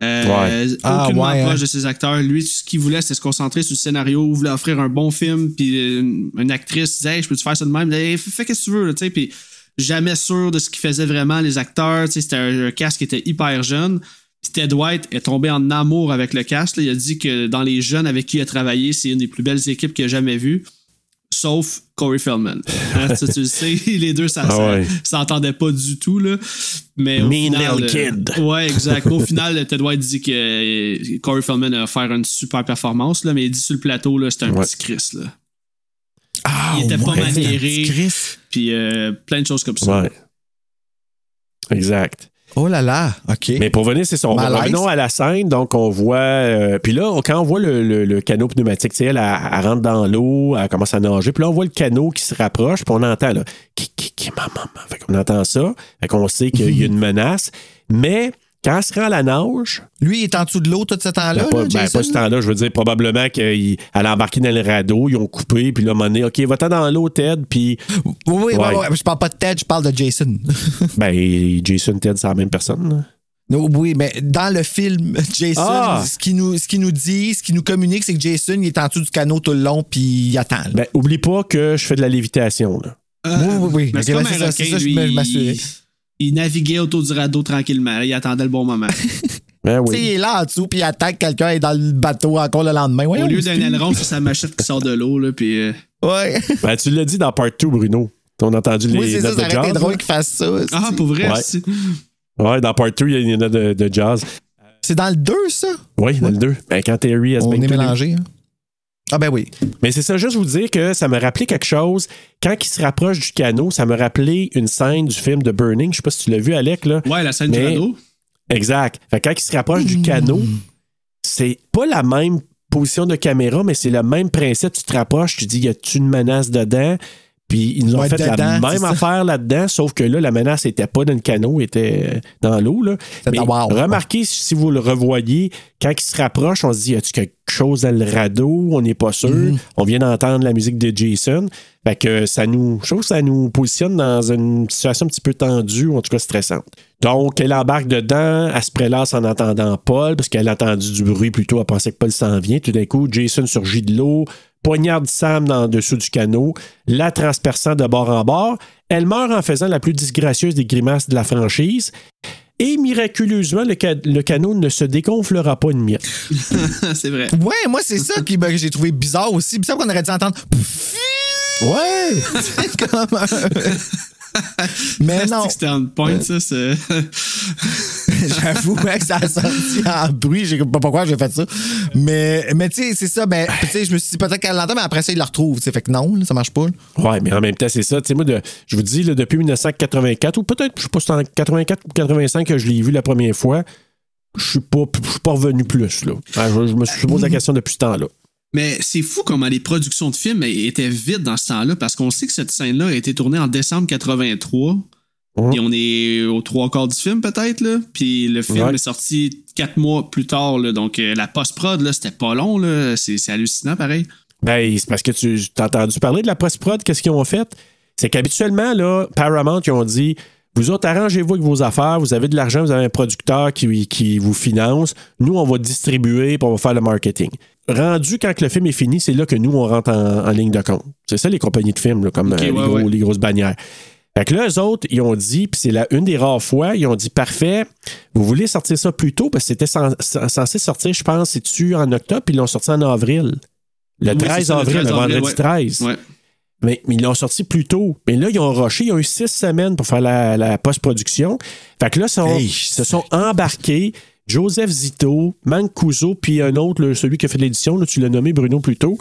Euh, Ouais. Ah, aucunement ouais, proche hein. de ses acteurs. Lui, tout ce qu'il voulait, c'était se concentrer sur le scénario, il voulait offrir un bon film, puis une, une actrice disait hey, je peux-tu faire ça de même? Hey, fais fais ce que tu veux, là, tu sais, puis jamais sûr de ce qu'ils faisaient vraiment les acteurs. tu sais, C'était un, un cast qui était hyper jeune. Puis Ted White est tombé en amour avec le cast. là. Il a dit que dans les jeunes avec qui il a travaillé, c'est une des plus belles équipes qu'il a jamais vues. Sauf Corey Feldman. Hein, tu le sais, les deux, ça, Ah ouais. s'entendaient pas du tout. Là. Mais au Mean final, little euh, kid. Ouais, exact. Au final, Ted White dit que euh, Corey Feldman a fait une super performance, là, mais il dit sur le plateau, là, c'était un Ouais. petit Chris. Là. Ah, il était pas ouais, maniéré. Chris. Puis euh, plein de choses comme ça. Ouais. Exact. Oh là là, OK. Mais pour venir, c'est ça. On Malaise. revenons à la scène. Donc, on voit. euh, puis là, quand on voit le, le- le canot pneumatique, tu sais, elle, elle, elle rentre dans l'eau, elle commence à nager. Puis là, on voit le canot qui se rapproche, puis on entend, là, qui, qui, qui, maman, maman. Fait qu'on entend ça. Fait qu'on sait qu'il y a une menace. Mais quand elle se rend à la nage, Lui, il est en dessous de l'eau tout ce temps-là. ben, pas, là, ben, Jason? pas ce temps-là, je veux dire, probablement qu'elle a embarqué dans le radeau, ils ont coupé, puis là, moment donné, OK, va-t'en dans l'eau, Ted, puis. Oui, oui, Ouais. ouais, ouais, Je parle pas de Ted, je parle de Jason. Ben, Jason, Ted, c'est la même personne. là. Non, oui, mais dans le film, Jason, Ah! ce qu'il nous, ce nous dit, ce qu'il nous communique, c'est que Jason, il est en dessous du canot tout le long, puis il attend. là. Ben, oublie pas que je fais de la lévitation, là. Euh, oui, oui, oui. mais Ok, c'est ben, ça, ça, lui, me- je m'assurais. Il, naviguait autour du radeau tranquillement. Il attendait le bon moment. Ben Tu sais, il oui. est là en dessous, puis il attend que quelqu'un est dans le bateau encore le lendemain. Au Voyons, lieu d'un aileron, c'est sa machette qui sort de l'eau. Là, puis, euh, Ouais. Ben, tu l'as dit dans Part 2, Bruno. On a entendu les oui, ça, notes ça de été jazz. drôle qu'il fasse ça. Ah, c'est- pour vrai? Ouais. Ouais, dans Part 2, il y a une note de, de jazz. C'est dans le 2, ça? Oui, dans le 2. Ben, quand Terry has On est mélangé. hein. Ah ben oui. Mais c'est ça, juste vous dire que ça me rappelait quelque chose. Quand il se rapproche du canot, ça me rappelait une scène du film de Burning. Je sais pas si tu l'as vu, Alec, là. Ouais, la scène du radeau. Exact. Fait que quand il se rapproche du canot, c'est pas la même position de caméra, mais c'est le même principe. Tu te rapproches, tu dis, y a-tu une menace dedans? Puis ils nous ont Ouais, fait la dedans, même affaire là-dedans, sauf que là, la menace était pas dans le canot, était dans l'eau. Mais Wow. remarquez, si vous le revoyez, quand il se rapproche, on se dit, y a-tu quelque chose dans le radeau? On n'est pas sûr. Mm-hmm. On vient d'entendre la musique de Jason. Fait que ça nous, je trouve que ça nous positionne dans une situation un petit peu tendue, ou en tout cas stressante. Donc, elle embarque dedans, elle se prélasse en entendant Paul, parce qu'elle a entendu du bruit plutôt, elle pensait que Paul s'en vient. Tout d'un coup, Jason surgit de l'eau, poignarde Sam dans dessous du canot, la transperçant de bord en bord. Elle meurt en faisant la plus disgracieuse des grimaces de la franchise. Et miraculeusement, le, ca- le canot ne se dégonflera pas une miette. c'est vrai. Ouais, moi, c'est ça ben, que j'ai trouvé bizarre aussi. Bizarre qu'on aurait dû entendre. Ouais! C'est comme un- Mais non, C'était on point, ça. c'est- j'avoue ouais, que ça a sorti en bruit. Je sais pas pourquoi j'ai fait ça. Mais, mais tu sais, c'est ça. Ben, tu sais, je me suis dit peut-être qu'elle l'entend, mais après ça, il la retrouve. Fait que non, là, ça marche pas. là. Ouais, mais en même temps, c'est ça. Tu sais, moi, de- je vous dis, là, depuis 1984, ou peut-être, je sais pas si c'est en 84 ou 85 que je l'ai vu la première fois, je suis pas, je suis pas revenu plus, là. Ah, Je, je me suis posé la question depuis ce temps-là. Mais c'est fou comment les productions de films étaient vides dans ce temps-là, parce qu'on sait que cette scène-là a été tournée en décembre 83. Mhm. Puis on est aux trois quarts du film, peut-être, là. Puis le film Ouais. est sorti quatre mois plus tard, là. Donc euh, la post-prod, là, c'était pas long, là. C'est c'est hallucinant, pareil. Ben, c'est parce que tu as entendu parler de la post-prod, qu'est-ce qu'ils ont fait? C'est qu'habituellement, là, Paramount, ils ont dit Vous autres, arrangez-vous avec vos affaires, vous avez de l'argent, vous avez un producteur qui, qui vous finance, nous, on va distribuer puis on va faire le marketing. Rendu quand le film est fini, c'est là que nous, on rentre en, en ligne de compte. C'est ça, les compagnies de films, là, comme euh, les, ouais, gros- ouais. les grosses bannières. Fait que là, eux autres, ils ont dit, puis c'est la une des rares fois, ils ont dit parfait, vous voulez sortir ça plus tôt, parce que c'était cen- cen- censé sortir, je pense, c'est-tu en octobre, puis ils l'ont sorti en avril. Le Oui, 13 c'est ça, le avril, le 13 avril, vendredi ouais. 13. Mais, mais ils l'ont sorti plus tôt. Mais là, ils ont rushé. Ils ont eu six semaines pour faire la, la post-production. Fait que là, ils sont- Hey, ils se sont embarqués. Joseph Zito, Mancuso, puis un autre, celui qui a fait l'édition, tu l'as nommé Bruno plus tôt,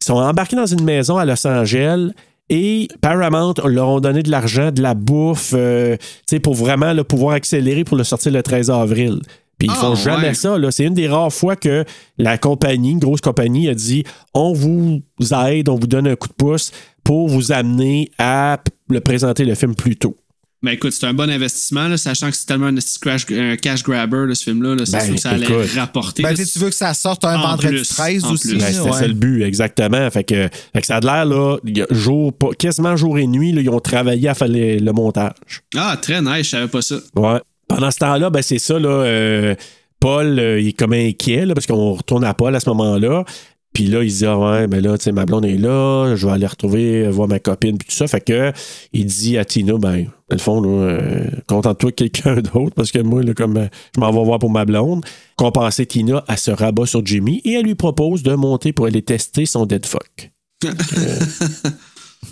ils sont embarqués dans une maison à Los Angeles. Et Paramount leur ont donné de l'argent, de la bouffe, euh, pour vraiment là, pouvoir accélérer pour le sortir le 13 avril. Puis ils Ah, font jamais ouais. ça. là. C'est une des rares fois que la compagnie, une grosse compagnie, a dit on vous aide, on vous donne un coup de pouce pour vous amener à le présenter le film plus tôt. Ben écoute, c'est un bon investissement, là, sachant que c'est tellement un, esti crash- un cash grabber, là, ce film-là. Là, c'est Ben, sûr que ça allait écoute. rapporter. Ben, tu veux que ça sorte un En vendredi plus, 13 en aussi. plus. Ben, là, c'était ouais. ça le but, exactement. Fait que, fait que ça a l'air, là, jour, pas- quasiment jour et nuit, là, ils ont travaillé à faire les- le montage. Ah, très nice, je savais pas ça. Ouais. Pendant ce temps-là, ben, c'est ça, là. euh, Paul, euh, il est comme inquiet, là, parce qu'on retourne à Paul à ce moment-là. Puis là, il se dit, ah ouais, ben là, tu sais, ma blonde est là, je vais aller retrouver, voir ma copine, puis tout ça. Fait que, il dit à Tina, ben, dans le fond, euh, contente-toi de quelqu'un d'autre, parce que moi, là, comme, euh, je m'en vais voir pour ma blonde. Compenser Tina, elle se rabat sur Jimmy et elle lui propose de monter pour aller tester son dead fuck.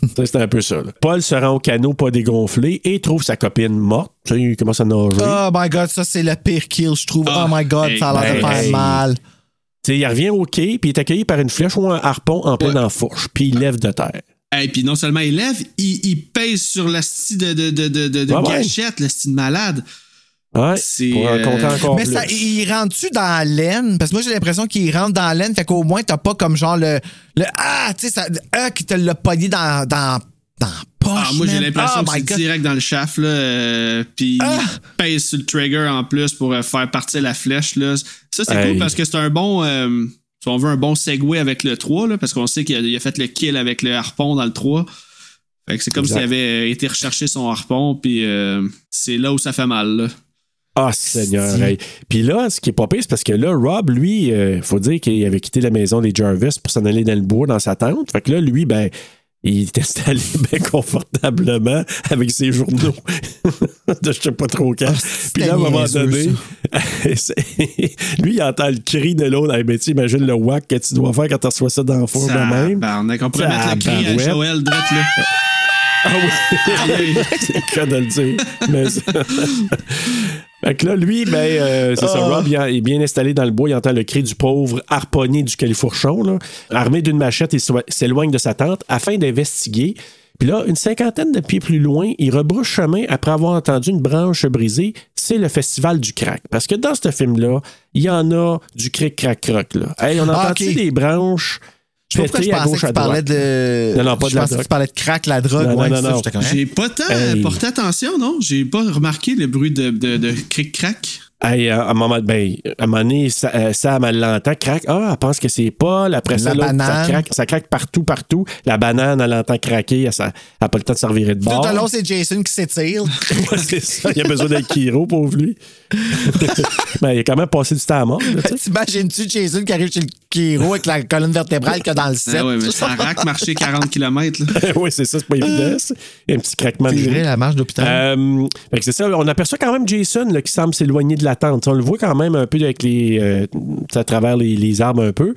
C'est un peu ça. là. Paul se rend au canot pas dégonflé et trouve sa copine morte. Tu sais, il commence à nager. Oh my god, ça c'est le pire kill, je trouve. Ah, oh my god, hey, ça a l'air de faire hey. mal. Tu sais, il revient au quai, puis il est accueilli par une flèche ou un harpon en plein dans la fourche, puis il lève de terre. Et puis non seulement il lève, il, il pèse sur la style de, de, de, de, de, ouais. la style malade. Ouais, C'est, pour en euh, compter encore Mais plus. ça, il rentre-tu dans la laine? Parce que moi, j'ai l'impression qu'il rentre dans la laine, fait qu'au moins, t'as pas comme genre le. le ah, tu sais, ça. Ah, qui te l'a pogné dans, dans, dans la poche. Ah, moi j'ai l'impression Oh que c'est direct dans le shaft là, euh, puis Ah! il pèse sur le trigger en plus pour euh, faire partir la flèche là. Ça c'est Hey. cool parce que c'est un bon euh, si on veut un bon segue avec le 3 là, parce qu'on sait qu'il a, a fait le kill avec le harpon dans le 3. Fait que c'est comme s'il avait été rechercher son harpon puis euh, c'est là où ça fait mal là. Ah, Seigneur. Si. hey. Puis là, ce qui est pas pire, c'est parce que là, Rob, lui, il faut dire qu'il avait quitté la maison des Jarvis pour s'en aller dans le bois, dans sa tente. Fait que là, lui, ben, il est installé bien confortablement avec ses journaux de je sais pas trop quand. Puis là, à un moment donné, lui, il entend le cri de l'autre. Hey, ben, tu imagines le whack que tu dois faire quand tu reçois ça dans le four de même. Tabarnak, on pourrait mettre le cri à. Joël drette là. Ah oui, c'est le cas de le dire. Mais ça- fait que là, lui, ben, euh, c'est ça, Ah. Rob, il est bien installé dans le bois, il entend le cri du pauvre harponnier du califourchon. Là. Armé d'une machette, il s'éloigne de sa tente afin d'investiguer. Puis là, une cinquantaine de pieds plus loin, il rebrousse chemin après avoir entendu une branche brisée. C'est le festival du crack. Parce que dans ce film-là, il y en a du cric crack croc là. Hey, on a Ah, des branches Je sais pas pourquoi je pensais que tu parlais de. Non, non, pas de je la pensais que drogue. tu parlais de crack, la drogue. Non, ouais, non, ça, non. J'ai pas tant Hey. porté attention, non? J'ai pas remarqué le bruit de, de, de cric-crac. Hey, à un moment, ben, à un moment donné, ça- euh, Sam, elle l'entend, craque. Ah, elle pense que c'est Paul. Après ça, La l'autre, ça banane. craque, ça craque partout, partout. La banane, elle l'entend craquer. Elle n'a pas le temps de servir de Tout bord. à l'heure, c'est Jason qui s'étire. Ouais, c'est ça. Il a besoin d'un Kiro, pauvre lui. ben, il a quand même passé du temps à mort. T'imagines-tu Jason qui arrive chez le Kiro avec la colonne vertébrale qu'il y a dans le set? Ah ouais, mais ça rack marcher 40 km. oui, c'est ça, c'est pas évident. ça. Il y a un petit craquement de C'est vrai, la marche d'hôpital. Euh, fait que c'est ça, on aperçoit quand même Jason là, qui semble s'éloigner de la tente. On le voit quand même un peu avec les, euh, à travers les, les arbres un peu.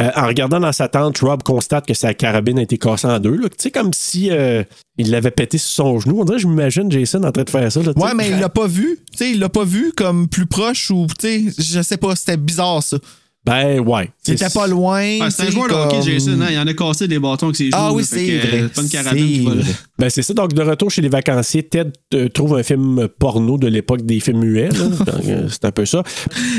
Euh, en regardant dans sa tente, Rob constate que sa carabine a été cassée en deux. Tu sais, comme si euh, il l'avait pété sur son genou. On dirait, je m'imagine Jason en train de faire ça. là. Ouais, mais il l'a pas vu. Tu sais, il l'a pas vu comme plus proche ou, tu sais, je sais pas, c'était bizarre ça. Ben ouais. Il était pas loin. Ah, c'est un joueur de hockey, Jason. hein, Il en a cassé des bâtons avec ses. Ah oui, c'est vrai. Pas une vrai. Ben c'est ça. Donc, de retour chez les vacanciers, Ted euh, trouve un film porno de l'époque des films muets. euh, c'est un peu ça.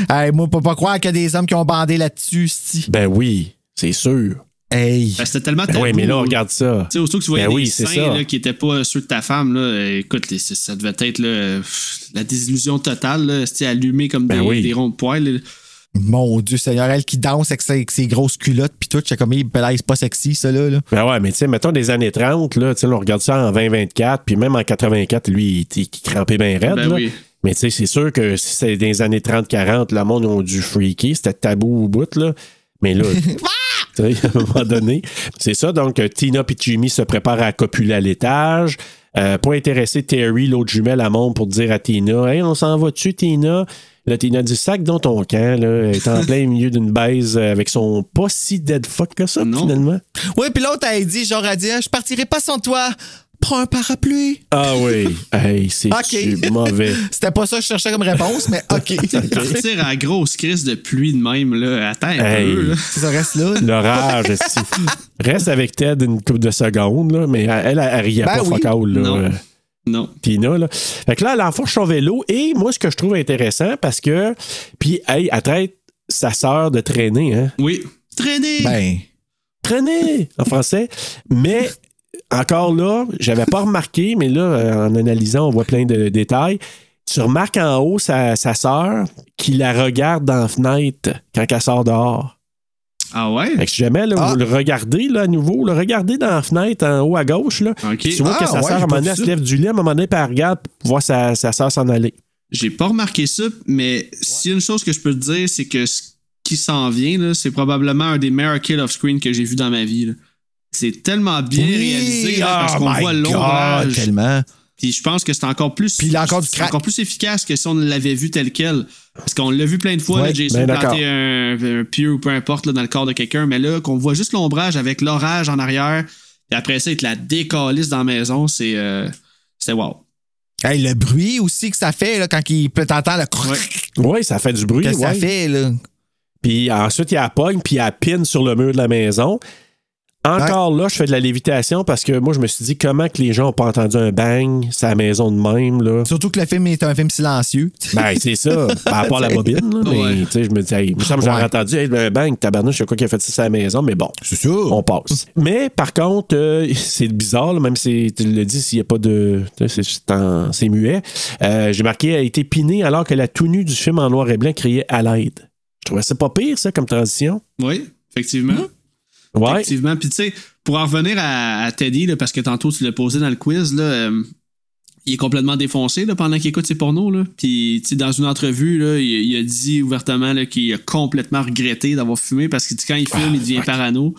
Hey, moi, peux pas croire qu'il y a des hommes qui ont bandé là-dessus, si. Ben oui, c'est sûr. Hey. Ben, C'était tellement Ben tabou. oui, mais là, regarde ça. Tu sais, aussitôt que tu voyais Ben des oui, c'est seins ça. là, qui n'étaient pas ceux de ta femme, là, écoute, les- ça devait être là, la désillusion totale, c'était allumé comme Ben des, oui. des ronds de poils. Mon Dieu Seigneur, elle qui danse avec ses, avec ses grosses culottes, puis tout, j'étais comme, il c'est pas sexy, ça, là. là. Ben ouais, mais tu sais, mettons des années 30, là, tu sais, on regarde ça en 2024, puis même en 84, lui, il, il, il crampait bien raide. Ben là. oui. Mais tu sais, c'est sûr que si c'est des années 30-40, le monde ont dû freaker, c'était tabou au bout, là. Mais là, tu sais, à un moment donné, c'est ça. Donc, euh, Tina et Jimmy se préparent à copuler à l'étage. Euh, pour intéresser Terry, l'autre jumelle, à monte pour dire à Tina Hey, on s'en va-tu, Tina Là, Tina dit Sac dans ton camp, là. Elle est en plein milieu d'une baise avec son pas si dead fuck que ça, Non. finalement. Ouais, puis l'autre, elle dit, genre, elle dit, Ah, je partirai pas sans toi. Prends un parapluie. Ah oui. Hey, c'est mauvais. C'était pas ça que je cherchais comme réponse, mais OK. Partir à la grosse crise de pluie de même, là. Attends un Hey. peu, là. ça reste là. L'orage. Reste avec Ted une couple de secondes, là, mais elle, elle, elle riait Ben pas oui. fuck all, là. Non. Non. Tina, là. Fait que là, elle enfourche son vélo et moi, ce que je trouve intéressant, parce que. Puis, hey, elle traite sa sœur de traîner, hein. Oui. Traîner! Ben, Traîner en français. Mais encore là, j'avais pas remarqué, mais là, en analysant, on voit plein de détails. Tu remarques en haut sa, sa sœur qui la regarde dans la fenêtre quand elle sort dehors. Ah ouais? Fait que si jamais là, Ah. vous le regardez là, à nouveau, le regardez dans la fenêtre en haut à gauche, là, Ok. tu vois Ah, que sa ouais, sœur, à un moment donné, se lève du lit, à un moment donné, puis elle regarde pour voir sa, sa sœur s'en aller. J'ai pas remarqué ça, mais s'il y a une chose que je peux te dire, c'est que ce qui s'en vient, là, c'est probablement un des meilleurs kills off-screen que j'ai vu dans ma vie. C'est tellement bien oui. réalisé là, parce Oh qu'on voit l'ombrage. tellement. Puis je pense que c'est encore plus. Puis il a encore du c'est crack. encore plus efficace que si on l'avait vu tel quel. Parce qu'on l'a vu plein de fois, Ouais, là, Jason ben planter un, un pieu ou peu importe là, dans le corps de quelqu'un, mais là, qu'on voit juste l'ombrage avec l'orage en arrière, et après ça, il te la décalisse dans la maison, c'est. euh, c'est wow. Hey, le bruit aussi que ça fait là, quand il peut t'entendre le Oui, ça fait du bruit. que ça fait. Là. Puis ensuite, il y a la pogne, puis il y a la pine sur le mur de la maison. Encore là, je fais de la lévitation parce que moi, je me suis dit comment que les gens n'ont pas entendu un bang, c'est la maison de même, là? Surtout que le film est un film silencieux. Ben, c'est ça. Par rapport à la bobine, là. Mais, Ouais. tu sais, je me dis, hey, il me semble que entendu, hey, ben, bang, tabarnouche, je sais quoi qui a fait ça à la maison, mais bon. C'est ça. On passe. Mais par contre, euh, c'est bizarre, là, même si tu le dis, s'il n'y a pas de. tu sais, C'est juste en- c'est muet. Euh, J'ai marqué elle a été pinée alors que la tenue du film en noir et blanc criait à l'aide. Je trouvais ça pas pire, ça, comme transition. Oui, effectivement. Ouais. Effectivement. Puis tu sais, pour en revenir à, à Teddy, là, parce que tantôt tu l'as posé dans le quiz, là, euh, il est complètement défoncé là, pendant qu'il écoute ses pornos. Là. Puis tu sais, dans une entrevue, là, il, il a dit ouvertement là, qu'il a complètement regretté d'avoir fumé parce que quand il fume, il devient parano.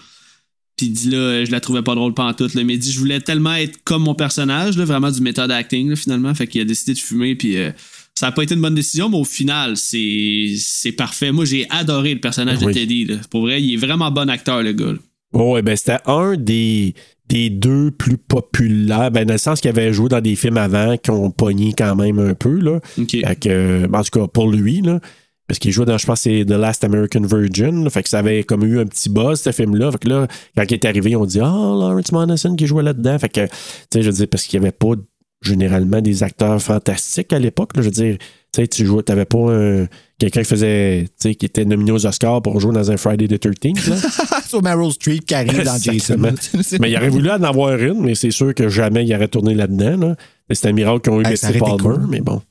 Puis il dit là, je la trouvais pas drôle pantoute. Là, mais il dit, je voulais tellement être comme mon personnage, là, vraiment du méthode acting là, finalement. Fait qu'il a décidé de fumer. Puis euh, ça a pas été une bonne décision, mais au final, c'est c'est parfait. Moi, j'ai adoré le personnage Oui. de Teddy. Là. Pour vrai, il est vraiment bon acteur, le gars. là. Ouais, ben c'était un des, des deux plus populaires, ben dans le sens qu'il avait joué dans des films avant qui ont pogné quand même un peu, là. Fait que, en tout cas, pour lui, là. Parce qu'il jouait dans, je pense, c'est The Last American Virgin. là. fait que ça avait comme eu un petit buzz, ce film-là. Fait que là, quand il est arrivé, on dit Ah, Lawrence Monason qui jouait là-dedans. Fait que, tu sais, je veux dire, parce qu'il n'y avait pas généralement des acteurs fantastiques à l'époque. Je veux dire, tu sais, tu jouais, t'avais pas un- quelqu'un qui faisait, tu sais, qui était nominé aux Oscars pour jouer dans un Friday the 13th, là. Sur Meryl Streep qui arrive dans Jason. Mais il aurait voulu en avoir une, mais c'est sûr que jamais il aurait tourné là-dedans. Là. C'est un miracle qu'ils ont eu Hey, été Palmer, cool. mais bon.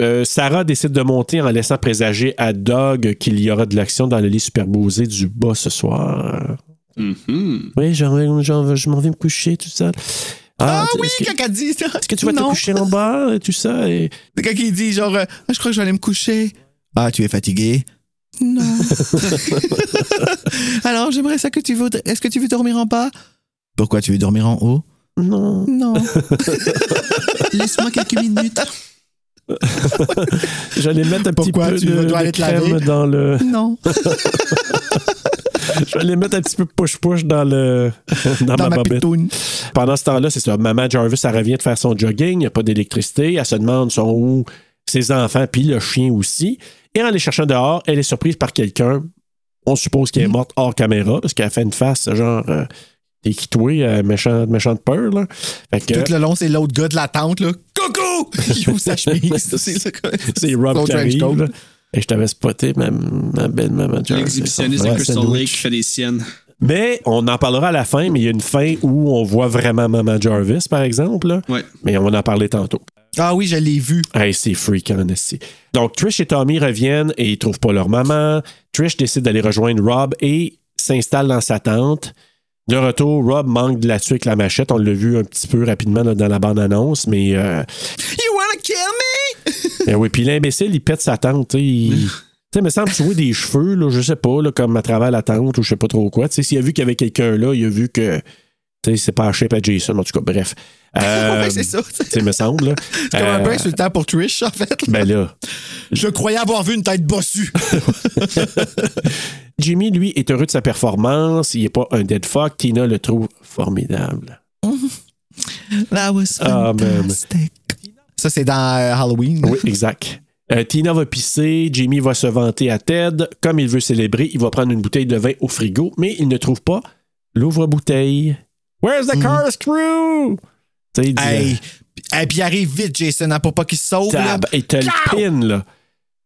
Euh, Sarah décide de monter en laissant présager à Doug qu'il y aura de l'action dans le lit superposé du bas ce soir. Mhm. Oui, j'en- j'en- je m'en vais me coucher, tout ça. Ah tu- oui, que, quand elle dit ça. est-ce que tu vas te Non. coucher en bas, et tout ça? Et... C'est quand il dit genre, euh, Ah, je crois que je vais aller me coucher. Ah, tu es fatigué? Non. Alors, j'aimerais ça que tu veux. Est-ce que tu veux dormir en bas? Pourquoi tu veux dormir en haut? Non. Non. Laisse-moi quelques minutes. J'allais mettre un petit Pourquoi peu tu de, dois de te crème laver? dans le. non. Je vais aller mettre un petit peu push-push dans le. dans, Dans ma, ma bobette. pitoune. Pendant ce temps-là, c'est ça. Maman Jarvis, elle revient de faire son jogging. Il n'y a pas d'électricité. Elle se demande sont où ses enfants, puis le chien aussi. Et en les cherchant dehors, elle est surprise par quelqu'un. On suppose qu'elle est morte hors caméra, parce qu'elle a fait une face, genre, euh, t'es quitoué, euh, méchante, méchante peur, là. Fait que, Tout le long, c'est l'autre gars de la tente, là. Coucou! Il ouvre sa chemise. c'est Rob qui arrive. Et je t'avais spoté, ma, ma belle maman Jarvis. L'exhibitionniste de Crystal. Lake qui fait des siennes. Mais on en parlera à la fin, mais il y a une fin où on voit vraiment Maman Jarvis, par exemple. là. Ouais. Mais on va en parler tantôt. Ah oui, je l'ai vu. Hey, c'est freakant, esti. Donc, Trish et Tommy reviennent et ils trouvent pas leur maman. Trish décide d'aller rejoindre Rob et s'installe dans sa tente. De retour, Rob manque de la tuer avec la machette. On l'a vu un petit peu rapidement là, dans la bande-annonce, mais... euh, You? ben oui, puis l'imbécile, il pète sa tente. Il... Tu sais, me semble tu vois des cheveux, là, je sais pas, là, comme à travers la tente ou je sais pas trop quoi. Tu sais, s'il a vu qu'il y avait quelqu'un là, il a vu que... Tu sais, c'est pas à shape à Jason, en tout cas, bref. Euh, ouais, c'est ça. Tu me semble. C'est comme un peu Euh, insultant pour Trish, en fait. ben là... Je croyais avoir vu une tête bossue. Jimmy, lui, est heureux de sa performance. Il n'est pas un dead fuck. Tina le trouve formidable. That was Ah, fantastic. Ça, c'est dans euh, Halloween. Oui, exact. Euh, Tina va pisser, Jamie va se vanter à Ted. Comme il veut célébrer, il va prendre une bouteille de vin au frigo, mais il ne trouve pas l'ouvre-bouteille. Where's the? Tu sais, il dit, Hey. Et puis il arrive vite, Jason, hein, pour pas qu'il se sauve. là. Tab, et te le pin, là.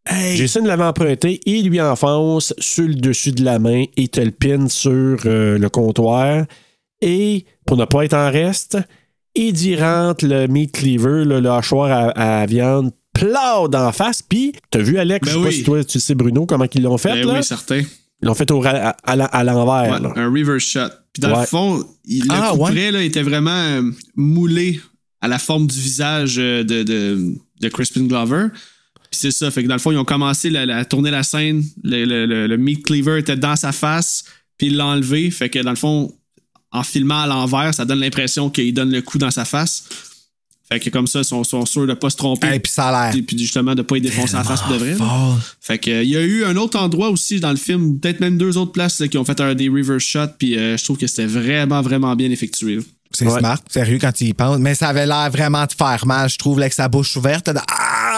Hey. Jason l'avait emprunté, il lui enfonce sur le dessus de la main et te le pin sur euh, le comptoir. Et pour ne pas être en reste, dit rentre le meat cleaver, là, le hachoir à, à viande, plat d'en face. Puis, t'as vu, Alex, Ben je sais pas si toi, tu sais, Bruno, comment ils l'ont fait, Ben là? oui, certain. Ils l'ont fait au, à, à la- à l'envers, Ouais, un reverse shot. Puis dans Ouais. le fond, il, le Ah, couperet là, était vraiment euh, moulé à la forme du visage euh, de, de, de Crispin Glover. Puis c'est ça. Fait que dans le fond, ils ont commencé à tourner la scène. Le, le- le- le meat cleaver était dans sa face. Puis il l'a enlevé. Fait que dans le fond, en filmant à l'envers, ça donne l'impression qu'il donne le coup dans sa face. Fait que comme ça, ils sont, sont sûrs de pas se tromper. Hey, puis ça a l'air. puis justement, de pas y défoncer la face pour de vrai. fort. Fait que, il y a eu un autre endroit aussi dans le film, peut-être même deux autres places là, qui ont fait un, des reverse shots, puis euh, je trouve que c'était vraiment, vraiment bien effectué. là. C'est Ouais. smart, sérieux, quand tu y penses. Mais ça avait l'air vraiment de faire mal, je trouve, là, avec sa bouche ouverte. de-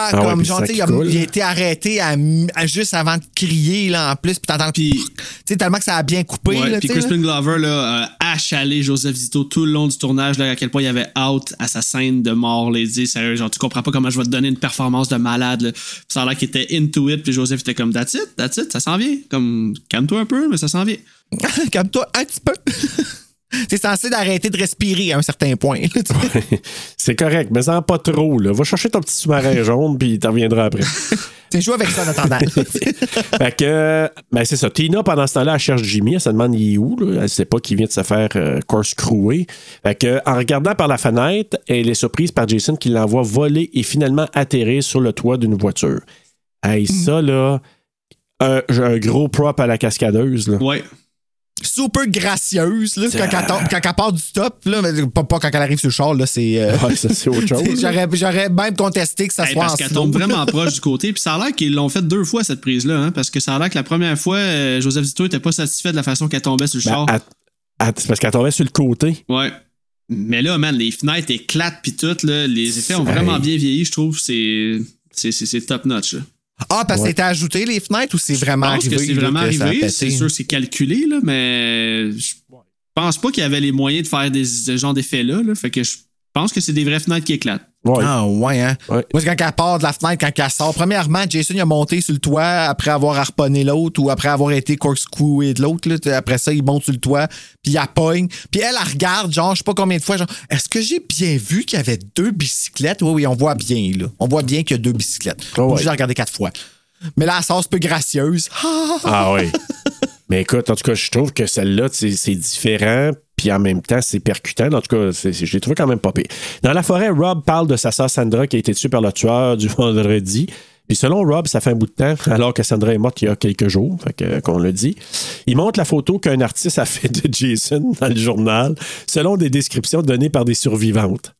Ah, Ah comme genre, tu il a, il a été arrêté à, à juste avant de crier, là, en plus. Puis t'entends. Tu Puis- sais, tellement que ça a bien coupé, Ouais, là, puis tu Crispin là. Glover là, a achalé Joseph Zito tout le long du tournage, là, à quel point il avait out à sa scène de mort. Là, il dit, sérieux, genre, tu comprends pas comment je vais te donner une performance de malade. Là. Puis ça a l'air qu'il était into it, puis Joseph était comme, that's it, that's it, ça s'en vient. Comme, calme-toi un peu, mais ça s'en vient. Comme toi, un petit peu. T'es censé d'arrêter de respirer à un certain point. C'est correct, mais en pas trop, là. Va chercher ton petit sous-marin jaune, puis t'en reviendras après. T'es joué avec ça en attendant. fait que, ben c'est ça. Tina, pendant ce temps-là, elle cherche Jimmy. Elle se demande il est où. Là? Elle sait pas qu'il vient de se faire euh, corkscrewer. Fait que, en regardant par la fenêtre, elle est surprise par Jason qui l'envoie voler et finalement atterrir sur le toit d'une voiture. Hey, ça, là, un, un gros prop à la cascadeuse. Là. Ouais. Super gracieuse, là, quand, quand elle part du top, là, mais pas, pas quand elle arrive sur le char, là, c'est. euh, Ouais, ça, c'est autre chose. J'aurais, j'aurais même contesté que ça Hey, soit parce en qu'elle slow. tombe vraiment proche du côté. Puis ça a l'air qu'ils l'ont fait deux fois, cette prise-là. Hein, parce que ça a l'air que la première fois, euh, Joseph Zito était pas satisfait de la façon qu'elle tombait sur le Ben, char. elle- elle- c'est parce qu'elle tombait sur le côté. Ouais. Mais là, man, les fenêtres éclatent puis tout, là, les effets ont Hey. vraiment bien vieilli, je trouve. C'est, c'est, c'est, c'est top notch. là. Ah, parce que Ouais. c'était ajouté les fenêtres ou c'est vraiment je pense arrivé? que c'est vraiment que arrivé. C'est sûr c'est calculé, là, mais je pense pas qu'il y avait les moyens de faire des, ce genre d'effets-là. Là, fait que je pense que c'est des vraies fenêtres qui éclatent. Ouais. Ah, ouais, hein? Ouais. Moi, c'est quand elle part de la fenêtre, quand elle sort. Premièrement, Jason, il a monté sur le toit après avoir harponné l'autre ou après avoir été corkscrewé de l'autre. Après ça, il monte sur le toit, puis il pogne. Puis elle, elle regarde, genre, je sais pas combien de fois, genre, est-ce que j'ai bien vu qu'il y avait deux bicyclettes? Oui, oui, on voit bien, là. On voit bien qu'il y a deux bicyclettes. Ah ouais. J'ai regardé quatre fois. Mais sort un peu gracieuse. Ah oui. Mais écoute, en tout cas, je trouve que celle-là, c'est différent, puis en même temps, c'est percutant. En tout cas, je l'ai trouvé quand même pas pire. Dans la forêt, Rob parle de sa sœur Sandra qui a été tuée par le tueur du vendredi. Puis selon Rob, ça fait un bout de temps, alors que Sandra est morte il y a quelques jours, que, qu'on le dit. Il montre la photo qu'un artiste a fait de Jason dans le journal, selon des descriptions données par des survivantes.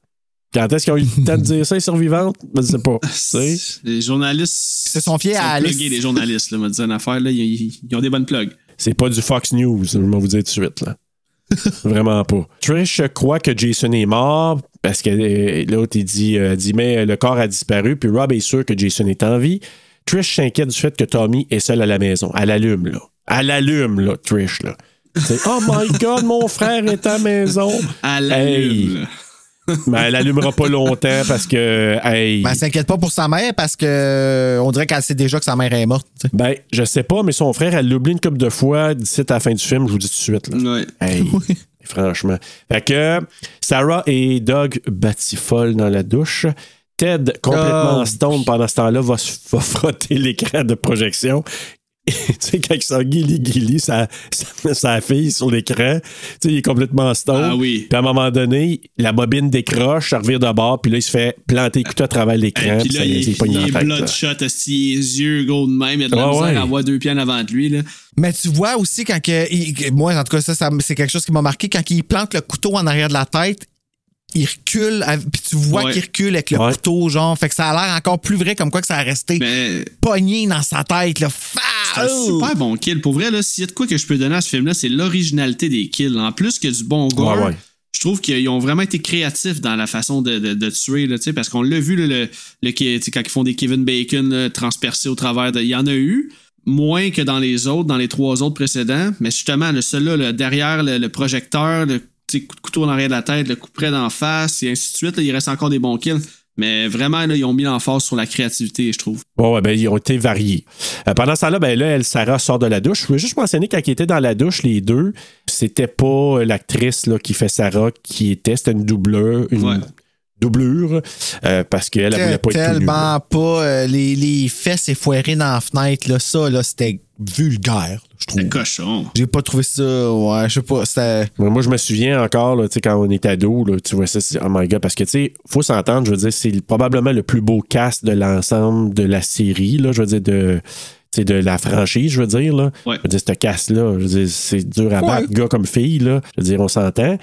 Quand est-ce qu'ils ont eu le temps de dire ça, les survivantes? Je sais pas. Les journalistes. Ils se sont fiés à Alice. plugués, les journalistes, là, m'a dit une affaire, là, ils, ont des bonnes plugs. C'est pas du Fox News, je vais vous dire tout de suite. Là. Vraiment pas. Trish croit que Jason est mort parce que euh, l'autre, il dit, euh, dit Mais le corps a disparu, puis Rob est sûr que Jason est en vie. Trish s'inquiète du fait que Tommy est seul à la maison. Elle allume, là. Elle allume, là, Trish, là. C'est, oh my God, mon frère est à la maison. À la Hey. Mais elle allumera pas longtemps parce que, hey, Ben, elle s'inquiète pas pour sa mère parce que euh, on dirait qu'elle sait déjà que sa mère est morte. t'sais. ben, je sais pas, mais son frère, elle l'oublie une couple de fois d'ici à la fin du film, je vous dis tout de suite. Là. Ouais. Hey, franchement. Fait que Sarah et Doug batifolent dans la douche. Ted, complètement Oh. stone pendant ce temps-là, va, se- va frotter l'écran de projection. Tu sais, quand il Gilly Gilly, sa, sa, sa fille sur l'écran, tu sais, il est complètement stone. Ah oui. Puis à un moment donné, la bobine décroche, ça revire de bord, puis là, il se fait planter le couteau à travers l'écran. Puis puis là, ça, il, il, il est bloodshot, esti, les yeux gros de même. Il a de la Ouais, misère ouais. à avoir deux pieds en avant de lui. Là. Mais tu vois aussi quand que, il- moi en tout cas ça, ça c'est quelque chose qui m'a marqué quand il plante le couteau en arrière de la tête. Il recule, puis tu vois Ouais. qu'il recule avec le Ouais. couteau, genre. Fait que ça a l'air encore plus vrai, comme quoi que ça a resté Mais pogné dans sa tête, là. C'est un Oh! super bon kill. Pour vrai, là, s'il y a de quoi que je peux donner à ce film-là, c'est l'originalité des kills. En plus que du bon gore, Ouais, ouais. je trouve qu'ils ont vraiment été créatifs dans la façon de, de, de tuer, là, tu sais, parce qu'on l'a vu, là, le, quand ils font des Kevin Bacon là, transpercés au travers de. Il y en a eu, moins que dans les autres, dans les trois autres précédents, mais justement, le seul là, derrière le, le projecteur, le coup de couteau en arrière de la tête, le coup près d'en face, et ainsi de suite, là, il reste encore des bons kills. Mais vraiment, là, ils ont mis l'emphase sur la créativité, je trouve. Ouais, ouais, ben, ils ont été variés. Euh, pendant ce temps-là, ben là, elle, Sarah sort de la douche. Je veux juste mentionner quand ils étaient dans la douche, les deux, c'était pas euh, l'actrice là, qui fait Sarah qui était, c'était une doubleur, une Ouais. Doublure, euh, parce qu'elle, elle voulait pas être tout. Tellement pas euh, les, les fesses effoirées dans la fenêtre, là, ça, là, c'était vulgaire, je trouve. Cochon. J'ai pas trouvé ça, ouais, je sais pas. Moi, je me souviens encore, là, tu sais, quand on est ado, là, tu vois ça, c'est- oh my god, parce que, tu sais, faut s'entendre, je veux dire, c'est probablement le plus beau cast de l'ensemble de la série, là, je veux dire, de, sais, de la franchise, je veux dire, là. Ouais. Je veux dire, ce cast-là, je veux dire, c'est dur à Ouais. battre, gars comme fille, là. Je veux dire, on s'entend.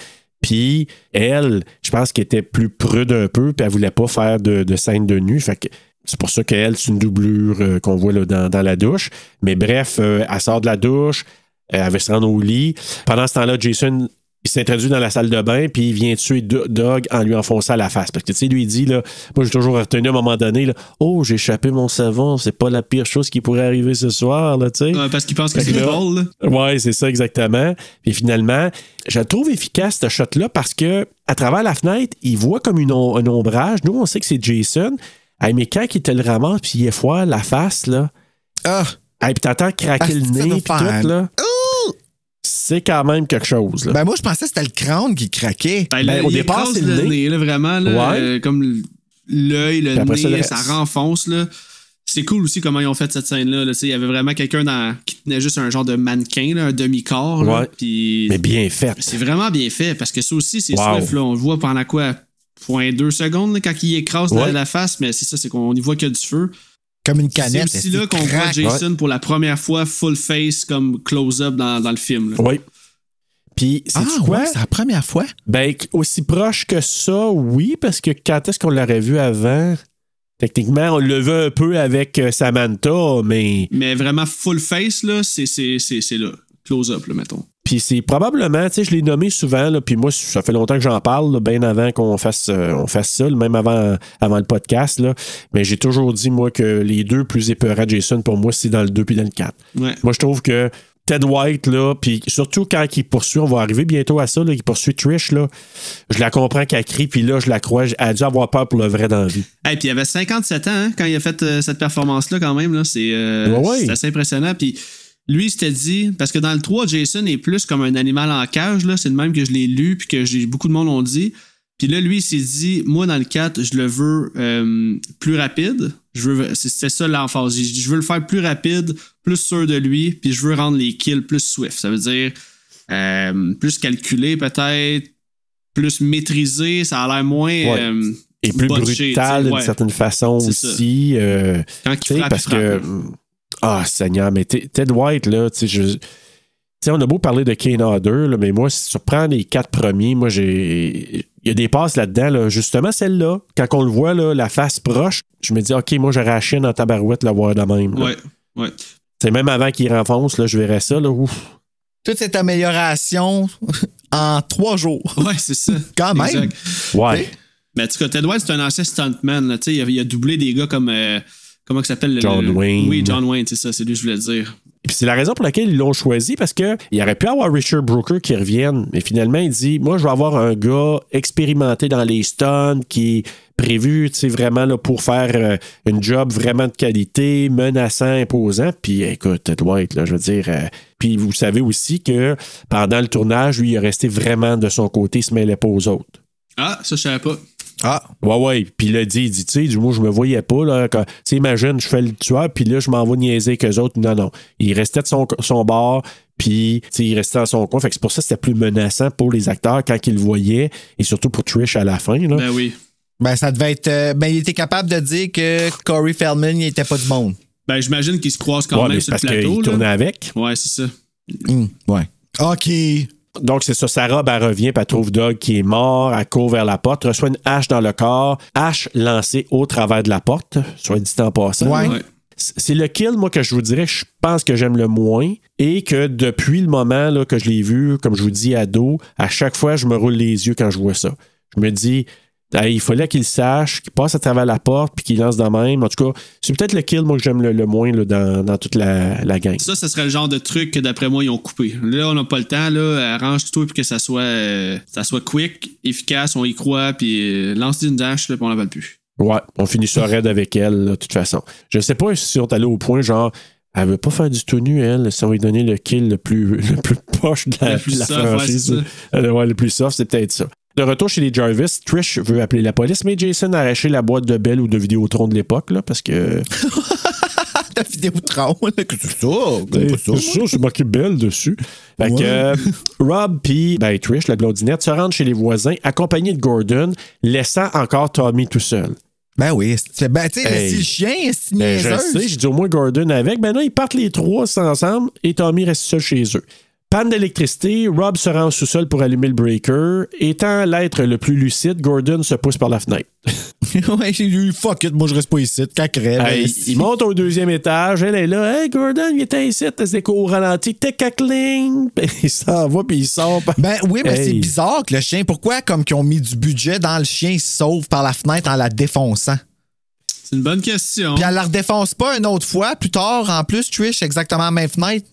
Puis, elle, je pense qu'elle était plus prude un peu, puis elle voulait pas faire de, scène de nu. C'est pour ça qu'elle, c'est une doublure euh, qu'on voit dans, la douche. Mais bref, euh, elle sort de la douche, elle va se rendre au lit. Pendant ce temps-là, Jason, il s'introduit dans la salle de bain, puis il vient tuer Do- Doug en lui enfonçant la face. Parce que, tu sais, lui, il dit, là, moi, j'ai toujours retenu à un moment donné, là, oh, j'ai échappé mon savon, c'est pas la pire chose qui pourrait arriver ce soir, là, tu sais. Ouais, parce qu'ils pensent que c'est que là- drôle, là. Ouais, c'est ça exactement. Puis finalement, je le trouve efficace ce shot-là parce que à travers la fenêtre, il voit comme une om- un ombrage. Nous, on sait que c'est Jason. Hey, mais quand il te le ramasse puis il effoire la face, là, Ah! hey, puis t'entends craquer Ah, le nez puis tout, là. C'est quand même quelque chose, là. Ben, moi, je pensais que c'était le crâne qui craquait. Ben, Ben, au départ, c'est le nez. là, vraiment, là, Ouais. euh, comme l'œil, le nez, ça, le ça, reste. renfonce, là. C'est cool aussi comment ils ont fait cette scène-là. là. Tu sais, Il y avait vraiment quelqu'un dans- qui tenait juste un genre de mannequin, là, un demi-corps. là. Ouais. Puis Mais bien fait. c'est vraiment bien fait parce que ça aussi, c'est Wow. Swift. Là. On le voit pendant quoi? Point deux secondes là, quand il écrase la- la, face, mais c'est ça, c'est qu'on y voit que du feu. Comme une C'est canette. aussi est-ce là qu'on voit? Jason pour la première fois full face comme close-up dans, dans le film. là. Oui. Puis, c'est Ah, quoi? ouais, c'est la première fois? Ben, aussi proche que ça, oui, parce que quand est-ce qu'on l'aurait vu avant? Techniquement, on l'a vu un peu avec euh, Samantha, mais Mais vraiment full face, là, c'est, c'est, c'est, c'est là. Close-up, là, mettons. Puis c'est probablement, tu sais, je l'ai nommé souvent, là, puis moi, ça fait longtemps que j'en parle, bien avant qu'on fasse, euh, on fasse ça, même avant, avant le podcast. Là. Mais j'ai toujours dit, moi, que les deux plus épeurants Jason, pour moi, c'est dans le 2 puis dans le 4. Ouais. Moi, je trouve que Ted White, là, puis surtout quand il poursuit, on va arriver bientôt à ça, là, il poursuit Trish, là, je la comprends qu'elle crie, puis là, je la crois, elle a dû avoir peur pour le vrai dans la vie. Hey, puis il avait 57 ans hein, quand il a fait euh, cette performance-là, quand même. Là. C'est, euh, Ouais, ouais. c'est assez impressionnant. Puis lui, il s'était dit, parce que dans le 3, Jason est plus comme un animal en cage. Là. C'est le même que je l'ai lu, puis que j'ai, beaucoup de monde l'ont dit. Puis là, lui, il s'est dit, moi, dans le 4, je le veux euh, plus rapide. Je veux, ça l'emphase. Je veux le faire plus rapide, plus sûr de lui, puis je veux rendre les kills plus swift. Ça veut dire euh, plus calculé, peut-être, plus maîtrisé. Ça a l'air moins. Ouais. euh, Et plus botché, brutal d'une ouais. certaine façon aussi. Quand il frappe, parce il frappe, que. Ah, Seigneur, mais Ted White, là, tu sais, je. Tu sais, on a beau parler de Kane Hodder, là, mais moi, si tu prends les quatre premiers, moi, j'ai. Il y a des passes là-dedans, là, justement celle-là. Quand on le voit, là, la face proche, je me dis, OK, moi, j'aurais la chienne en tabarouette le voir de même. là. Ouais, ouais. C'est même avant qu'il renfonce, là, je verrais ça. Là, ouf. Toute cette amélioration en trois jours. Ouais, c'est ça. Quand même. Exact. Ouais. Mais en tout cas, Ted White, c'est un ancien stuntman. Là, tu sais, il, a, il a doublé des gars comme. euh, comment il s'appelle le- John le- Wayne. Oui, John Wayne, c'est ça, c'est lui que je voulais dire. Et puis c'est la raison pour laquelle ils l'ont choisi parce que il aurait pu avoir Richard Brooker qui revienne, mais finalement il dit moi je vais avoir un gars expérimenté dans les stunts qui est prévu, tu sais vraiment là pour faire euh, une job vraiment de qualité, menaçant, imposant. Puis écoute, White là, je veux dire euh, puis vous savez aussi que pendant le tournage, lui il est resté vraiment de son côté, il se mêlait pas aux autres. Ah, ça, je savais pas. Ah, Ouais, ouais. Puis il a dit, il dit, tu sais, du moi, je me voyais pas, là. quand- Tu sais, imagine, je fais le tueur, puis là, je m'en vais niaiser qu'eux autres. Non, non. Il restait de son, son bord, puis, tu sais, il restait dans son coin. Fait que c'est pour ça que c'était plus menaçant pour les acteurs quand ils le voyaient, et surtout pour Trish à la fin, là. Ben oui. ben ça devait être. euh, ben, il était capable de dire que Corey Feldman, il était pas du monde. Ben, j'imagine qu'ils se croisent quand Ouais, même mais sur le parce plateau. qu'il là. tournait avec. Ouais, c'est ça. Hum, ouais. OK. Donc, c'est ça. Sarah, ben, elle revient, puis elle trouve Doug qui est mort. Elle court vers la porte, reçoit une hache dans le corps. Hache lancée au travers de la porte, soit dit en passant. Ouais. Ouais. C'est le kill, moi, que je vous dirais que je pense que j'aime le moins. Et que depuis le moment là, que je l'ai vu, comme je vous dis, ado, à chaque fois, je me roule les yeux quand je vois ça. Je me dis, il fallait qu'il sache, qu'il passe à travers la porte puis qu'il lance de même. En tout cas, c'est peut-être le kill, moi, que j'aime le, le moins là, dans, dans toute la, la gang. Ça, ce serait le genre de truc que d'après moi, ils ont coupé. Là, on n'a pas le temps, là. Arrange tout pour que ça soit, euh, ça soit quick, efficace, on y croit, puis euh, lance une dash, là, puis on la plus. Ouais, on finit ça raide avec elle, de toute façon. Je sais pas si on est allé au point, genre, elle veut pas faire du tout nu, elle, si on lui donnait le kill le plus, le plus proche de la, Le plus la soft, franchise. Euh, ouais, le plus soft, c'est peut-être ça. De retour chez les Jarvis, Trish veut appeler la police, mais Jason a arraché la boîte de Belle ou de Vidéotron de l'époque, là, parce que. La Vidéotron, là, que c'est ça? C'est ça, c'est marqué Belle dessus. Fait que euh, Rob puis ben, Trish, la blondinette, se rendent chez les voisins, accompagnés de Gordon, laissant encore Tommy tout seul. Ben oui, c'est ben, tu sais, Hey. le chien, c'est Ben, je sais, j'ai dit au moins Gordon avec. Ben non, ils partent les trois ensemble et Tommy reste seul chez eux. Panne d'électricité, Rob se rend au sous-sol pour allumer le breaker. Étant l'être le plus lucide, Gordon se pousse par la fenêtre. ouais, j'ai eu fuck it, moi je reste pas ici. Hey, il monte au deuxième étage, elle est là. Hey Gordon, il était ici, t'as des au ralenti, tic cling. Puis il s'en va, puis il sort. Ben oui, mais c'est Hey. bizarre que le chien, pourquoi comme qu'ils ont mis du budget dans le chien, il se sauve par la fenêtre en la défonçant? C'est une bonne question. Puis elle la redéfonce pas une autre fois, plus tard, en plus, Trish, exactement la même fenêtre.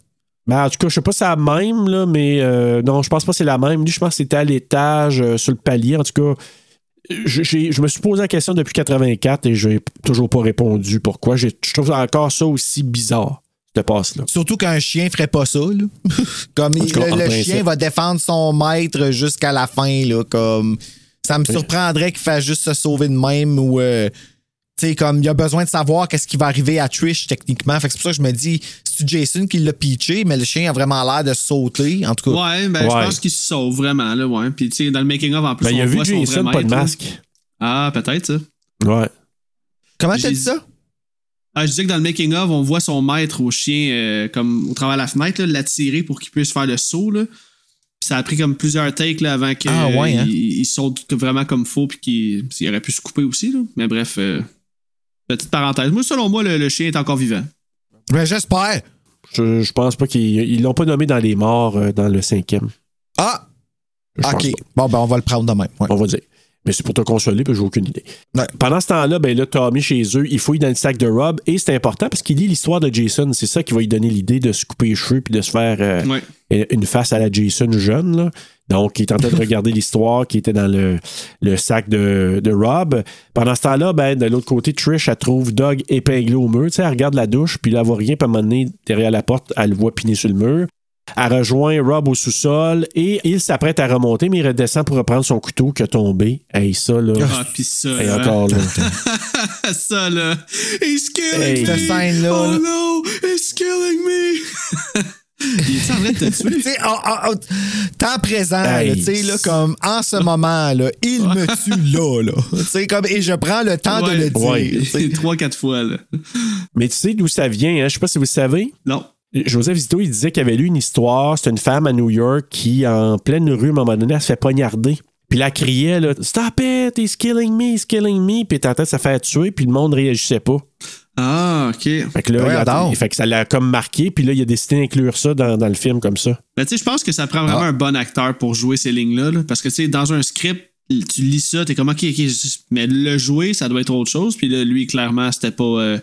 Ben, en tout cas, je sais pas si c'est la même, là, mais euh, non, je pense pas que c'est la même. Lui, je pense que c'était à l'étage, euh, sur le palier. En tout cas, je, me suis posé la question depuis 84 et je n'ai toujours pas répondu pourquoi. Je trouve encore ça aussi bizarre, cette passe-là. Surtout qu'un chien ferait pas ça, là. comme il- tout cas, le, chien va défendre son maître jusqu'à la fin, là. Comme ça me surprendrait qu'il fasse juste se sauver de même ou euh, tu sais, comme il a besoin de savoir qu'est-ce qui va arriver à Trish techniquement. Fait que c'est pour ça que je me dis, c'est Jason qui l'a pitché, mais le chien a vraiment l'air de sauter. En tout cas, Ouais, ben, je pense qu'il se sauve vraiment, là, ouais. Puis, tu sais, dans le making-of, en plus, Ben, il on a vu Jason, pas de là. masque. Ah, peut-être, ça. Ouais. comment t'as dit ça? Ah, je disais que dans le making-of, on voit son maître au chien, euh, comme au travers de la fenêtre, l'attirer pour qu'il puisse faire le saut, là. Puis ça a pris comme plusieurs takes, là, avant qu'il Ah, ouais, hein? saute vraiment comme faux, puis qu'il il aurait pu se couper aussi, là. Mais bref, euh, petite parenthèse. Moi, selon moi, le, le chien est encore vivant. Ben, j'espère. Je, je pense pas qu'ils ils l'ont pas nommé dans les morts euh, dans le cinquième. Ah! Je OK. Bon, ben, on va le prendre de même. ouais. On va dire. Mais c'est pour te consoler, parce que j'ai aucune idée. Ouais. Pendant ce temps-là, ben là, Tommy chez eux, il fouille dans le sac de Rob et c'est important parce qu'il lit l'histoire de Jason. C'est ça qui va lui donner l'idée de se couper les cheveux puis de se faire euh, Ouais. une face à la Jason jeune. là. Donc, il est en train de regarder l'histoire qui était dans le, le sac de, de Rob. Pendant ce temps-là, ben, de l'autre côté, Trish, elle trouve Doug épinglé au mur. Tu sais, elle regarde la douche, puis là, elle voit rien, puis à un moment donné, derrière la porte, elle le voit piné sur le mur. Elle rejoint Rob au sous-sol et il s'apprête à remonter, mais il redescend pour reprendre son couteau qui a tombé. Hey, ça, là. Ah, pis ça. Là. encore, là. ça, là. He's killing Hey. me. Cette scène-là, Oh là. no, he's killing me. il est en train de te tuer? Oh, oh, oh, temps présent, là, tu sais, là, comme en ce moment, là, il me tue là, là. Comme, et je prends le temps de le dire. Ouais. sais. Trois, quatre fois, là. Mais tu sais d'où ça vient, hein? Je sais pas si vous le savez. Non. Joseph Zito, il disait qu'il avait lu une histoire. C'est une femme à New York qui, en pleine rue, à un moment donné, elle se fait poignarder. Puis elle criait, là, Stop it, he's killing me, he's killing me. Puis elle était en train de se faire tuer, puis le monde réagissait pas. Ah, OK. Fait que là, Ouais, il a- fait que ça l'a comme marqué, puis là, il a décidé d'inclure ça dans, dans le film comme ça. Ben, tu sais, je pense que ça prend vraiment un bon acteur pour jouer ces lignes-là. là, parce que, tu sais, dans un script, tu lis ça, t'es comme, OK, OK, mais le jouer, ça doit être autre chose. Puis là, lui, clairement, c'était pas. euh,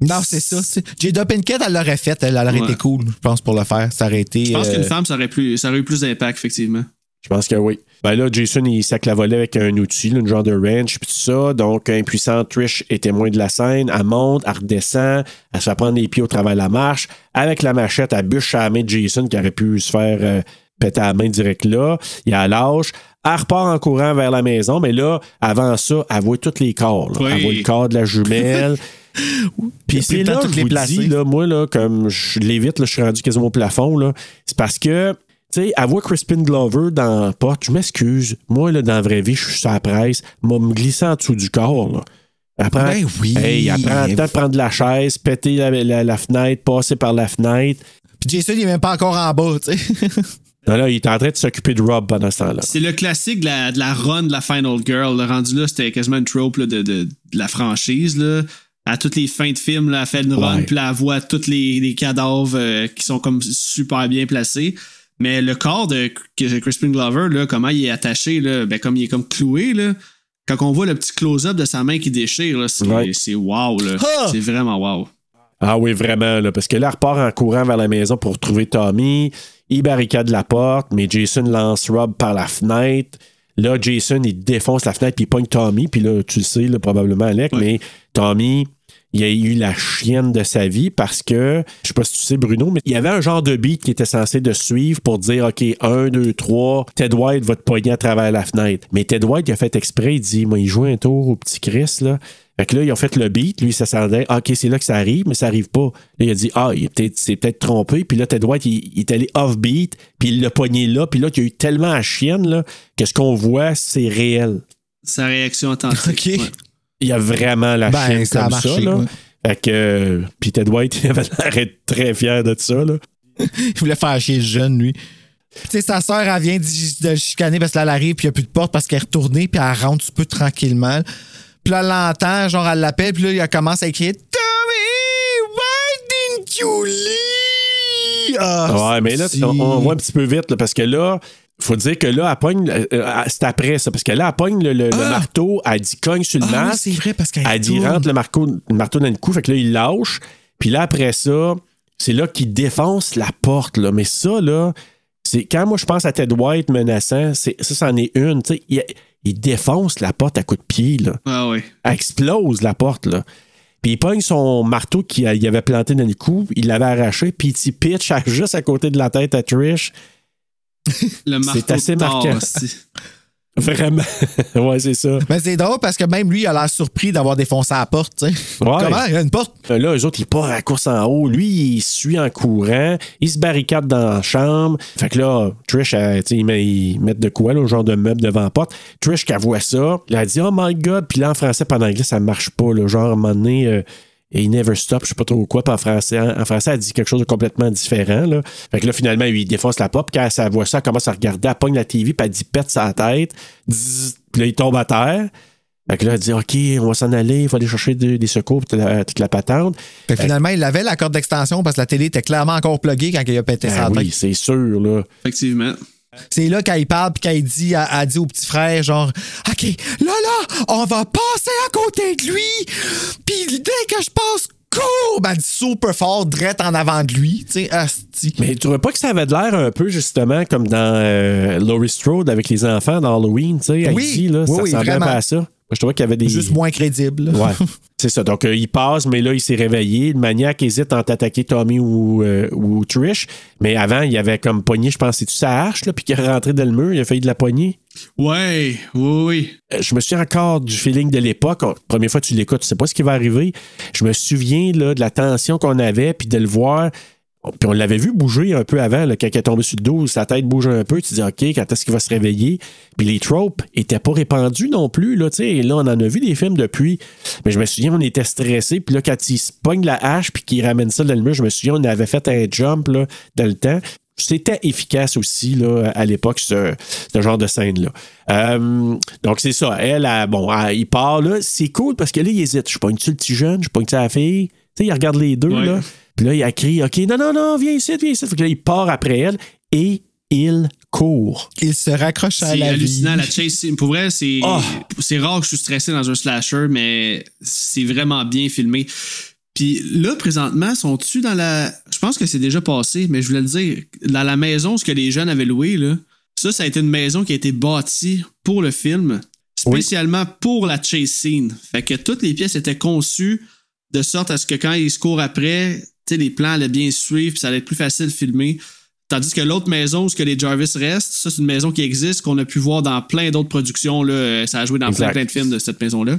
Non, c'est ça. Jada Pinkett, elle l'aurait fait. Elle, elle aurait Ouais. été cool, je pense, pour le faire. Ça aurait été. Je pense euh, qu'une femme, ça aurait, plus, ça aurait eu plus d'impact, effectivement. Je pense que oui. Ben là, Jason, il sac la volée avec un outil, là, une genre de wrench, puis tout ça. Donc, impuissante, Trish est témoin de la scène. Elle monte, elle redescend, elle se fait prendre les pieds au travers de la marche. Avec la machette, elle bûche à la main de Jason qui aurait pu se faire euh, péter à la main direct là. Il a lâche. Elle repart en courant vers la maison, mais là, avant ça, elle voit tous les corps. Oui. Elle voit le corps de la jumelle. Puis c'est là que je les vous dis, là, moi, là, comme je l'évite, je suis rendu quasiment au plafond, c'est parce que, tu sais, elle voit Crispin Glover dans la porte, je m'excuse. Moi, là, dans la vraie vie, je suis sur la presse, m'a me glisser en dessous du corps, là. Prend, Ben oui. Hey, le temps de prendre la chaise, péter la, la- la fenêtre, passer par la fenêtre. Puis Jason, il est même pas encore en bas, tu sais. Non, là, il est en train de s'occuper de Rob pendant ce temps-là. C'est le classique de la, de la run de la Final Girl. Le rendu là, c'était quasiment une trope là, de, de- de la franchise. Là. à toutes les fins de film, là, elle fait une run, puis elle voit tous les, les cadavres euh, qui sont comme super bien placés. Mais le corps de Crispin Glover, là, comment il est attaché, là, ben, comme il est comme cloué, là, quand on voit le petit close-up de sa main qui déchire, c'est Ouais. wow, là. Ah! C'est vraiment wow. Ah oui, vraiment, là, parce que là, elle repart en courant vers la maison pour trouver Tommy. Il barricade la porte, mais Jason lance Rob par la fenêtre. Là, Jason, il défonce la fenêtre, puis il pogne Tommy. Puis là, tu le sais, là, probablement, Alec, Ouais. mais Tommy, il a eu la chienne de sa vie parce que, je sais pas si tu sais, Bruno, mais il y avait un genre de beat qui était censé de suivre pour dire, OK, un, deux, trois, Ted White va te pogner à travers la fenêtre. Mais Ted White, il a fait exprès, il dit, moi, il joue un tour au petit Chris, là. Fait que là, ils ont fait le beat, lui, ça s'attendait, OK, c'est là que ça arrive, mais ça arrive pas. Là, il a dit, ah, il est peut-être, c'est peut-être trompé, puis là, Ted White, il, il est allé off-beat, puis il l'a pogné là, puis là, il y a eu tellement à chienne, là, que ce qu'on voit, c'est réel. Sa réaction authentique. OK. Ouais. Il y a vraiment la Ben, chienne ça a comme ça, marché, là. ouais. Fait que, puis Ted White, il avait l'air très fier de ça, là. Il voulait faire chier le jeune, lui. Tu sais, sa sœur, elle vient de chicaner parce que là, elle arrive, puis il n'y a plus de porte parce qu'elle est retournée, puis elle rentre un peu tranquillement. Puis là, elle l'entend, genre, elle l'appelle, puis là, il commence à écrire Tommy, why didn't you leave? Ah, Ouais, mais là, on, on voit un petit peu vite, là, parce que là, faut dire que là, elle pogne, euh, c'est après ça, parce que là, elle pogne le, le- le marteau, elle dit cogne sur le Ah oui, masque. c'est vrai, parce qu'elle Elle dit rentre le marteau, le marteau dans le cou, fait que là, il lâche. Puis là, après ça, c'est là qu'il défonce la porte, là. Mais ça, là, c'est quand moi je pense à Ted White menaçant, ça, c'en est une. tu sais, Il, il défonce la porte à coups de pied, là. Ah ouais. Elle explose la porte, là. Puis il pogne son marteau qu'il avait planté dans le cou, il l'avait arraché, puis il s'y pitch juste à côté de la tête à Trish. Le marteau assez de marquant. c'est- Vraiment. ouais, c'est ça. Mais c'est drôle parce que même lui, il a l'air surpris d'avoir défoncé la porte. Ouais. Comment? Il y a une porte. Euh, Là, eux autres, ils partent à la course en haut. Lui, il suit en courant. Il se barricade dans la chambre. Fait que là, Trish, elle, tu sais, ils met- ils mettent de quoi, là, un genre de meuble devant la porte. Trish, qui voit ça, elle a dit Oh my God. Puis là, en français, pendant anglais, ça marche pas. Là, genre, à un moment donné, euh, il never stop, je sais pas trop quoi. Puis en français, en, français, elle dit quelque chose de complètement différent. Là. Fait que là, finalement, il défonce la porte. Puis quand elle voit ça, elle commence à regarder, elle pogne la TV, puis elle dit pète sa tête. Zzz. Puis là, il tombe à terre. Fait que là, elle dit OK, on va s'en aller, il faut aller chercher de- des secours, toute la, toute la patente. Fait que finalement, il avait la corde d'extension parce que la télé était clairement encore pluguée quand il a pété Ben sa tête. oui, c'est sûr, là. Effectivement. C'est là qu'elle parle puis qu'elle dit, elle, elle dit au petit frère, genre, OK, là, là, on va passer à côté de lui, puis dès que je passe, cours! Ben, elle dit super fort, drette en avant de lui, tu sais, asti. Mais tu trouvais pas que ça avait de l'air un peu, justement, comme dans euh, Laurie Strode avec les enfants dans Halloween, tu sais, Oui, là, oui, ça oui, ressemblait vraiment. à ça. Je trouvais qu'il y avait des... Juste moins crédible. Ouais, c'est ça. Donc, euh, il passe, mais là, il s'est réveillé. Le maniaque hésite entre attaquer Tommy ou, euh, ou Trish. Mais avant, il avait comme pogné, je pense, c'est-tu sa hache, là, puis qu'il est rentré dans le mur, il a failli de la poignée. Ouais, oui, oui. Euh, Je me souviens encore du feeling de l'époque. Première fois que tu l'écoutes, tu sais pas ce qui va arriver. Je me souviens là, de la tension qu'on avait, puis de le voir. Puis on l'avait vu bouger un peu avant, là, quand il est tombé sur le dos, sa tête bouge un peu. Tu te dis, OK, quand est-ce qu'il va se réveiller? Puis les tropes étaient pas répandus non plus. Là, tu sais. Et là, on en a vu des films depuis. Mais je me souviens, on était stressés. Puis là, quand il se pogne la hache, puis qu'il ramène ça dans le mur, je me souviens, on avait fait un jump là, dans le temps. C'était efficace aussi là, à l'époque, ce, ce genre de scène-là. Euh, donc, c'est ça. Elle, elle, bon, elle- il part là. C'est cool parce que là, il hésite. Je pogne-tu le petit jeune? Je pogne-tu la fille? Tu sais, il regarde les deux. Ouais. Là. Puis là, il a crié OK, non, non, non, viens ici, viens ici. Fait que là, il part après elle et il court. Il se raccroche à C'est la hallucinant, vie. la chase scene. Pour vrai, c'est c'est rare que je suis stressé dans un slasher, mais c'est vraiment bien filmé. Puis là, présentement, sont-tu dans la. Je pense que c'est déjà passé, mais je voulais le dire. Dans la maison, ce que les jeunes avaient loué, là, ça, ça a été une maison qui a été bâtie pour le film, spécialement pour la chase scene. Fait que toutes les pièces étaient conçues de sorte à ce que quand ils se courent après, sais, les plans allaient bien suivre, puis ça allait être plus facile de filmer. Tandis que l'autre maison où ce que les Jarvis restent, ça, c'est une maison qui existe, qu'on a pu voir dans plein d'autres productions. Là. Euh, Ça a joué dans plein, plein de films de cette maison-là.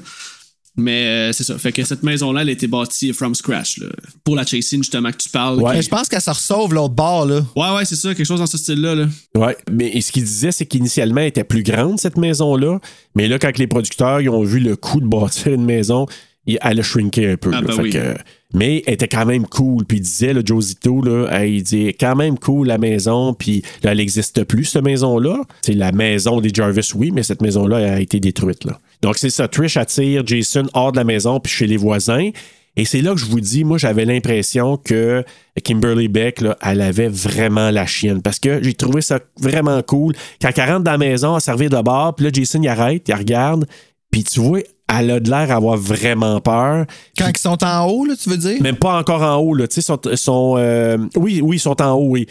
Mais euh, c'est ça. Fait que cette maison-là, elle a été bâtie from scratch. Là, pour la chase scene, justement, que tu parles. Qui- je pense qu'elle se sauve l'autre bord, là. Ouais, ouais, c'est ça. Quelque chose dans ce style-là. Là. Ouais, mais ce qu'il disait, c'est qu'initialement, elle était plus grande, cette maison-là. Mais là, quand les producteurs ils ont vu le coût de bâtir une maison, il- elle a shrinké un peu. Ah, là. ben Fait oui. que- mais elle était quand même cool. Puis il disait, le Josito, là, il dit quand même cool la maison. Puis là, elle n'existe plus, cette maison-là. C'est la maison des Jarvis, oui, mais cette maison-là a été détruite. Là. Donc, c'est ça. Trish attire Jason hors de la maison puis chez les voisins. Et c'est là que je vous dis, moi, j'avais l'impression que Kimberly Beck, là, elle avait vraiment la chienne. Parce que j'ai trouvé ça vraiment cool. Quand elle rentre dans la maison, à servir de bar, puis là, Jason, il arrête, il regarde. Puis tu vois, elle a de l'air d'avoir vraiment peur. Quand ils sont en haut, là, tu veux dire? Même pas encore en haut, là. Tu sais, sont, sont, euh, oui, oui, ils sont en haut, oui.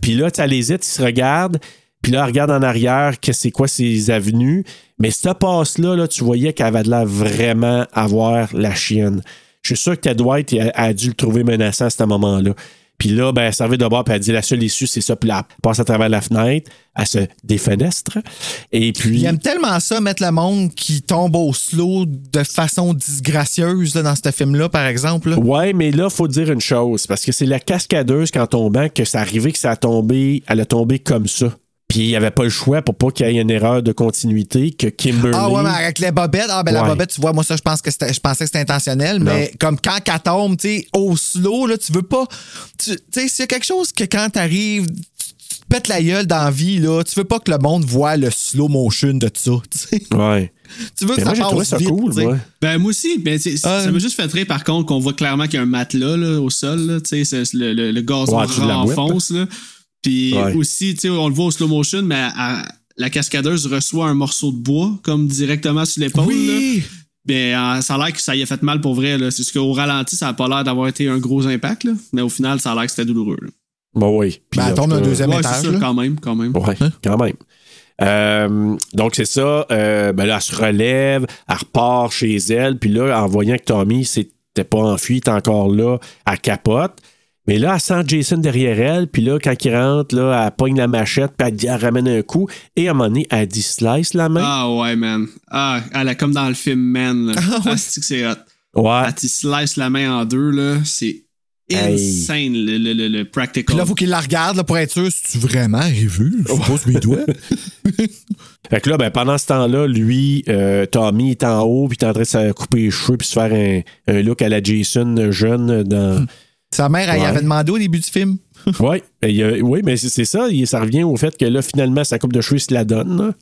Puis là, elle hésite, ils se regardent. Puis là, elle regarde en arrière, que c'est quoi ces avenues. Mais cette passe-là, là, tu voyais qu'elle avait de l'air vraiment avoir la chienne. Je suis sûr que Ted White a, a dû le trouver menaçant à ce moment-là. Puis là, ben, elle servait de bord, puis elle dit la seule issue, c'est ça. Puis là, elle passe à travers la fenêtre, elle se défenestre. Et puis. Il aime tellement ça, mettre le monde qui tombe au slow de façon disgracieuse là, dans ce film-là, par exemple. là. Ouais, mais là, faut dire une chose, parce que c'est la cascadeuse qu'en tombant que ça arrivait que ça a tombé, elle a tombé comme ça. Puis il n'y avait pas le choix pour pas qu'il y ait une erreur de continuité que Kimberly. Ah ouais, mais avec les bobettes, ah ben la bobette, tu vois, moi ça, je pense que c'était- je pensais que c'était intentionnel, mais comme quand elle tombe, tu sais, au slow, là, tu veux pas. Tu tu sais, c'est quelque chose que quand t'arrives, tu tu te pètes la gueule dans la vie, là, tu veux pas que le monde voit le slow motion de ça, tu sais. Ouais. Tu veux que Mais ça moi, j'ai passe trouvé ça vite, cool. Ben, moi aussi. Ben, sais, Euh. Ça m'a juste fait rire, par contre, qu'on voit clairement qu'il y a un matelas là, au sol. Là, tu sais, c'est- le, le, le gazon Ouais, renfonce. Là. Puis Ouais. aussi, tu sais, on le voit au slow motion, mais la cascadeuse reçoit un morceau de bois comme directement sur l'épaule. Oui! Ben, euh, ça a l'air que ça y a fait mal pour vrai. C'est ce qu'au ralenti, ça a pas l'air d'avoir été un gros impact. Là. Mais au final, ça a l'air que c'était douloureux. là. Bon, oui. Puis, Ben, elle tombe d'un cas, deuxième Ouais, étage. là. quand même, quand même. Ouais, quand même. Euh, donc, c'est ça. Euh, ben là, elle se relève, elle repart chez elle. Puis là, en voyant que Tommy s'était pas enfui, est encore là, elle capote. Mais là, elle sent Jason derrière elle. Puis là, quand il rentre, là, elle pogne la machette, puis elle, ramène un coup. Et à un moment donné, elle dit slice la main. Ah ouais, man. Ah, elle est comme dans le film Man. Là. Ah, c'est que c'est hot. ouais. Elle slice la main en deux, là. C'est Hey. insane, le, le, le, le practical. Puis là, faut qu'il la regarde là, pour être sûr, si tu vraiment arrivé, je pose mes doigts. Fait que là, ben, pendant ce temps-là, lui, euh, Tommy est en haut, puis il est en train de se couper les cheveux, puis se faire un, un look à la Jason jeune dans. Sa mère, elle Ouais. avait demandé au début du film. Oui, oui, mais c'est ça. Ça revient au fait que là, finalement, sa coupe de cheveux se la donne.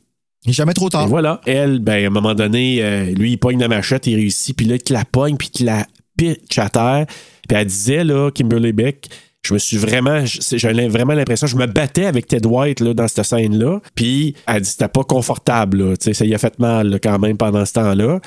Il jamais trop Et tard. voilà. Elle, ben, à un moment donné, euh, lui, il pogne la machette, il réussit, puis là, il la pogne, puis il la pitch à terre. Puis elle disait, là, Kimberly Beck, je me suis vraiment, j'avais vraiment l'impression, je me battais avec Ted White là, dans cette scène-là. Puis elle dit, c'était pas confortable, là. Tu sais, ça y a fait mal là, quand même pendant ce temps-là.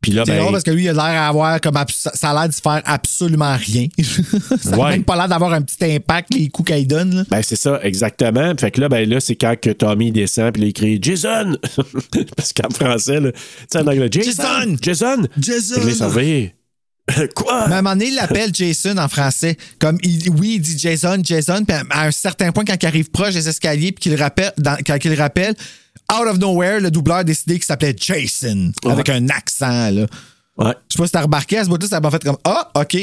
Puis là, C'est ben, drôle parce que lui, il a l'air d'avoir comme ça a l'air de faire absolument rien. ça Ouais. a même pas l'air d'avoir un petit impact, les coups qu'il donne. Là. Ben, c'est ça, exactement. Fait que là, ben, là, c'est quand que Tommy descend, puis il crie Jason! Parce qu'en français, là, tu sais, en anglais, Jason! Jason! Jason! Fait Quoi? Mais à un moment donné, il l'appelle Jason en français. Comme il, oui, il dit Jason, Jason, puis à un certain point, quand il arrive proche des escaliers, puis qu'il rappelle, dans- quand il rappelle, out of nowhere, le doubleur a décidé qu'il s'appelait Jason, avec un accent. Là. Ouais. Je sais pas si t'as remarqué, à ce bout-là, ça m'a fait comme Ah, OK,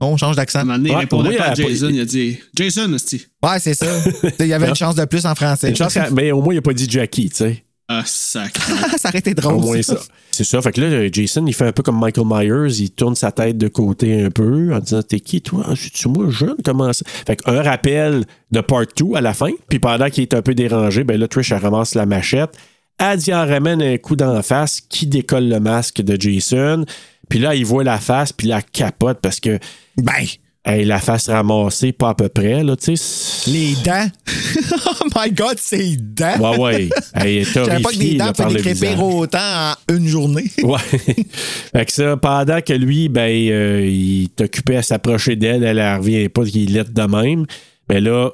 on change À d'accent. un moment donné, il Ouais, répondait pas à Jason, il a dit Jason, esti. Ouais, c'est ça. il y avait une chance de plus en français. Une chance qu'elle- mais au moins, il a pas dit Jackie, tu sais. Ah, sac. ça aurait été Au drôle. moins ça. C'est ça. Fait que là, Jason, il fait un peu comme Michael Myers. Il tourne sa tête de côté un peu en disant T'es qui, toi? Je suis moi jeune? Comment ça Fait qu'un rappel de part 2 à la fin. Puis pendant qu'il est un peu dérangé, ben là, Trish, elle ramasse la machette. Dit, elle ramène un coup d'en face qui décolle le masque de Jason. Puis là, il voit la face, puis la capote parce que. Ben, Hey, la face ramassée, pas à peu près, là, tu sais. les dents. oh my God, c'est dents. Ouais, ouais. Je savais pas que des dents le décrépir autant en une journée. Ouais. fait que ça, pendant que lui, ben, euh, il occupé à s'approcher d'elle, elle, elle revient pas qu'il est de même. Mais là,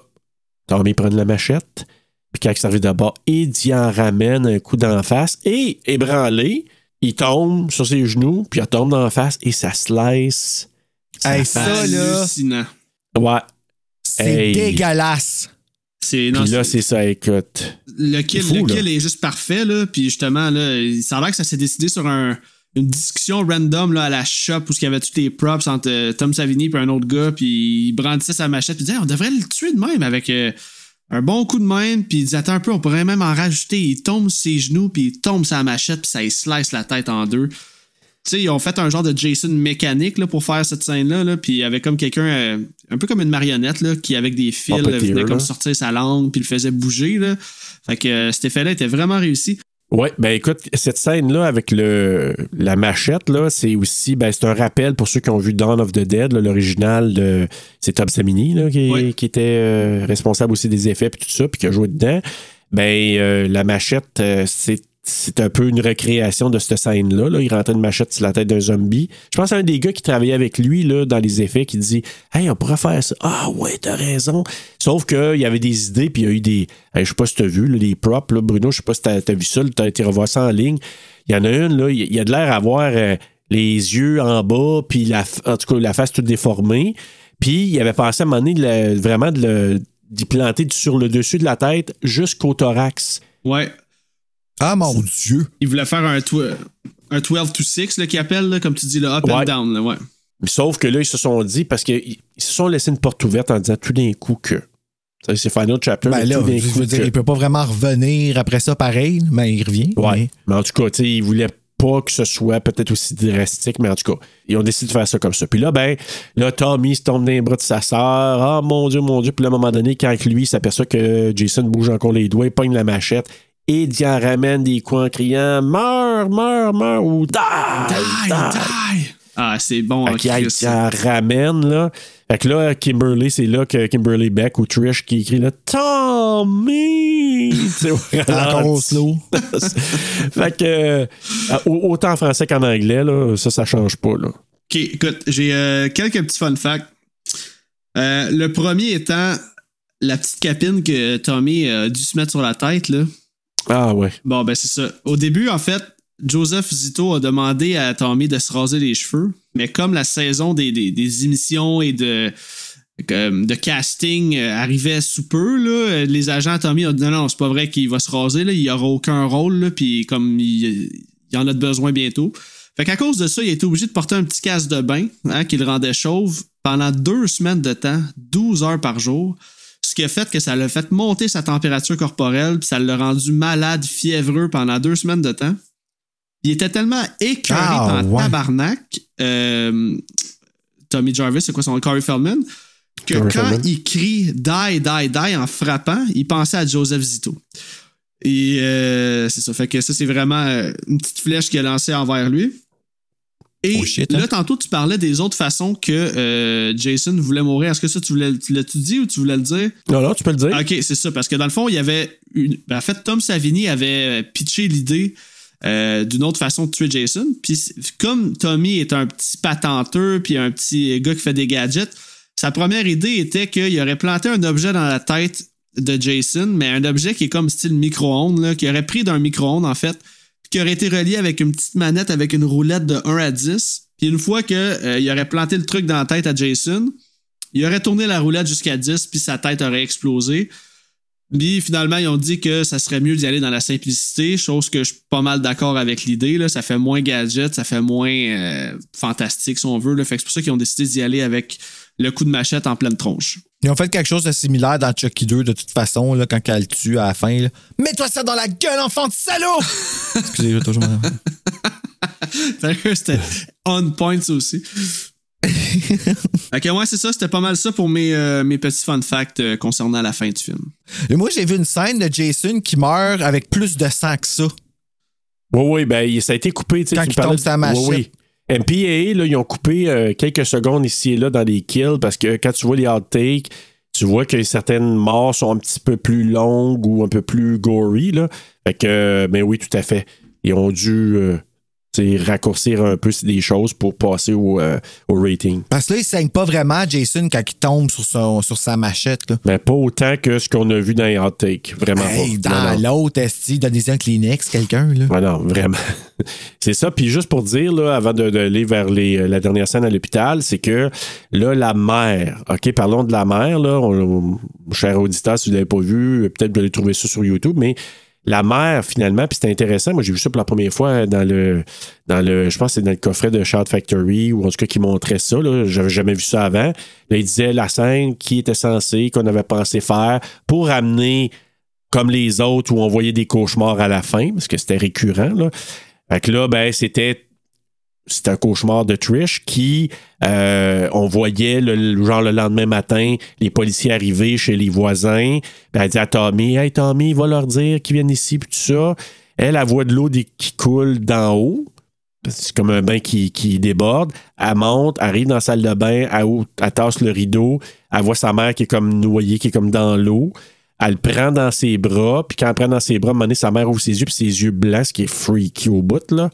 Tommy prend la machette, puis quand il s'en de bas, il y en ramène un coup d'en face, et ébranlé, il tombe sur ses genoux, puis il tombe d'en face, et ça slice. Hey, ça, là, Hallucinant. Ouais. c'est Hey. dégueulasse. C'est non, Puis là, c'est- ça, écoute. le kill, fou, le kill est juste parfait là? Puis justement là, ça a l'air que ça s'est décidé sur un- une discussion random là à la shop où il y avait tous les props entre euh, Tom Savini et un autre gars. Puis il brandissait sa machette. Puis il disait on devrait le tuer de même avec euh, un bon coup de main. Puis il disait attends un peu, on pourrait même en rajouter. Il tombe sur ses genoux puis il tombe sa machette puis ça il slice la tête en deux. Tu sais, ils ont fait un genre de Jason mécanique là, pour faire cette scène-là. Là, puis il y avait comme quelqu'un, euh, un peu comme une marionnette, là, qui avec des fils Puppeteer, venait comme sortir sa langue puis le faisait bouger. Là. Fait que euh, cet effet-là était vraiment réussi. Oui, ben écoute, cette scène-là avec le, la machette, là, c'est aussi ben, c'est un rappel pour ceux qui ont vu Dawn of the Dead, l'original de. C'est Tom Savini là, qui, Ouais. qui était euh, responsable aussi des effets et tout ça, puis qui a joué dedans. Ben euh, la machette, euh, c'est. C'est un peu une recréation de cette scène-là. Là. Il rentrait une machette sur la tête d'un zombie. Je pense à un des gars qui travaillait avec lui dans les effets qui dit Hey, on pourrait faire ça. Ah ouais, t'as raison. Sauf qu'il y avait des idées, puis il y a eu des. Je sais pas si t'as vu, là, les props, Bruno, je sais pas si t'as as vu ça, t'as été revoir ça en ligne. Il y en a une, il y a de l'air à avoir euh, les yeux en bas, puis la, en tout cas, la face toute déformée. Puis il avait pensé à un moment donné vraiment d'y planter sur le dessus de la tête jusqu'au thorax. Ouais. Ah mon Dieu! Il voulait faire un, tw- un 12 to 6 là, qu'il appelle, là, comme tu dis, le up and down. Là, ouais. Sauf que là, ils se sont dit, parce qu'ils ils se sont laissés une porte ouverte en disant tout d'un coup que. Ça, C'est Final Chapter. Ben mais là, je veux dire, que- il peut pas vraiment revenir après ça pareil, mais il revient. Ouais. mais- Mais en tout cas, tu sais, ils voulaient pas que ce soit peut-être aussi drastique, mais en tout cas, ils ont décidé de faire ça comme ça. Puis là, ben, là, Tommy se tombe dans les bras de sa sœur. Ah, mon Dieu, mon Dieu. Puis là, à un moment donné, quand lui il s'aperçoit que Jason bouge encore les doigts, il pogne la machette et il en ramène des coups en criant Meurs, meurs, meurs ou die, Die, die. die. Ah, c'est bon. Fait en ramène, là. Fait que là, Kimberly, c'est là que Kimberly Beck ou Trish qui écrit là Tommy! Fait que, euh, au- autant en français qu'en anglais, là, ça, ça change pas. Là. OK, écoute, j'ai euh, quelques petits fun facts. Euh, le premier étant la petite capine que Tommy a dû se mettre sur la tête. Là. Ah ouais. Bon, ben c'est ça. Au début, en fait, Joseph Zito a demandé à Tommy de se raser les cheveux, mais comme la saison des, émissions et de, casting euh, arrivait sous peu, les agents à Tommy ont dit non, non, c'est pas vrai qu'il va se raser, là, il aura aucun rôle, puis comme il, il en a besoin bientôt. Fait qu'à cause de ça, il été obligé de porter un petit casque de bain hein, qui le rendait chauve pendant deux semaines de temps, 12 heures par jour. Ce qui a fait que ça l'a fait monter sa température corporelle, puis ça l'a rendu malade, fiévreux pendant deux semaines de temps. Il était tellement écœuré Ah, en ouais. tabarnak, euh, Tommy Jarvis, c'est quoi son? Corey Feldman, que Corey quand Feldman. il crie die, die, die en frappant, il pensait à Joseph Zito. Et euh, c'est ça. Fait que ça, c'est vraiment euh, une petite flèche qu'il a lancée envers lui. Et Oh shit, hein? là, tantôt, tu parlais des autres façons que euh, Jason voulait mourir. Est-ce que ça, tu voulais, tu l'as-tu dit ou tu voulais le dire? Non, non, tu peux le dire. Ok, c'est ça, parce que dans le fond, il y avait une. ben, en fait, Tom Savini avait pitché l'idée euh, d'une autre façon de tuer Jason. Puis comme Tommy est un petit patenteux, puis un petit gars qui fait des gadgets, sa première idée était qu'il aurait planté un objet dans la tête de Jason, mais un objet qui est comme style micro-ondes, qui aurait pris d'un micro-ondes, en fait, qui aurait été relié avec une petite manette avec une roulette de 1 à 10. Puis une fois qu'il aurait planté le truc dans la tête à Jason, il aurait tourné la roulette jusqu'à 10, puis sa tête aurait explosé. Puis finalement, ils ont dit que ça serait mieux d'y aller dans la simplicité, chose que je suis pas mal d'accord avec l'idée. là. Ça fait moins gadget, ça fait moins euh, fantastique si on veut. Là. Fait c'est pour ça qu'ils ont décidé d'y aller avec le coup de machette en pleine tronche. Ils ont fait quelque chose de similaire dans Chucky 2, de toute façon, là, quand elle le tue à la fin. là. Mets-toi ça dans la gueule, enfant de salaud! Excusez, j'ai toujours C'était on point ça aussi. ok, ouais, c'est ça. C'était pas mal ça pour mes, euh, mes petits fun facts euh, concernant la fin du film. Et moi, j'ai vu une scène de Jason qui meurt avec plus de sang que ça. Oui, oui, ben, ça a été coupé. tu sais, Quand tu il tombe de- la machette. Oui, oui. MPAA, là, ils ont coupé euh, quelques secondes ici et là dans les kills parce que quand tu vois les outtakes, tu vois que certaines morts sont un petit peu plus longues ou un peu plus gory. Là. Fait que, euh, ben oui, tout à fait. Ils ont dû euh, sais, raccourcir un peu des choses pour passer au, euh, au rating. Parce que là, il saigne pas vraiment Jason quand il tombe sur, son, sur sa machette. Là. Mais pas autant que ce qu'on a vu dans les outtakes. Vraiment Hey, pas. dans l'autre, esti, donnez un Kleenex, quelqu'un. là. Ouais, non, vraiment. c'est ça. Puis juste pour dire, là, avant d'aller vers les, euh, la dernière scène à l'hôpital, c'est que là, la mère, OK, parlons de la mère, là, on, on- cher auditeur, si vous ne l'avez pas vu, peut-être vous allez trouver ça sur YouTube, mais la mère, finalement, puis c'était intéressant, moi j'ai vu ça pour la première fois dans le, dans le je pense c'est dans le coffret de Shout Factory, ou en tout cas qui montrait ça, là, j'avais jamais vu ça avant. Là, il disait la scène qui était censée, qu'on avait pensé faire pour amener comme les autres où on voyait des cauchemars à la fin, parce que c'était récurrent. Là. Fait que là, ben, c'était. C'était un cauchemar de Trish qui, euh, on voyait le, genre le lendemain matin, les policiers arriver chez les voisins. Ben, elle dit à Tommy, Hey Tommy, va leur dire qu'ils viennent ici, puis tout ça. Elle, elle voit de l'eau qui coule d'en haut. C'est comme un bain qui, déborde. Elle monte, arrive dans la salle de bain, elle, elle tasse le rideau. Elle voit sa mère qui est comme noyée, qui est comme dans l'eau. Elle le prend dans ses bras, puis quand elle prend dans ses bras, à un sa mère ouvre ses yeux, puis ses yeux blancs, ce qui est freaky au bout, là.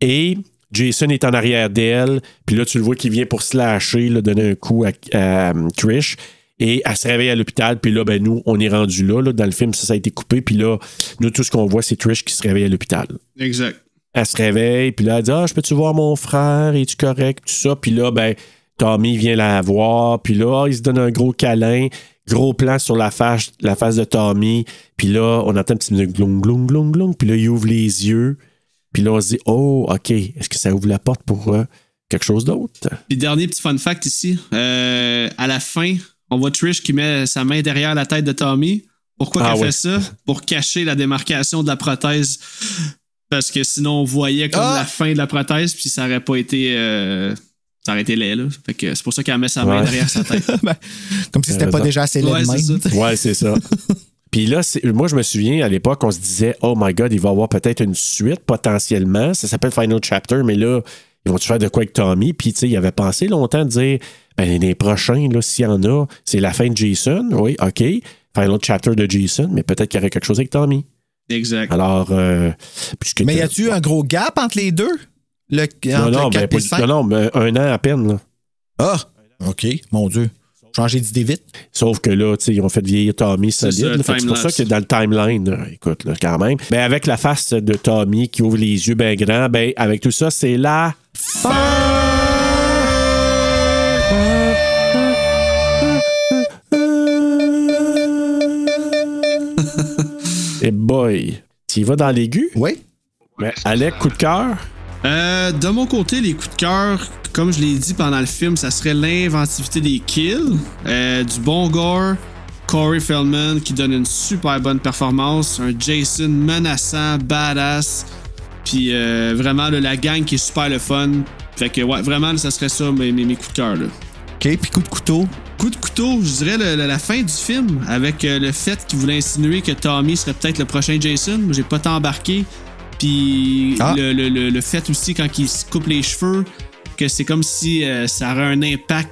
Et Jason est en arrière d'elle, puis là, tu le vois qui vient pour slasher, là, donner un coup à, à, euh, Trish. Et elle se réveille à l'hôpital, puis là, ben, nous, on est rendu là, là. Dans le film, ça, ça a été coupé, puis là, nous, tout ce qu'on voit, c'est Trish qui se réveille à l'hôpital. Exact. Elle se réveille, puis là, elle dit Ah, je peux-tu voir mon frère? Es-tu correct? Tout ça. Puis là, ben, Tommy vient la voir, puis là, ah, il se donne un gros câlin, gros plan sur la face, la face de Tommy. Puis là, on entend un petit glong, glong, glong, glong. Puis là, il ouvre les yeux. Puis là, on se dit Oh, OK, est-ce que ça ouvre la porte pour euh, quelque chose d'autre? Puis dernier petit fun fact ici, euh, à la fin, on voit Trish qui met sa main derrière la tête de Tommy. Pourquoi Ah qu'elle ouais. fait ça? Pour cacher la démarcation de la prothèse. Parce que sinon, on voyait comme Ah! la fin de la prothèse, puis ça aurait pas été. euh, ça aurait été laid, là. Fait que c'est pour ça qu'elle met sa main Ouais. derrière sa tête. Ben, comme si c'était pas déjà assez laid Ouais, de c'est même. ça. Ouais, c'est ça. Puis là, moi, je me souviens, à l'époque, on se disait, oh my God, il va y avoir peut-être une suite potentiellement. Ça s'appelle Final Chapter, mais là, ils vont-tu faire de quoi avec Tommy? Puis, tu sais, il avait pensé longtemps de dire, ben, les prochains, là, s'il y en a, c'est la fin de Jason. Oui, OK. Final Chapter de Jason, mais peut-être qu'il y aurait quelque chose avec Tommy. Exact. Alors, euh, puisque Mais y a-tu un gros gap entre les deux? Le, Non, entre non, le ben, 4 pas et du- 5? non, non, mais un an à peine, là. Ah, OK, mon Dieu. Changer d'idée vite. Sauf que là, tu sais, ils ont fait vieillir Tommy C'est solide. C'est pour ça que dans le timeline, écoute, là, quand même. Mais avec la face de Tommy qui ouvre les yeux bien grands, ben, avec tout ça, c'est la Et boy, tu y vas dans l'aigu? Oui. Mais Alec, coup de cœur? Euh, de mon côté, les coups de cœur, comme je l'ai dit pendant le film, ça serait l'inventivité des kills, euh, du bon gore, Corey Feldman qui donne une super bonne performance, un Jason menaçant, badass, puis euh, vraiment là, la gang qui est super le fun. Fait que ouais, vraiment, là, ça serait ça mes, mes, mes coups de cœur. là. OK, puis coup de couteau. Coup de couteau, je dirais le- le- la fin du film, avec le fait qu'il voulait insinuer que Tommy serait peut-être le prochain Jason. J'ai pas tant embarqué. Puis Ah. le, le- le- le fait aussi, quand il se coupe les cheveux, que c'est comme si euh, ça aurait un impact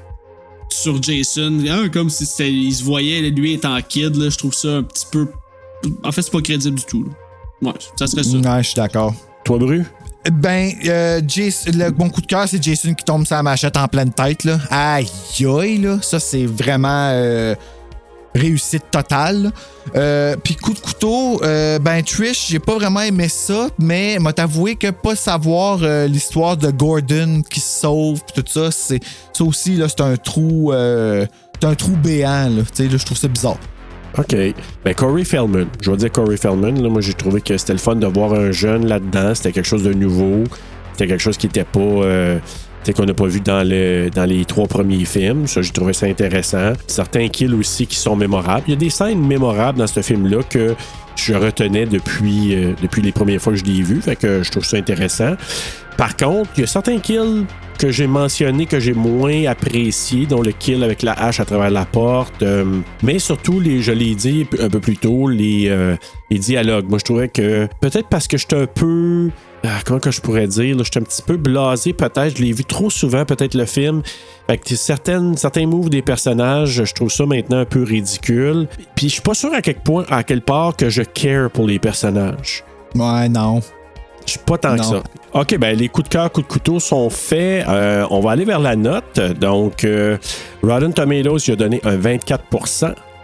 sur Jason. Hein, comme si il se voyait, lui étant kid. Là, je trouve ça un petit peu. En fait, c'est pas crédible du tout. là. Ouais, ça serait ça. Ouais, je suis d'accord. Toi, Bru? Ben, euh, Jason, le bon coup de cœur, c'est Jason qui tombe sa machette en pleine tête. Là. Aïe, aïe, là. Ça, c'est vraiment euh, réussite totale. Euh, Puis coup de couteau, euh, ben, Trish, j'ai pas vraiment aimé ça, mais m'a avoué que pas savoir euh, l'histoire de Gordon qui se sauve, pis tout ça, c'est ça aussi, là, c'est un trou. c'est un trou béant, là. Tu sais, là, je trouve ça bizarre. OK. Ben, Corey Feldman. Je vais dire Corey Feldman. Là, moi, j'ai trouvé que c'était le fun de voir un jeune là-dedans. C'était quelque chose de nouveau. C'était quelque chose qui n'était pas. Qu'on n'a pas vu dans, dans les trois premiers films. Ça, j'ai trouvé ça intéressant. Certains kills aussi qui sont mémorables. Il y a des scènes mémorables dans ce film-là que je retenais depuis, euh, depuis les premières fois que je l'ai vu. Fait que je trouve ça intéressant. Par contre, il y a certains kills que j'ai mentionnés que j'ai moins apprécié, dont le kill avec la hache à travers la porte, euh, mais surtout, les, je l'ai dit un peu plus tôt, les, euh, les dialogues. Moi, je trouvais que peut-être parce que j'étais un peu. Ah, comment que je pourrais dire? là, J'étais un petit peu blasé, peut-être. Je l'ai vu trop souvent, peut-être, le film. Fait que certaines, certains moves des personnages, je trouve ça maintenant un peu ridicule. Puis je suis pas sûr à quel point, à quelle part que je care pour les personnages. Ouais, non. Je suis pas tant que ça. OK, ben les coups de cœur, coups de couteau sont faits. Euh, on va aller vers la note. Donc, euh, Rotten Tomatoes, il a donné un 24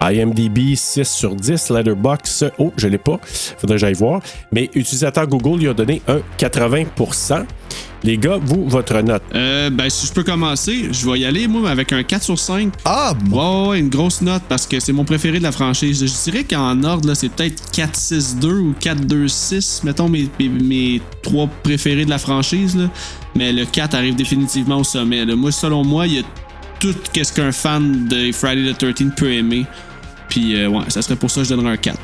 IMDb 6 sur 10, Letterboxd, oh, je l'ai pas, faudrait que j'aille voir. Mais utilisateur Google, il a donné un 80% Les gars, vous, votre note. Euh, ben, si je peux commencer, je vais y aller, moi, avec un 4 sur 5. Ah, Ouais, ouais, ouais, une grosse note parce que c'est mon préféré de la franchise. Je dirais qu'en ordre, là, c'est peut-être 4-6-2 ou 4-2-6, mettons mes, mes, mes trois préférés de la franchise. Là. Mais le 4 arrive définitivement au sommet. là. Moi, selon moi, il y a tout ce qu'un fan de Friday the 13 peut aimer. Puis, euh, ouais, ça serait pour ça que je donnerais un 4.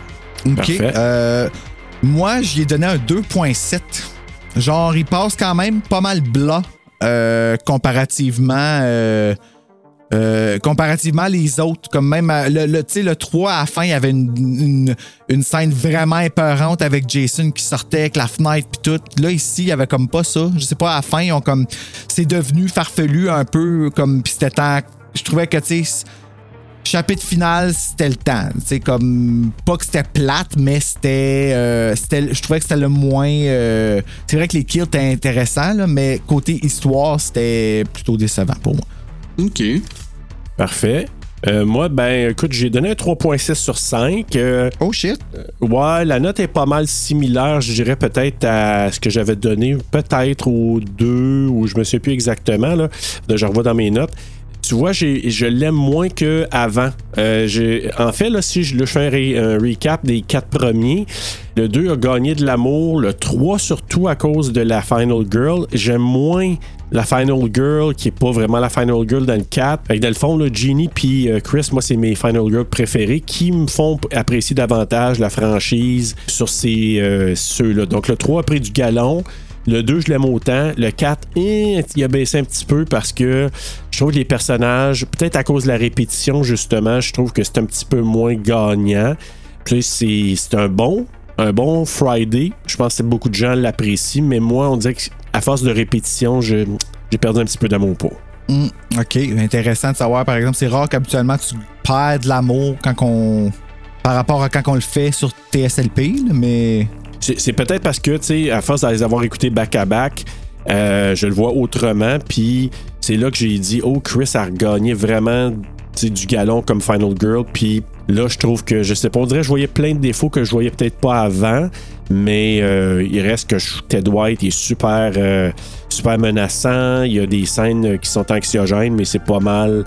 OK. Euh, moi, j'y ai donné un 2.7. Genre, il passe quand même pas mal blanc euh, comparativement euh, Euh, comparativement les autres, comme même euh, le, le, tu sais, le 3 à la fin, il y avait une, une, une scène vraiment épeurante avec Jason qui sortait avec la fenêtre puis tout. Là, ici, il y avait comme pas ça. Je sais pas, à la fin, ils ont comme. C'est devenu farfelu un peu comme. Puis c'était temps. Je trouvais que, tu sais, chapitre final, c'était le temps. C'est comme pas que c'était plate, mais c'était, euh, c'était, je trouvais que c'était le moins. euh, c'est vrai que les kills étaient intéressants, là, mais côté histoire, c'était plutôt décevant pour moi. OK. Parfait. Euh, moi, ben, écoute, j'ai donné un 3.6 sur 5. Euh, Oh shit. ouais, la note est pas mal similaire, je dirais peut-être à ce que j'avais donné, peut-être au 2, ou je me souviens plus exactement. Là, je revois dans mes notes. Tu vois, je l'aime moins qu'avant. Euh, en fait, là, si je le fais un, recap des quatre premiers, le 2 a gagné de l'amour, le 3 surtout à cause de la Final Girl. J'aime moins la Final Girl, qui est pas vraiment la Final Girl dans le 4. Fait que dans le fond, là, Genie puis euh, Chris, moi, c'est mes Final Girls préférés qui me font apprécier davantage la franchise sur ces euh, ceux-là. Donc, le 3 a pris du galon. Le 2, je l'aime autant. Le 4, eh, il a baissé un petit peu parce que je trouve que les personnages, peut-être à cause de la répétition, justement, je trouve que c'est un petit peu moins gagnant. Puis c'est un bon, un bon Friday. Je pense que beaucoup de gens l'apprécient, mais moi, on dirait qu'à force de répétition, j'ai perdu un petit peu d'amour pour. Hmm, OK, intéressant de savoir. Par exemple, c'est rare qu'habituellement tu perds de l'amour quand on. par rapport à quand on le fait sur TSLP, mais. C'est peut-être parce que, tu sais, à force de les avoir écoutés back-à-back, euh, je le vois autrement. Puis c'est là que j'ai dit, oh, Chris a regagné vraiment du galon comme Final Girl. Puis là, je trouve que, je sais pas, on dirait que je voyais plein de défauts que je voyais peut-être pas avant. Mais euh, il reste que Ted White est super, euh, super menaçant. Il y a des scènes qui sont anxiogènes, mais c'est pas mal.